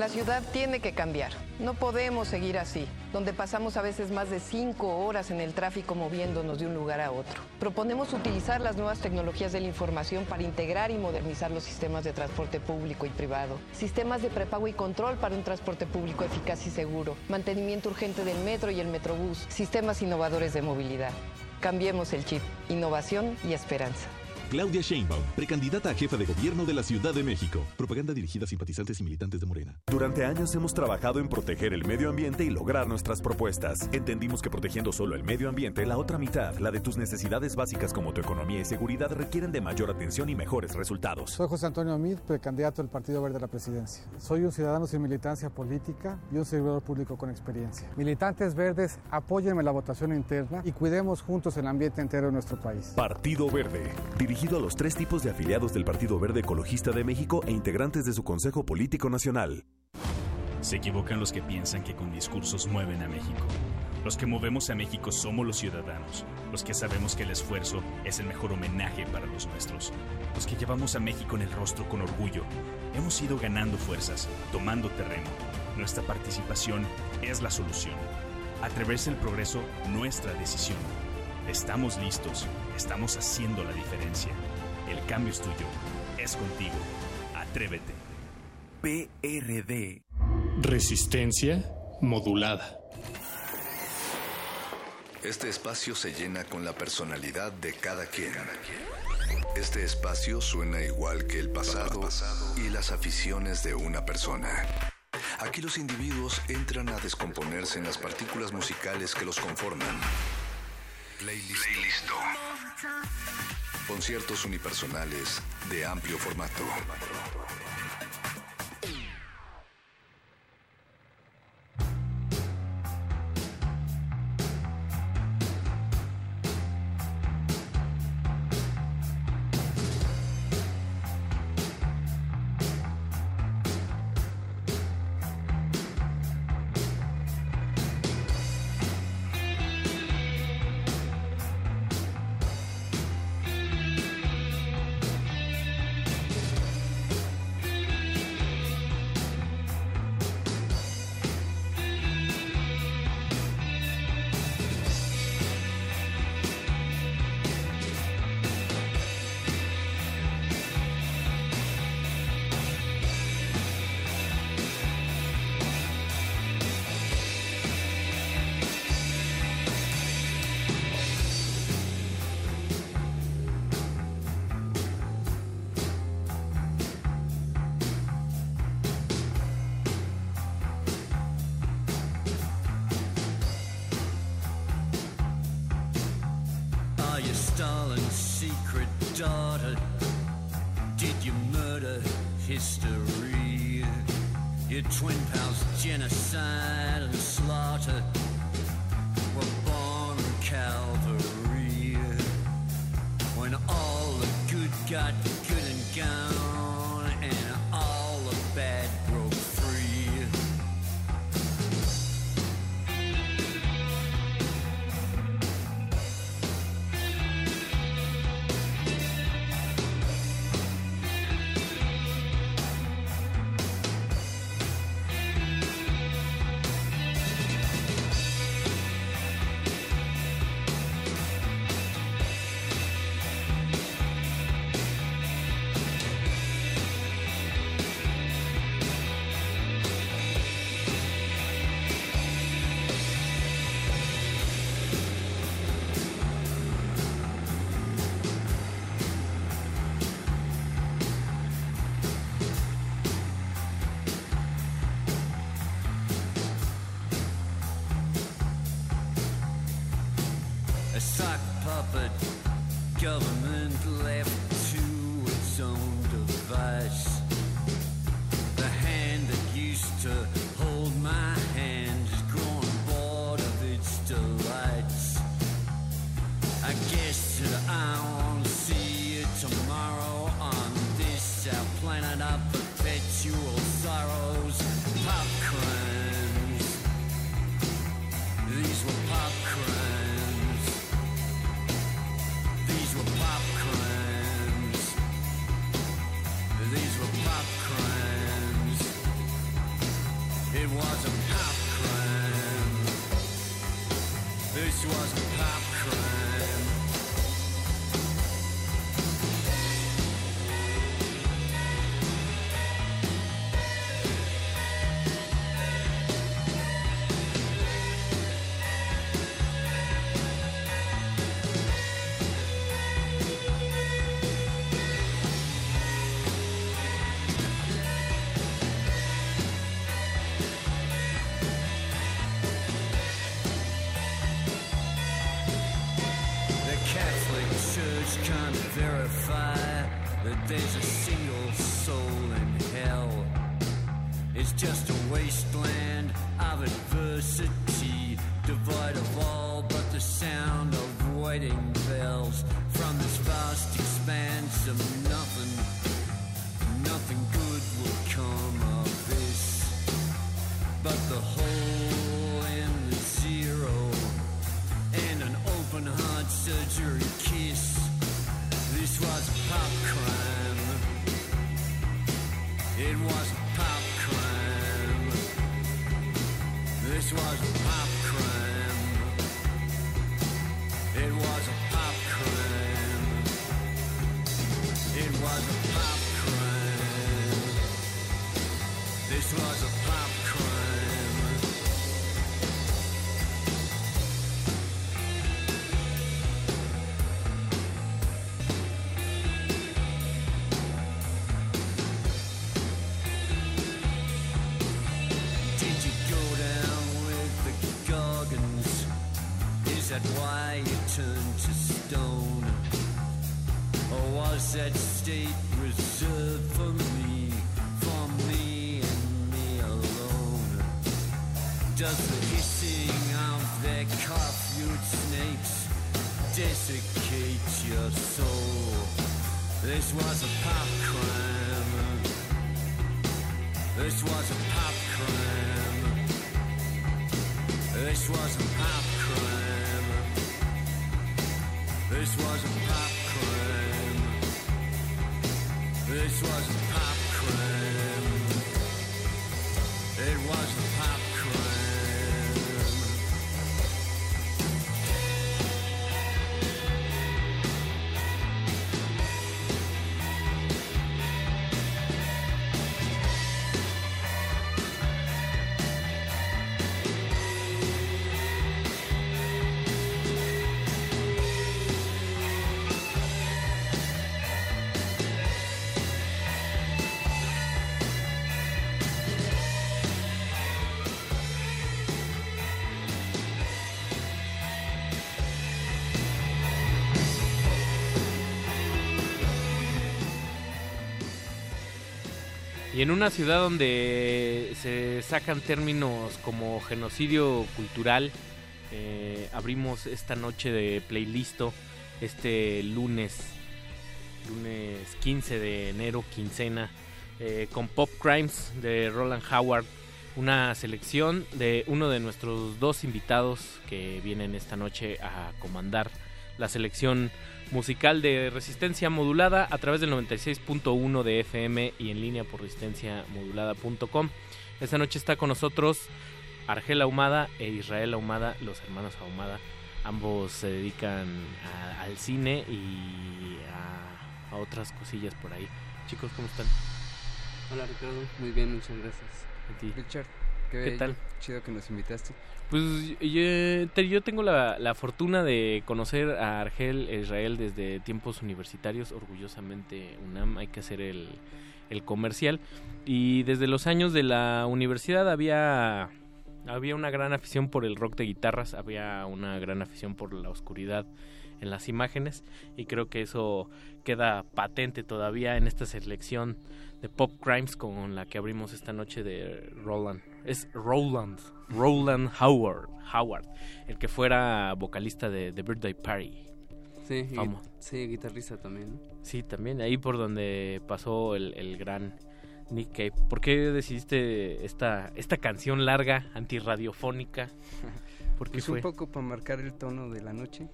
La ciudad tiene que cambiar. No podemos seguir así, donde pasamos a veces más de cinco horas en el tráfico moviéndonos de un lugar a otro. Proponemos utilizar las nuevas tecnologías de la información para integrar y modernizar los sistemas de transporte público y privado, sistemas de prepago y control para un transporte público eficaz y seguro, mantenimiento urgente del metro y el metrobús, sistemas innovadores de movilidad. Cambiemos el chip, innovación y esperanza. Claudia Sheinbaum, precandidata a jefa de gobierno de la Ciudad de México. Propaganda dirigida a simpatizantes y militantes de Morena. Durante años hemos trabajado en proteger el medio ambiente y lograr nuestras propuestas. Entendimos que protegiendo solo el medio ambiente, la otra mitad, la de tus necesidades básicas como tu economía y seguridad, requieren de mayor atención y mejores resultados. Soy José Antonio Amid, precandidato del Partido Verde a la presidencia. Soy un ciudadano sin militancia política y un servidor público con experiencia. Militantes verdes, apóyenme en la votación interna y cuidemos juntos el ambiente entero de nuestro país. Partido Verde, dirigido a los tres tipos de afiliados del Partido Verde Ecologista de México e integrantes de su Consejo Político Nacional. Se equivocan los que piensan que con discursos mueven a México. Los que movemos a México somos los ciudadanos, los que sabemos que el esfuerzo es el mejor homenaje para los nuestros, los que llevamos a México en el rostro con orgullo. Hemos ido ganando fuerzas, tomando terreno. Nuestra participación es la solución. Atreverse el progreso, nuestra decisión. Estamos listos, estamos haciendo la diferencia. El cambio es tuyo, es contigo. Atrévete. PRD. Resistencia modulada. Este espacio se llena con la personalidad de cada quien. Este espacio suena igual que el pasado y las aficiones de una persona. Aquí los individuos entran a descomponerse en las partículas musicales que los conforman. Playlist. Conciertos unipersonales de amplio formato. was state reserved for me, for me and me alone. Does the hissing of their curfewed snakes desiccate your soul? This was a pop crime. This was a pop crime. This was a pop crime. This was a pop this was una ciudad donde se sacan términos como genocidio cultural, eh, abrimos esta noche de playlisto, este lunes, lunes 15 de enero, quincena, eh, con Pop Crimes de Roland Howard, una selección de uno de nuestros dos invitados que vienen esta noche a comandar la selección musical de resistencia modulada a través del 96.1 de FM y en línea por resistenciamodulada.com. Esta noche está con nosotros Argel Ahumada e Israel Ahumada, los hermanos Ahumada. Ambos se dedican a- al cine y a, a otras cosillas por ahí. Chicos, ¿cómo están? Hola Ricardo, muy bien, muchas gracias. A ti. Richard, ¿Qué qué, tal? Chido que nos invitaste. Pues yo, te- yo tengo la, fortuna de conocer a Argel Israel desde tiempos universitarios, orgullosamente UNAM, hay que hacer el, el comercial. Y desde los años de la universidad había, había una gran afición por el rock de guitarras, había una gran afición por la oscuridad en las imágenes y creo que eso queda patente todavía en esta selección de Pop Crimes con la que abrimos esta noche de Roland. Es Roland, Roland Howard, Howard, el que fuera vocalista de The Birthday Party. Sí, Famo- sí, guitarrista también, ¿no? Sí, también ahí por donde pasó el, el gran Nick Cave. ¿Por qué decidiste esta, esta canción larga, antirradiofónica? <laughs> ¿Por qué Pues fue? un poco para marcar el tono de la noche.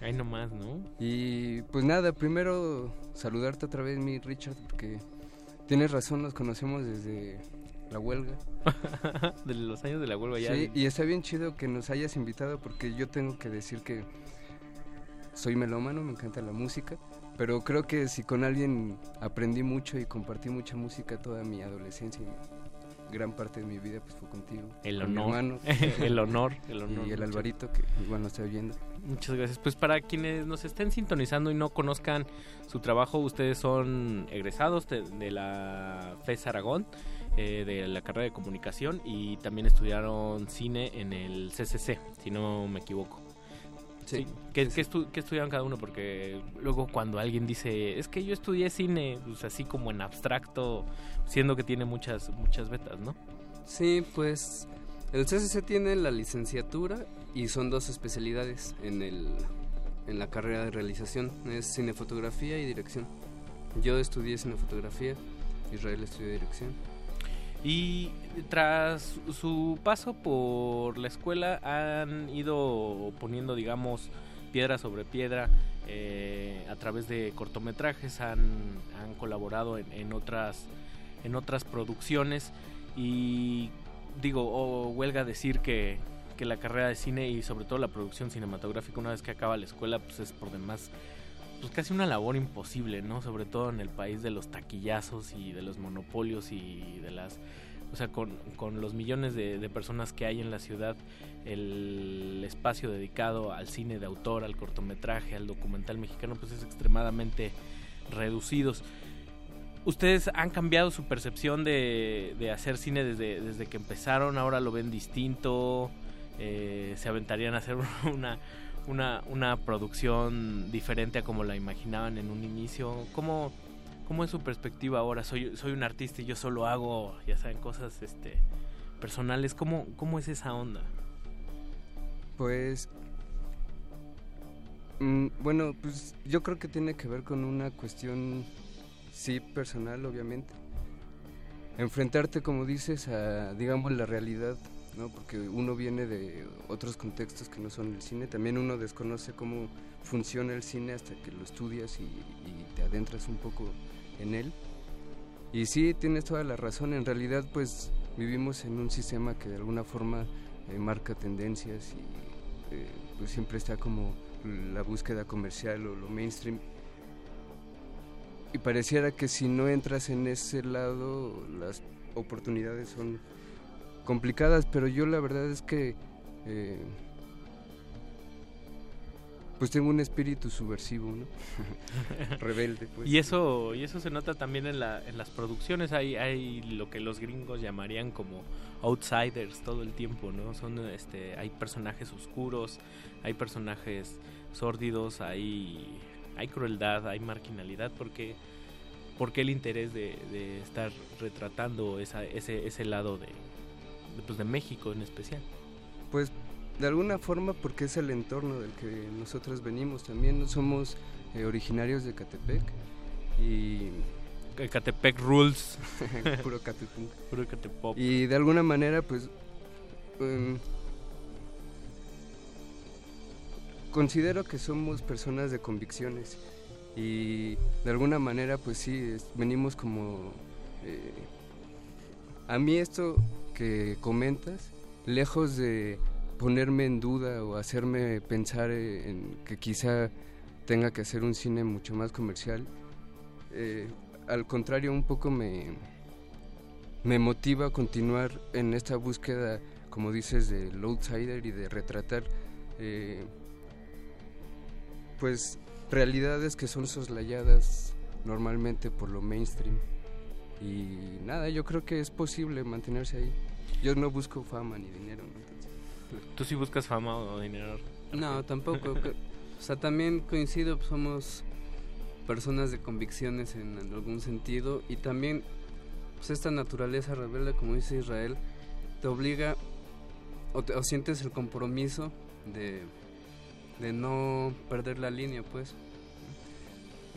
Ahí nomás, ¿no? Y pues nada, primero saludarte otra vez, mi Richard, porque tienes razón, nos conocemos desde la huelga. <laughs> de los años de la huelga ya. Sí, y está bien chido que nos hayas invitado porque yo tengo que decir que soy melómano, me encanta la música, pero creo que si con alguien aprendí mucho y compartí mucha música toda mi adolescencia y gran parte de mi vida pues fue contigo. El con mi honor, hermano. <laughs> el honor, el honor, Y el mucho. Alvarito que igual nos está oyendo. Muchas gracias. Pues para quienes nos estén sintonizando y no conozcan su trabajo, ustedes son egresados de, de la FES Aragón, eh, de la carrera de comunicación y también estudiaron cine en el CCC, si no me equivoco. Sí. ¿Qué, qué estu- qué estudiaron cada uno? Porque luego cuando alguien dice, es que yo estudié cine, pues así como en abstracto, siendo que tiene muchas, muchas vetas, ¿no? Sí, pues el CCC tiene la licenciatura y son dos especialidades en el en la carrera de realización, es cinefotografía y dirección. Yo estudié cinefotografía, Israel estudió dirección. Y tras su paso por la escuela han ido poniendo, digamos, piedra sobre piedra eh, a través de cortometrajes, han, han colaborado en, en otras en otras producciones. Y digo, o huelga decir que, que la carrera de cine y sobre todo la producción cinematográfica una vez que acaba la escuela pues es por demás pues casi una labor imposible, ¿no? Sobre todo en el país de los taquillazos y de los monopolios y de las... O sea, con, con los millones de, de personas que hay en la ciudad, el espacio dedicado al cine de autor, al cortometraje, al documental mexicano, pues es extremadamente reducidos. ¿Ustedes han cambiado su percepción de, de hacer cine desde, desde que empezaron? ¿Ahora lo ven distinto? Eh, ¿Se aventarían a hacer <laughs> una, una, una producción diferente a como la imaginaban en un inicio? ¿Cómo, cómo es su perspectiva ahora? Soy, soy un artista y yo solo hago, ya saben, cosas este, personales. ¿Cómo, ¿Cómo es esa onda? Pues mm, bueno, pues yo creo que tiene que ver con una cuestión sí personal, obviamente. Enfrentarte, como dices, a digamos la realidad, ¿no? Porque uno viene de otros contextos que no son el cine, también uno desconoce cómo funciona el cine hasta que lo estudias y, te adentras un poco en él. Y sí, tienes toda la razón, en realidad pues vivimos en un sistema que de alguna forma eh, marca tendencias y eh, pues siempre está como la búsqueda comercial o lo mainstream. Y pareciera que si no entras en ese lado, las oportunidades son complicadas, pero yo la verdad es que eh, pues tengo un espíritu subversivo, ¿no? <laughs> Rebelde, pues. Y eso, y eso se nota también en, la, en las producciones. Hay, hay lo que los gringos llamarían como outsiders todo el tiempo, ¿no? Son, este, hay personajes oscuros, hay personajes sórdidos, hay, hay crueldad, hay marginalidad, porque ¿por qué el interés de, estar retratando ese, lado de, pues, de México en especial? Pues de alguna forma porque es el entorno del que nosotros venimos también. Somos eh, originarios de Catepec y... Catepec Rules. <laughs> Puro <laughs> Catepec. Puro Catepop. Y de alguna manera pues... Um, considero que somos personas de convicciones y de alguna manera pues sí, es, venimos como... Eh, a mí esto comentas, lejos de ponerme en duda o hacerme pensar en que quizá tenga que hacer un cine mucho más comercial, eh, al contrario un poco me, me motiva a continuar en esta búsqueda, como dices, del outsider y de retratar eh, pues realidades que son soslayadas normalmente por lo mainstream. Y nada, yo creo que es posible mantenerse ahí. Yo no busco fama ni dinero. ¿no? Entonces, ¿Tú sí buscas fama o dinero? No, tampoco. <laughs> o sea, también coincido, pues, somos personas de convicciones en, algún sentido y también pues, esta naturaleza rebelde, como dice Israel, te obliga o, te, o sientes el compromiso de, de no perder la línea, pues.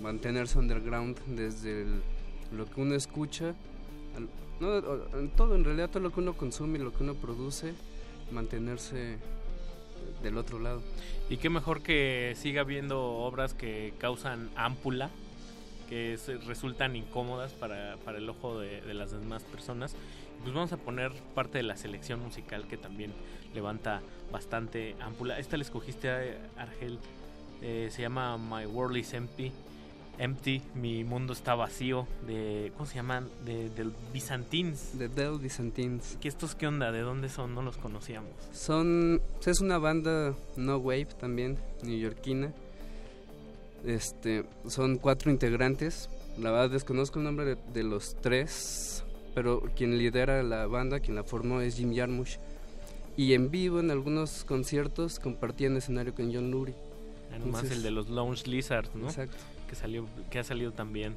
Mantenerse underground desde el, lo que uno escucha, no, en todo, en realidad todo lo que uno consume y lo que uno produce, mantenerse del otro lado. Y qué mejor que siga viendo obras que causan ámpula, que se, resultan incómodas para, para el ojo de, las demás personas. Pues vamos a poner parte de la selección musical que también levanta bastante ámpula. Esta la escogiste, Argel, eh, se llama My World is Empty. Empty, mi mundo está vacío, de, ¿cómo se llaman? De, del Byzantines. De Del Byzantines. ¿Qué estos qué onda? ¿De dónde son? No los conocíamos. Son, es una banda no wave también, neoyorquina. Este, son cuatro integrantes. La verdad desconozco el nombre de, de, los tres, pero quien lidera la banda, quien la formó es Jim Jarmusch. Y en vivo en algunos conciertos compartían escenario con John Lurie. Además el de los Lounge Lizards, ¿no? Exacto. Que salió, que ha salido también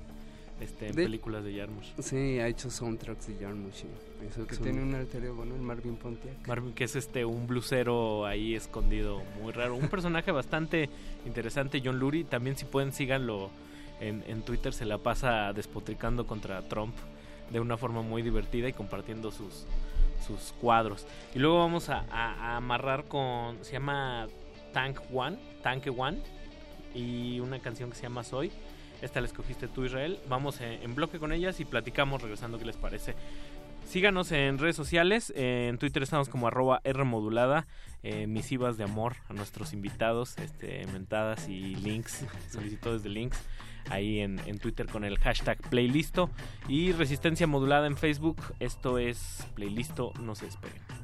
este, en de, películas de Jarmusch. Sí, ha hecho soundtracks de Jarmusch. Eso que son... tiene un alter ego, ¿no? El Marvin Pontiac. Marvin, que es este un blusero ahí escondido, muy raro. Un personaje <laughs> bastante interesante, John Lurie. También si pueden síganlo en, en Twitter, se la pasa despotricando contra Trump de una forma muy divertida y compartiendo sus, sus cuadros. Y luego vamos a, a, a amarrar con, se llama Tank One, Tank One, y una canción que se llama Soy. Esta la escogiste tú, Israel. Vamos en, bloque con ellas y platicamos regresando qué les parece. Síganos en redes sociales. En Twitter estamos como arroba Rmodulada. Eh, misivas de amor a nuestros invitados, este, mentadas y links, <laughs> solicitudes de links. Ahí en, en, Twitter con el hashtag Playlisto. Y Resistencia Modulada en Facebook. Esto es Playlisto, no se esperen.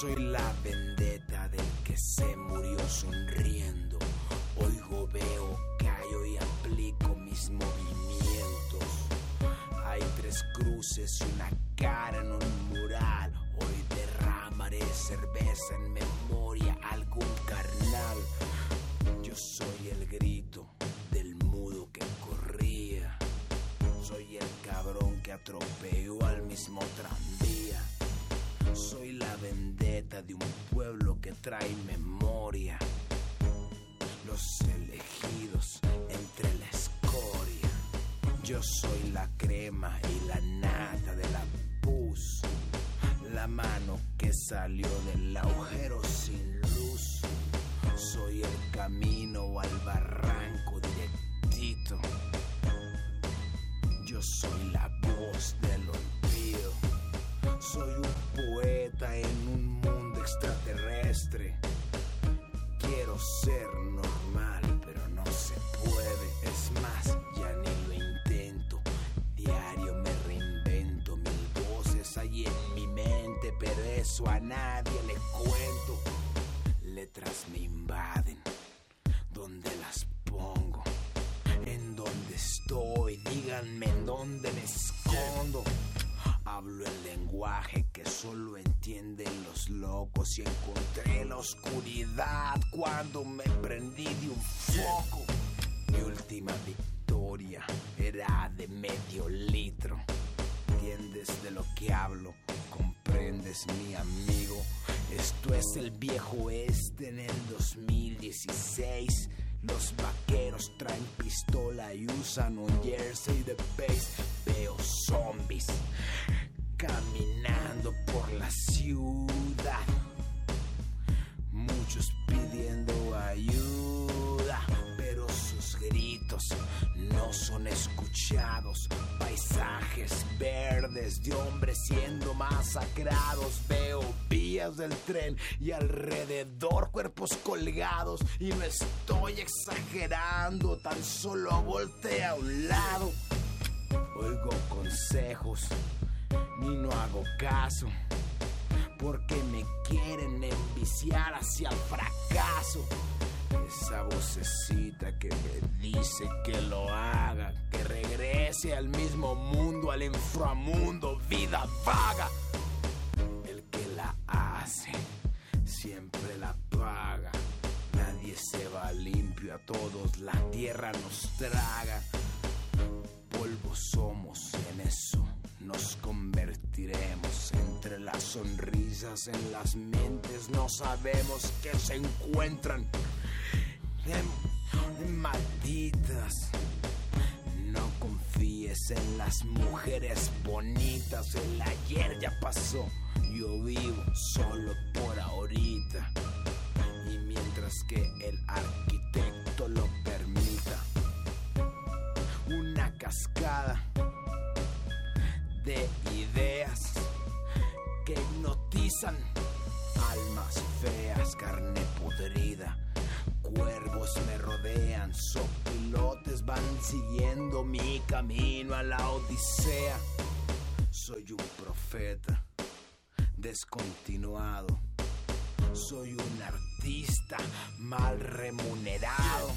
Soy la vendetta del que se murió sonriendo. Oigo, veo, callo y aplico mis movimientos. Hay tres cruces y una cara en un mural. Hoy derramaré cerveza en memoria a algún carnal. Yo soy el grito del mudo que corría. Soy el cabrón que atropelló al mismo tranvía. De un pueblo que trae memoria. Los elegidos entre la escoria. Yo soy la crema y la nata de la pus. La mano que salió del agujero sin luz. Soy el camino al barranco directito. Yo soy la voz del olvido. Soy un poeta en un extraterrestre. Quiero ser normal, pero no se puede. Es más, ya ni lo intento. Diario me reinvento. Mil voces hay en mi mente, pero eso a nadie le cuento. Letras me invaden. ¿Dónde las pongo? ¿En dónde estoy? Díganme en dónde me escondo. Hablo el lenguaje que solo entienden los locos y encontré la oscuridad cuando me prendí de un foco. Mi última victoria era de medio litro. ¿Entiendes de lo que hablo? ¿Comprendes mi amigo? Esto es el viejo este en el 2016. Los vaqueros traen pistola y usan un jersey de base. Veo zombies caminando por la ciudad. Muchos pidiendo ayuda, pero sus gritos no son escuchados. Paisajes verdes de hombres siendo masacrados. Veo vías del tren y alrededor cuerpos colgados. Y no estoy exagerando, tan solo voltea a un lado. Oigo consejos ni no hago caso. Porque me quieren enviciar hacia el fracaso. Esa vocecita que me dice que lo haga, que regrese al mismo mundo, al inframundo, vida vaga. El que la hace siempre la paga. Nadie se va limpio, a todos la tierra nos traga. Polvo somos en eso nos convertiremos entre las sonrisas en las mentes. No sabemos que se encuentran. Malditas no confíes en las mujeres bonitas. El ayer ya pasó. Yo vivo solo por ahorita. Y mientras que el arquitecto lo permita una cascada de ideas que hipnotizan almas feas, carne podrida. Cuervos me rodean, sopilotes van siguiendo mi camino a la odisea. Soy un profeta descontinuado. Soy un artista mal remunerado.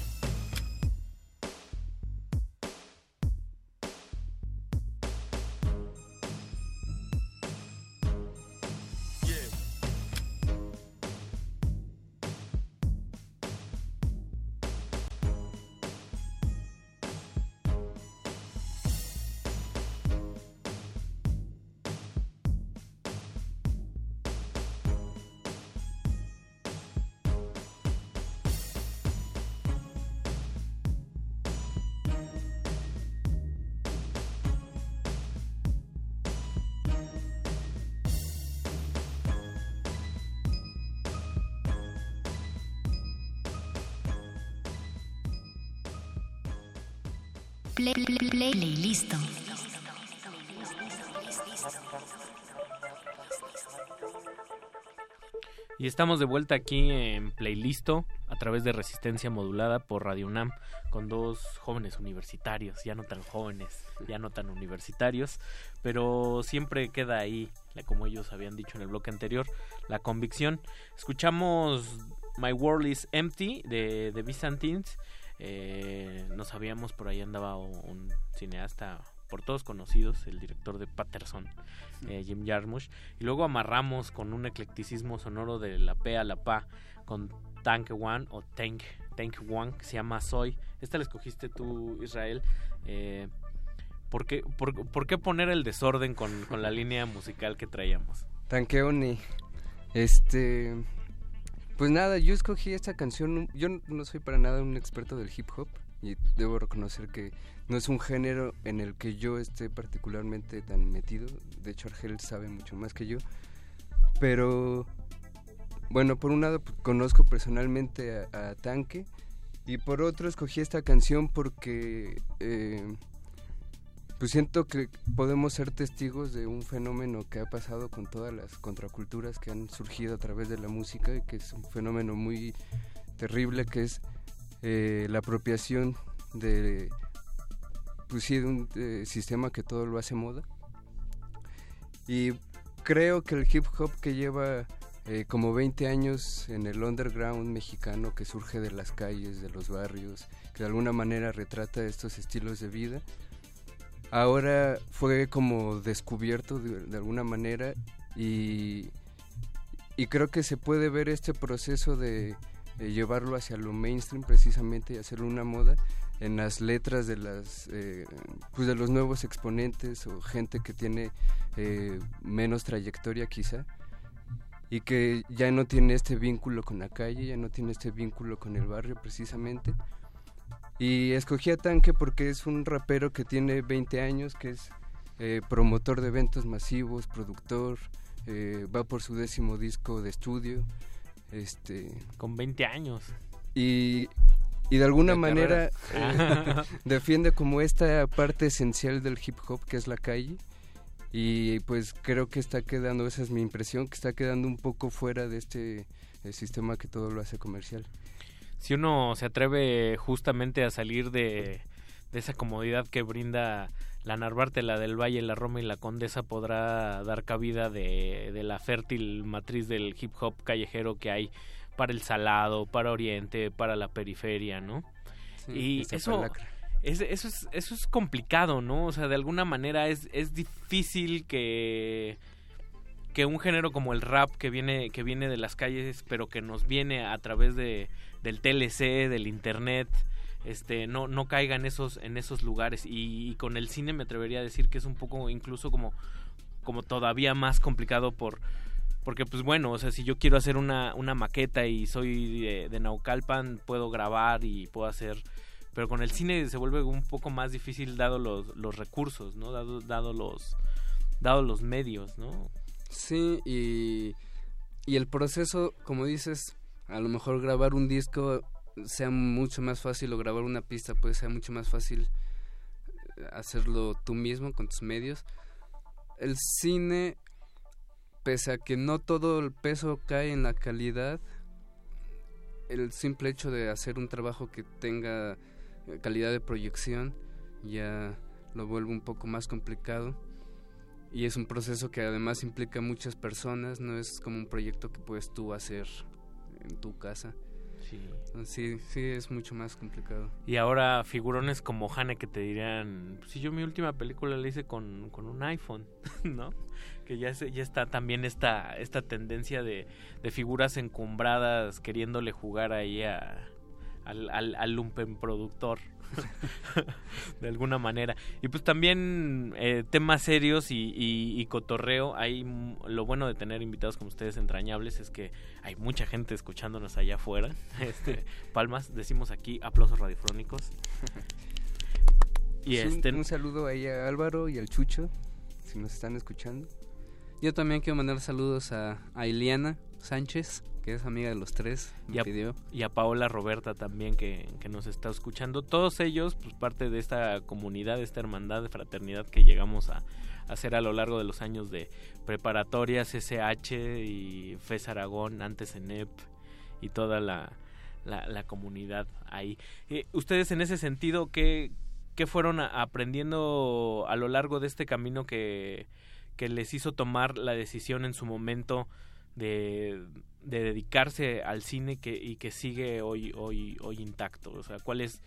Play. Y estamos de vuelta aquí en Playlisto a través de Resistencia Modulada por Radio UNAM con dos jóvenes universitarios, ya no tan jóvenes, ya no tan universitarios, pero siempre queda ahí, como ellos habían dicho en el bloque anterior, la convicción. Escuchamos My World is Empty de, de Byzantines. Eh, no sabíamos, por ahí andaba un cineasta por todos conocidos, el director de Patterson, eh, Jim Jarmusch. Y luego amarramos con un eclecticismo sonoro de la P a la Pa con Tank One o Tank, Tank One, que se llama Soy. Esta la escogiste tú, Israel. Eh, ¿por, qué, por, por qué poner el desorden con, con la línea musical que traíamos? Tanqueoni. Este. Pues nada, yo escogí esta canción. Yo no soy para nada un experto del hip hop. Y debo reconocer que no es un género en el que yo esté particularmente tan metido. De hecho, Argel sabe mucho más que yo. Pero. Bueno, por un lado pues, conozco personalmente a, Tanque. Y por otro escogí esta canción porque. eh, pues siento que podemos ser testigos de un fenómeno que ha pasado con todas las contraculturas que han surgido a través de la música y que es un fenómeno muy terrible que es eh, la apropiación de pues sí, de un eh, sistema que todo lo hace moda. Y creo que el hip hop que lleva eh, como 20 años en el underground mexicano que surge de las calles, de los barrios, que de alguna manera retrata estos estilos de vida, ahora fue como descubierto de, alguna manera y, y creo que se puede ver este proceso de, llevarlo hacia lo mainstream precisamente y hacerlo una moda en las letras de las eh, pues de los nuevos exponentes o gente que tiene eh, menos trayectoria quizá y que ya no tiene este vínculo con la calle, ya no tiene este vínculo con el barrio precisamente. Y escogí a Tanque porque es un rapero que tiene 20 años, que es eh, promotor de eventos masivos, productor, eh, va por su décimo disco de estudio. Este, Con 20 años. y, y de alguna De manera <laughs> eh, defiende como esta parte esencial del hip hop que es la calle y pues creo que está quedando, esa es mi impresión, que está quedando un poco fuera de este sistema que todo lo hace comercial. Si uno se atreve justamente a salir de, de esa comodidad que brinda la Narvarte, la del Valle, la Roma y la Condesa, podrá dar cabida de, de la fértil matriz del hip hop callejero que hay para el Salado, para Oriente, para la periferia, ¿no? Sí, y eso, es, eso, es, eso es complicado, ¿no? O sea, de alguna manera es, es difícil que que un género como el rap que viene que viene de las calles pero que nos viene a través de del TLC del internet este no no caiga en esos en esos lugares. Y, y con el cine me atrevería a decir que es un poco incluso como como todavía más complicado por porque pues bueno o sea si yo quiero hacer una una maqueta y soy de, de Naucalpan puedo grabar y puedo hacer pero con el cine se vuelve un poco más difícil dado los, los recursos no dado dado los dado los medios no Sí, y, y el proceso, como dices, a lo mejor grabar un disco sea mucho más fácil o grabar una pista pues sea mucho más fácil eh, hacerlo tú mismo con tus medios. El cine, pese a que no todo el peso cae en la calidad, el simple hecho de hacer un trabajo que tenga eh, calidad de proyección ya lo vuelve un poco más complicado y es un proceso que además implica muchas personas, no es como un proyecto que puedes tú hacer en tu casa. Sí. Sí, sí, es mucho más complicado. Y ahora figurones como Hane que te dirían, si yo mi última película la hice con, con un iPhone, <laughs> ¿no? Que ya, se- ya está también esta, esta tendencia de, de figuras encumbradas queriéndole jugar ahí a, al, al, al lumpen productor. <laughs> de alguna manera. Y pues también eh, temas serios y, y- y cotorreo. Hay lo bueno de tener invitados como ustedes entrañables es que hay mucha gente escuchándonos allá afuera. <laughs> Este, palmas, decimos aquí aplausos radiofónicos. Y Pues un- este un, saludo ahí a Álvaro y al Chucho, si nos están escuchando. Yo también quiero mandar saludos a, a Iliana, Sánchez, que es amiga de los tres, me y a, pidió. y a Paola Roberta también que, que nos está escuchando. Todos ellos, pues parte de esta comunidad, de esta hermandad de fraternidad que llegamos a, a hacer a lo largo de los años de preparatorias, SH y FES Aragón, antes ENEP y toda la, la, la comunidad ahí. Eh, ustedes en ese sentido, ¿qué, qué fueron a- aprendiendo a lo largo de este camino que, que les hizo tomar la decisión en su momento de, de dedicarse al cine que, y que sigue hoy, hoy, hoy intacto? O sea, ¿cuál es,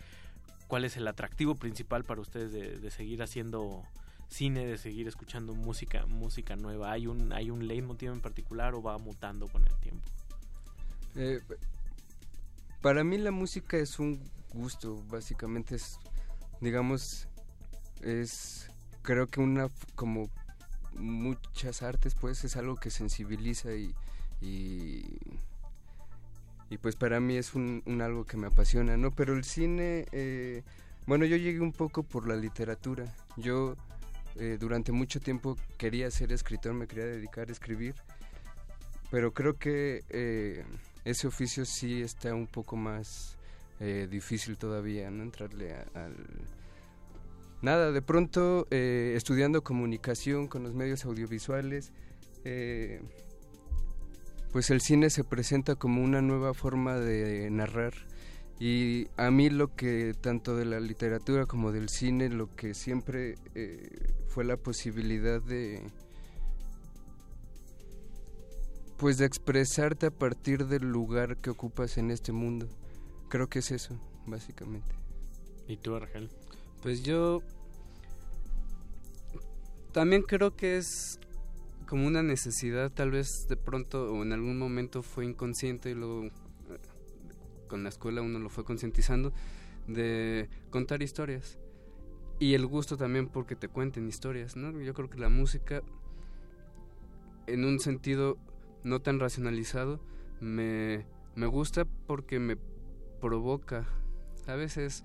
cuál es el atractivo principal para ustedes de, seguir haciendo cine, de seguir escuchando música, música nueva? ¿Hay un, ¿Hay un leitmotiv en particular o va mutando con el tiempo? Eh, para mí la música es un gusto, básicamente es, digamos, es, creo que una, como muchas artes, pues es algo que sensibiliza y, y, pues para mí es un, algo que me apasiona, ¿no? Pero el cine, eh, bueno, yo llegué un poco por la literatura, yo eh, durante mucho tiempo quería ser escritor, me quería dedicar a escribir, pero creo que eh, ese oficio sí está un poco más eh, difícil todavía, ¿no? Entrarle al... Nada, de pronto eh, estudiando comunicación con los medios audiovisuales, eh, pues el cine se presenta como una nueva forma de narrar y a mí lo que tanto de la literatura como del cine, lo que siempre eh, fue la posibilidad de pues de expresarte a partir del lugar que ocupas en este mundo. Creo que es eso, básicamente. ¿Y tú, Argel? Pues yo también creo que es como una necesidad, tal vez de pronto o en algún momento fue inconsciente y luego eh, con la escuela uno lo fue concientizando de contar historias. Y el gusto también porque te cuenten historias, ¿no? Yo creo que la música en un sentido no tan racionalizado me, me gusta porque me provoca. A veces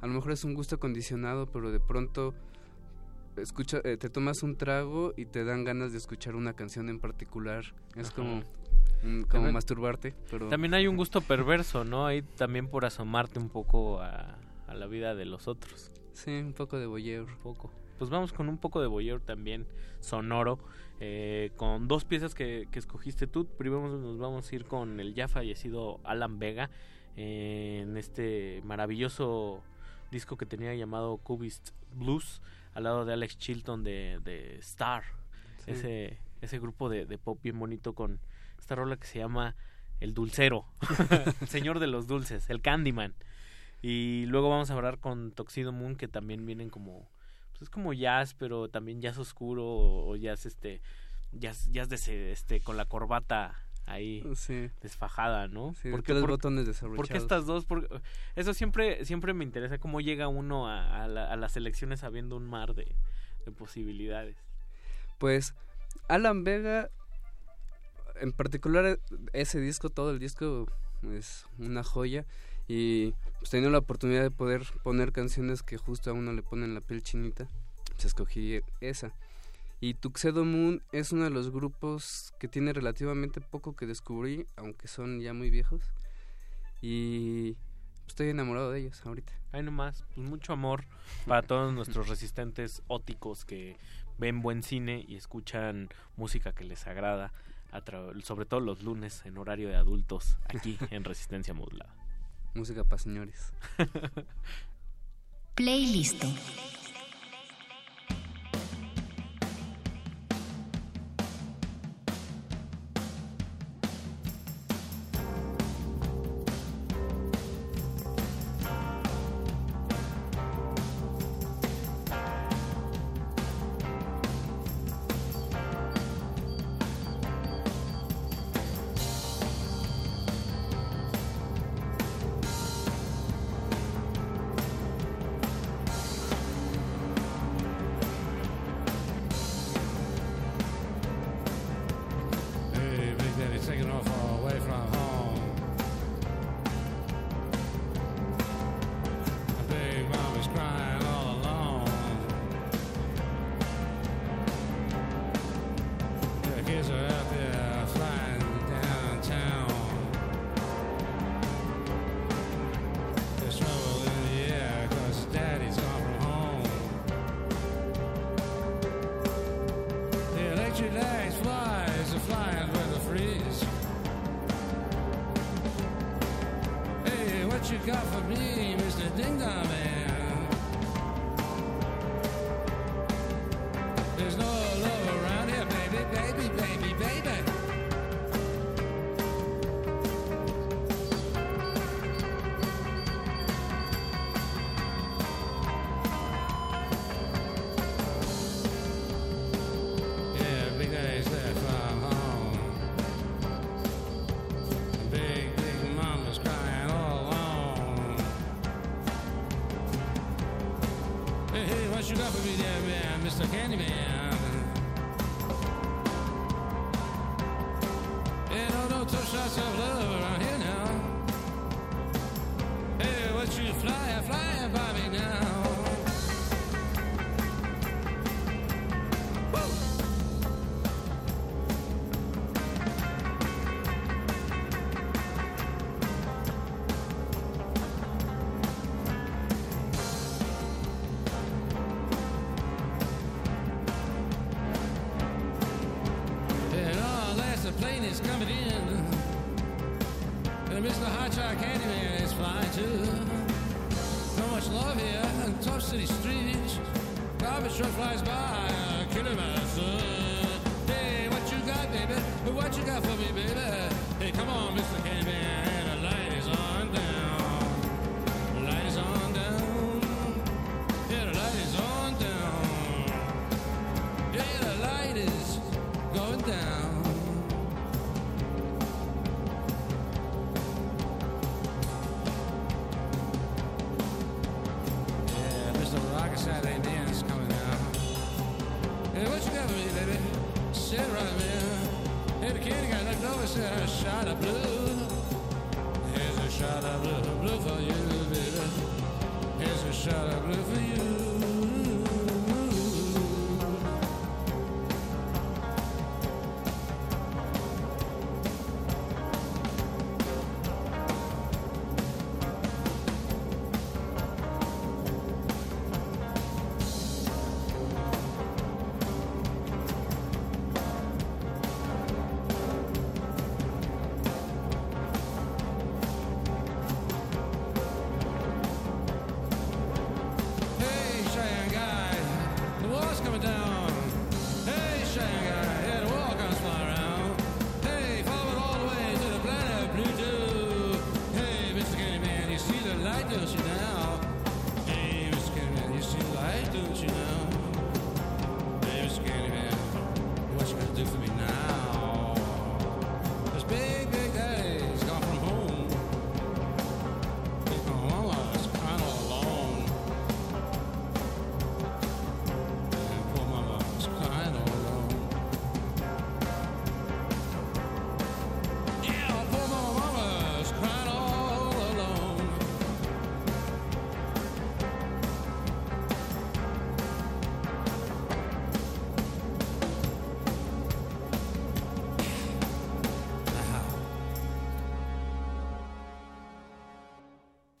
a lo mejor es un gusto condicionado, pero de pronto escucha, eh, te tomas un trago y te dan ganas de escuchar una canción en particular. Es Ajá. como, como También- masturbarte, pero También hay un gusto perverso, ¿no? Hay también por asomarte un poco a, a la vida de los otros. sí, un poco de voyeur. Un poco. Pues vamos con un poco de voyeur también sonoro, eh, con dos piezas que, que escogiste tú. Primero nos vamos a ir con el ya fallecido Alan Vega eh, en este maravilloso disco que tenía llamado Cubist Blues al lado de Alex Chilton de, de Star. Sí. Ese, ese grupo de, de pop bien bonito con esta rola que se llama El Dulcero, <laughs> el señor de los dulces, el Candyman. Y luego vamos a hablar con Toxido Moon, que también vienen como. Pues es como jazz, pero también jazz oscuro o, o jazz este. Jazz, jazz de ese, este, con la corbata ahí Sí. desfajada, ¿no? Sí, ¿Por que los por- botones ¿Por desabrochados. qué estas dos? Porque eso siempre, siempre me interesa cómo llega uno a, a la- a las elecciones sabiendo un mar de, de posibilidades. Pues Alan Vega, en particular ese disco, todo el disco es una joya y pues teniendo la oportunidad de poder poner canciones que justo a uno le ponen la piel chinita, pues escogí esa. Y Tuxedo Moon es uno de los grupos que tiene relativamente poco que descubrí, aunque son ya muy viejos. Y estoy enamorado de ellos ahorita. Hay nomás, pues mucho amor para todos nuestros resistentes óticos que ven buen cine y escuchan música que les agrada, a sobre todo los lunes en horario de adultos, aquí <laughs> en Resistencia Modulada. Música para señores. Playlist. shot out of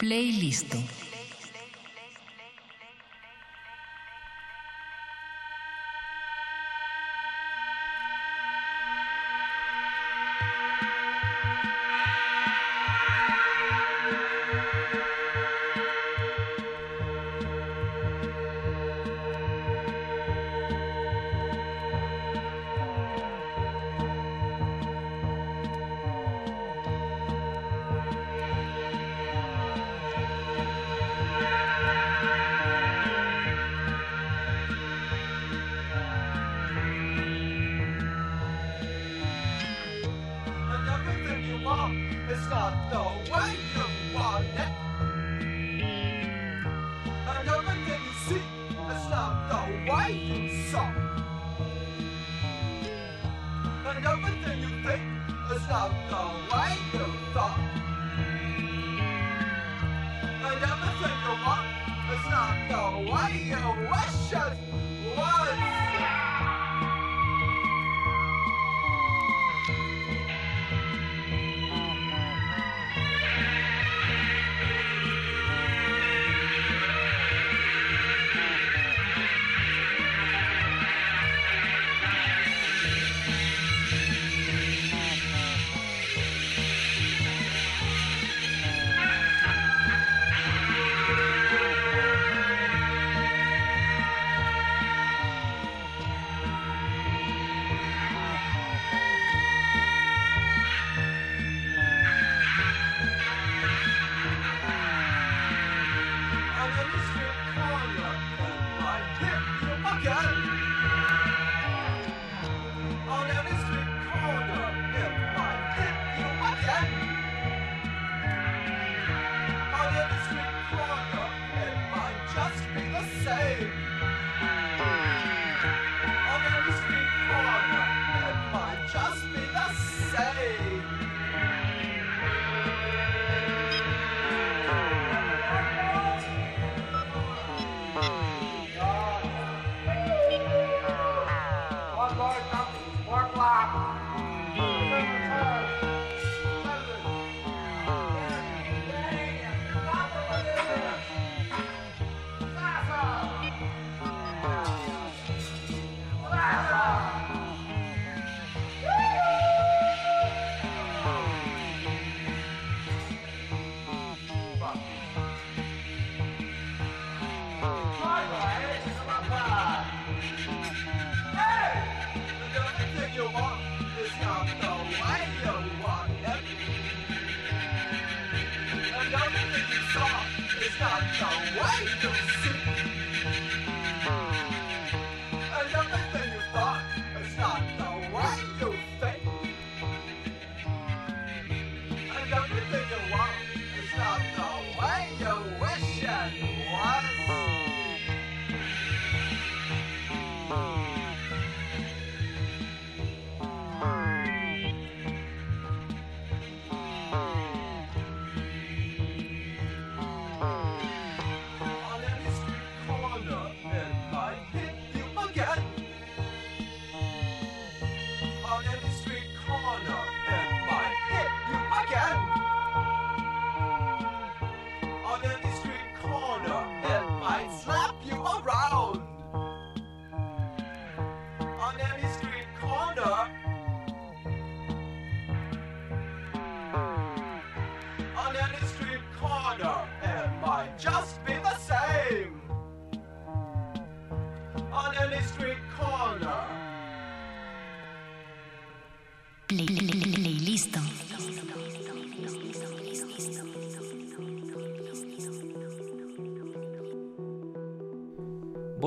Playlist.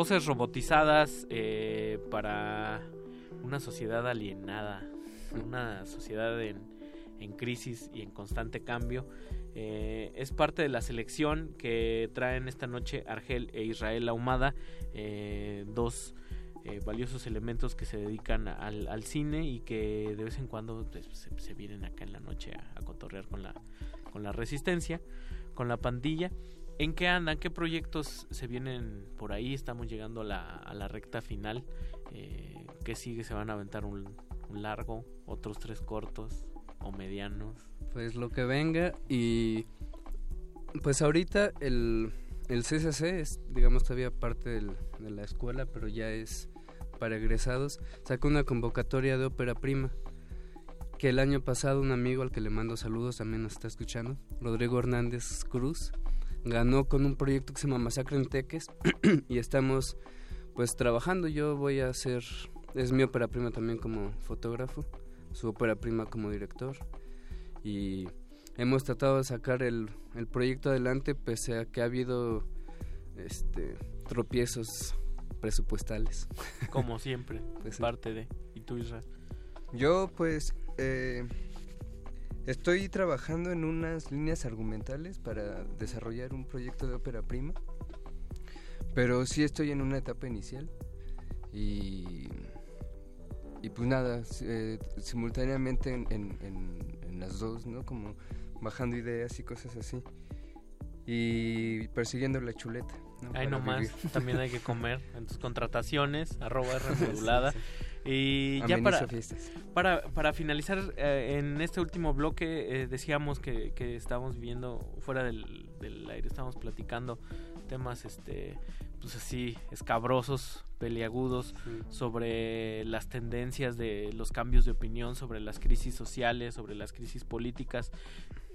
Voces robotizadas eh, para una sociedad alienada, una sociedad en, en crisis y en constante cambio. Eh, es parte de la selección que traen esta noche Argel e Israel Ahumada, eh, dos eh, valiosos elementos que se dedican al, al cine y que de vez en cuando pues, se, se vienen acá en la noche a, a cotorrear con la, con la resistencia, con la pandilla. ¿En qué andan? ¿Qué proyectos se vienen por ahí? Estamos llegando a la, a la recta final. Eh, ¿Qué sigue? ¿Se van a aventar un, un largo? ¿Otros tres cortos o medianos? Pues lo que venga y pues ahorita el, el CCC es digamos todavía parte del- de la escuela pero ya es para egresados. Saca una convocatoria de ópera prima que el año pasado un amigo al que le mando saludos también nos está escuchando, Rodrigo Hernández Cruz, ganó con un proyecto que se llama Masacre en Teques <clears throat> y estamos pues trabajando. Yo voy a hacer, es mi ópera prima también como fotógrafo, su ópera prima como director y hemos tratado de sacar el, el proyecto adelante pese a que ha habido este tropiezos presupuestales. Como siempre, <laughs> Pues parte de. ¿Y tú, Israel? Yo pues eh, estoy trabajando en unas líneas argumentales para desarrollar un proyecto de ópera prima, pero sí estoy en una etapa inicial y, y pues nada, eh, simultáneamente en, en- en- en las dos, ¿no? Como bajando ideas y cosas así y persiguiendo la chuleta. ¿no? Ahí Para nomás, también hay que comer en tus contrataciones, arroba R <laughs> Sí, modulada. sí. Y ya para, para, para finalizar, eh, en este último bloque eh, decíamos que, que estábamos viviendo fuera del, del aire, estábamos platicando temas este pues así escabrosos, peliagudos sobre las tendencias de los cambios de opinión, sobre las crisis sociales, sobre las crisis políticas,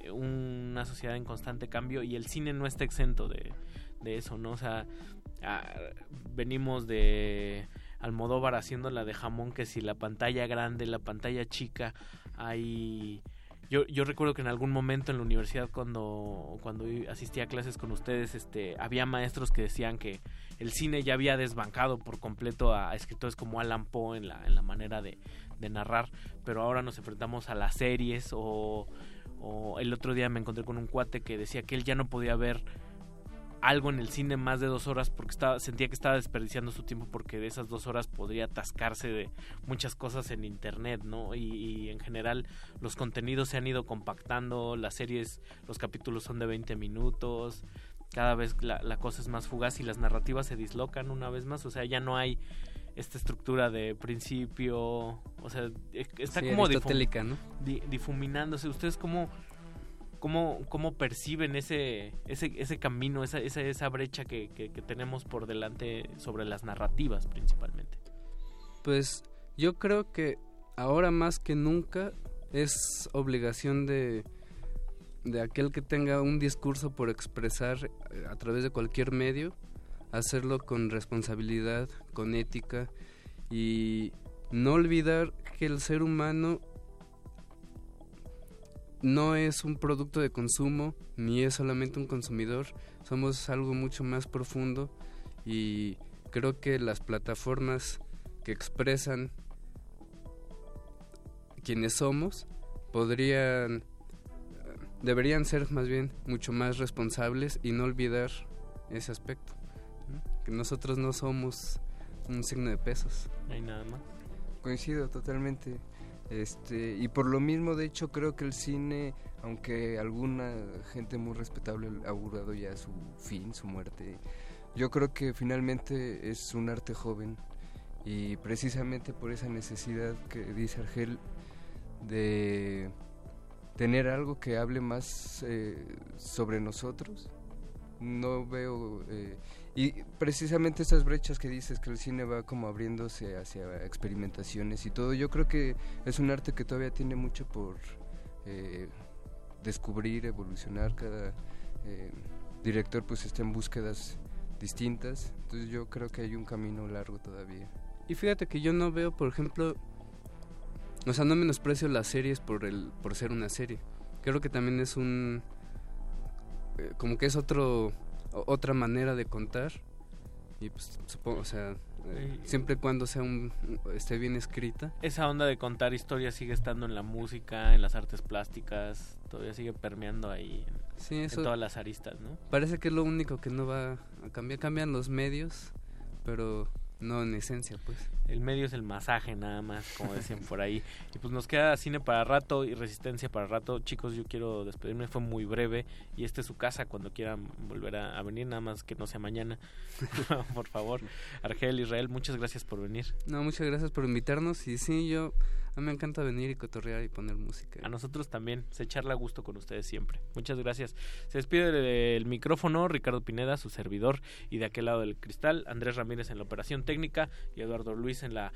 eh, una sociedad en constante cambio y el cine no está exento de, de eso, ¿no? O sea, ah, venimos de Almodóvar haciendo la de jamón, que si la pantalla grande, la pantalla chica, hay... Yo, yo recuerdo que en algún momento en la universidad cuando, cuando asistía a clases con ustedes, este, había maestros que decían que el cine ya había desbancado por completo a, escritores como Alan Poe en la, en la manera de, de narrar, pero ahora nos enfrentamos a las series o, o el otro día me encontré con un cuate que decía que él ya no podía ver algo en el cine más de dos horas porque estaba, sentía que estaba desperdiciando su tiempo porque de esas dos horas podría atascarse de muchas cosas en internet, ¿no? Y, y en general los contenidos se han ido compactando, las series, los capítulos son de 20 minutos, cada vez la, la cosa es más fugaz y las narrativas se dislocan una vez más, o sea, ya no hay esta estructura de principio, o sea, e- está Sí, como difum- aristotélica, ¿no? di- difuminándose. ¿Ustedes cómo, cómo, perciben ese, ese, camino, esa, esa, esa brecha que, que- que tenemos por delante sobre las narrativas principalmente? Pues yo creo que ahora más que nunca es obligación de, de aquel que tenga un discurso por expresar eh, a través de cualquier medio, hacerlo con responsabilidad, con ética y no olvidar que el ser humano no es un producto de consumo ni es solamente un consumidor, somos algo mucho más profundo y creo que las plataformas que expresan quienes somos podrían deberían ser más bien mucho más responsables y no olvidar ese aspecto que nosotros no somos un signo de pesos No hay nada más. Coincido totalmente. Este, y por lo mismo, de hecho, creo que el cine, aunque alguna gente muy respetable ha augurado ya su fin, su muerte, yo creo que finalmente es un arte joven y precisamente por esa necesidad que dice Argel de tener algo que hable más eh, sobre nosotros. No veo... eh, y precisamente estas brechas que dices que el cine va como abriéndose hacia experimentaciones y todo, yo creo que es un arte que todavía tiene mucho por eh, descubrir, evolucionar. Cada eh, director pues está en búsquedas distintas, entonces yo creo que hay un camino largo todavía. Y fíjate que yo no veo, por ejemplo, o sea, no menosprecio las series por el por ser una serie. Creo que también es un eh, como que es otro otra manera de contar y pues supongo, o sea, eh, siempre y cuando sea un esté bien escrita. Esa onda de contar historias sigue estando en la música, en las artes plásticas, todavía sigue permeando ahí en, Sí, en todas las aristas, ¿no? Parece que es lo único que no va a cambiar, cambian los medios, pero no en esencia, pues. El medio es el masaje nada más, como decían por ahí. Y pues nos queda cine para rato y resistencia para rato. Chicos, yo quiero despedirme, fue muy breve. Y esta es su casa cuando quieran volver a, a venir, nada más que no sea mañana. <laughs> por favor. Argel, Israel, muchas gracias por venir. No, muchas gracias por invitarnos y sí, yo a mí me encanta venir y cotorrear y poner música. A nosotros también, se echarla a gusto con ustedes siempre. Muchas gracias. Se despide del micrófono Ricardo Pineda, su servidor, y de aquel lado del cristal, Andrés Ramírez en la operación técnica y Eduardo Luis en la,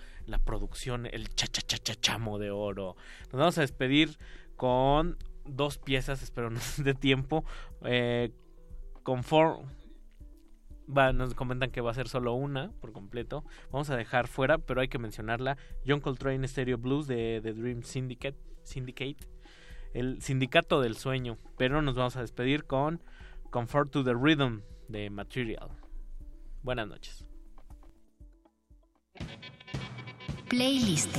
producción, el cha cha cha cha chamo de oro. Nos vamos a despedir con dos piezas, espero nos <laughs> dé tiempo. Eh, con For- Nos comentan que va a ser solo una por completo. Vamos a dejar fuera, pero hay que mencionarla. John Coltrane Stereo Blues de The Dream Syndicate, Syndicate. El sindicato del sueño. Pero nos vamos a despedir con Comfort to the Rhythm de Material. Buenas noches. Playlist.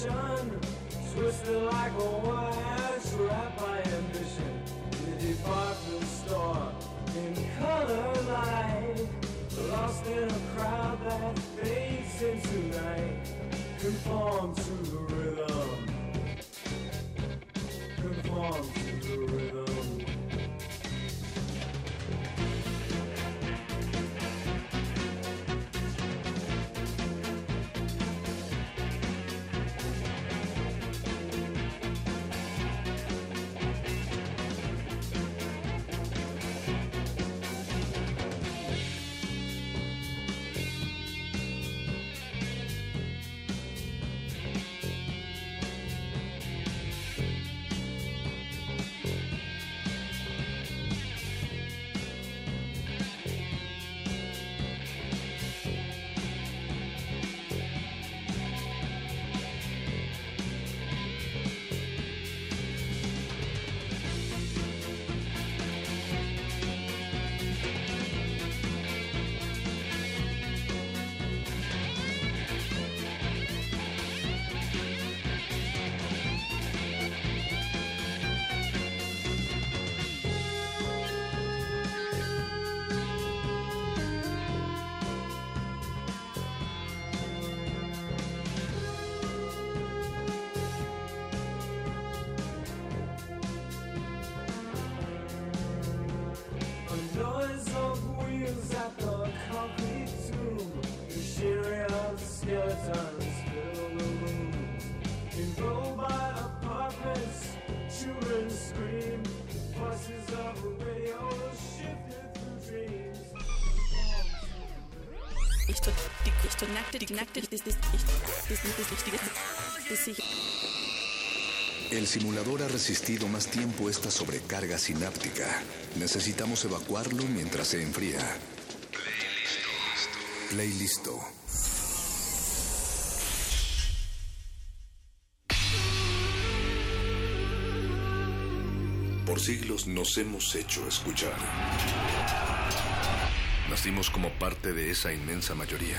Twisted like a wire, trapped by ambition. The department store in color light. Lost in a crowd that fades into night. Conform to the rhythm. Simulador ha resistido más tiempo esta sobrecarga sináptica. Necesitamos evacuarlo mientras se enfría. Play listo. Por siglos nos hemos hecho escuchar. Nacimos como parte de esa inmensa mayoría.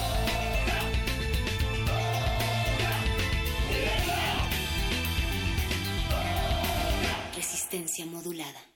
Resistencia modulada.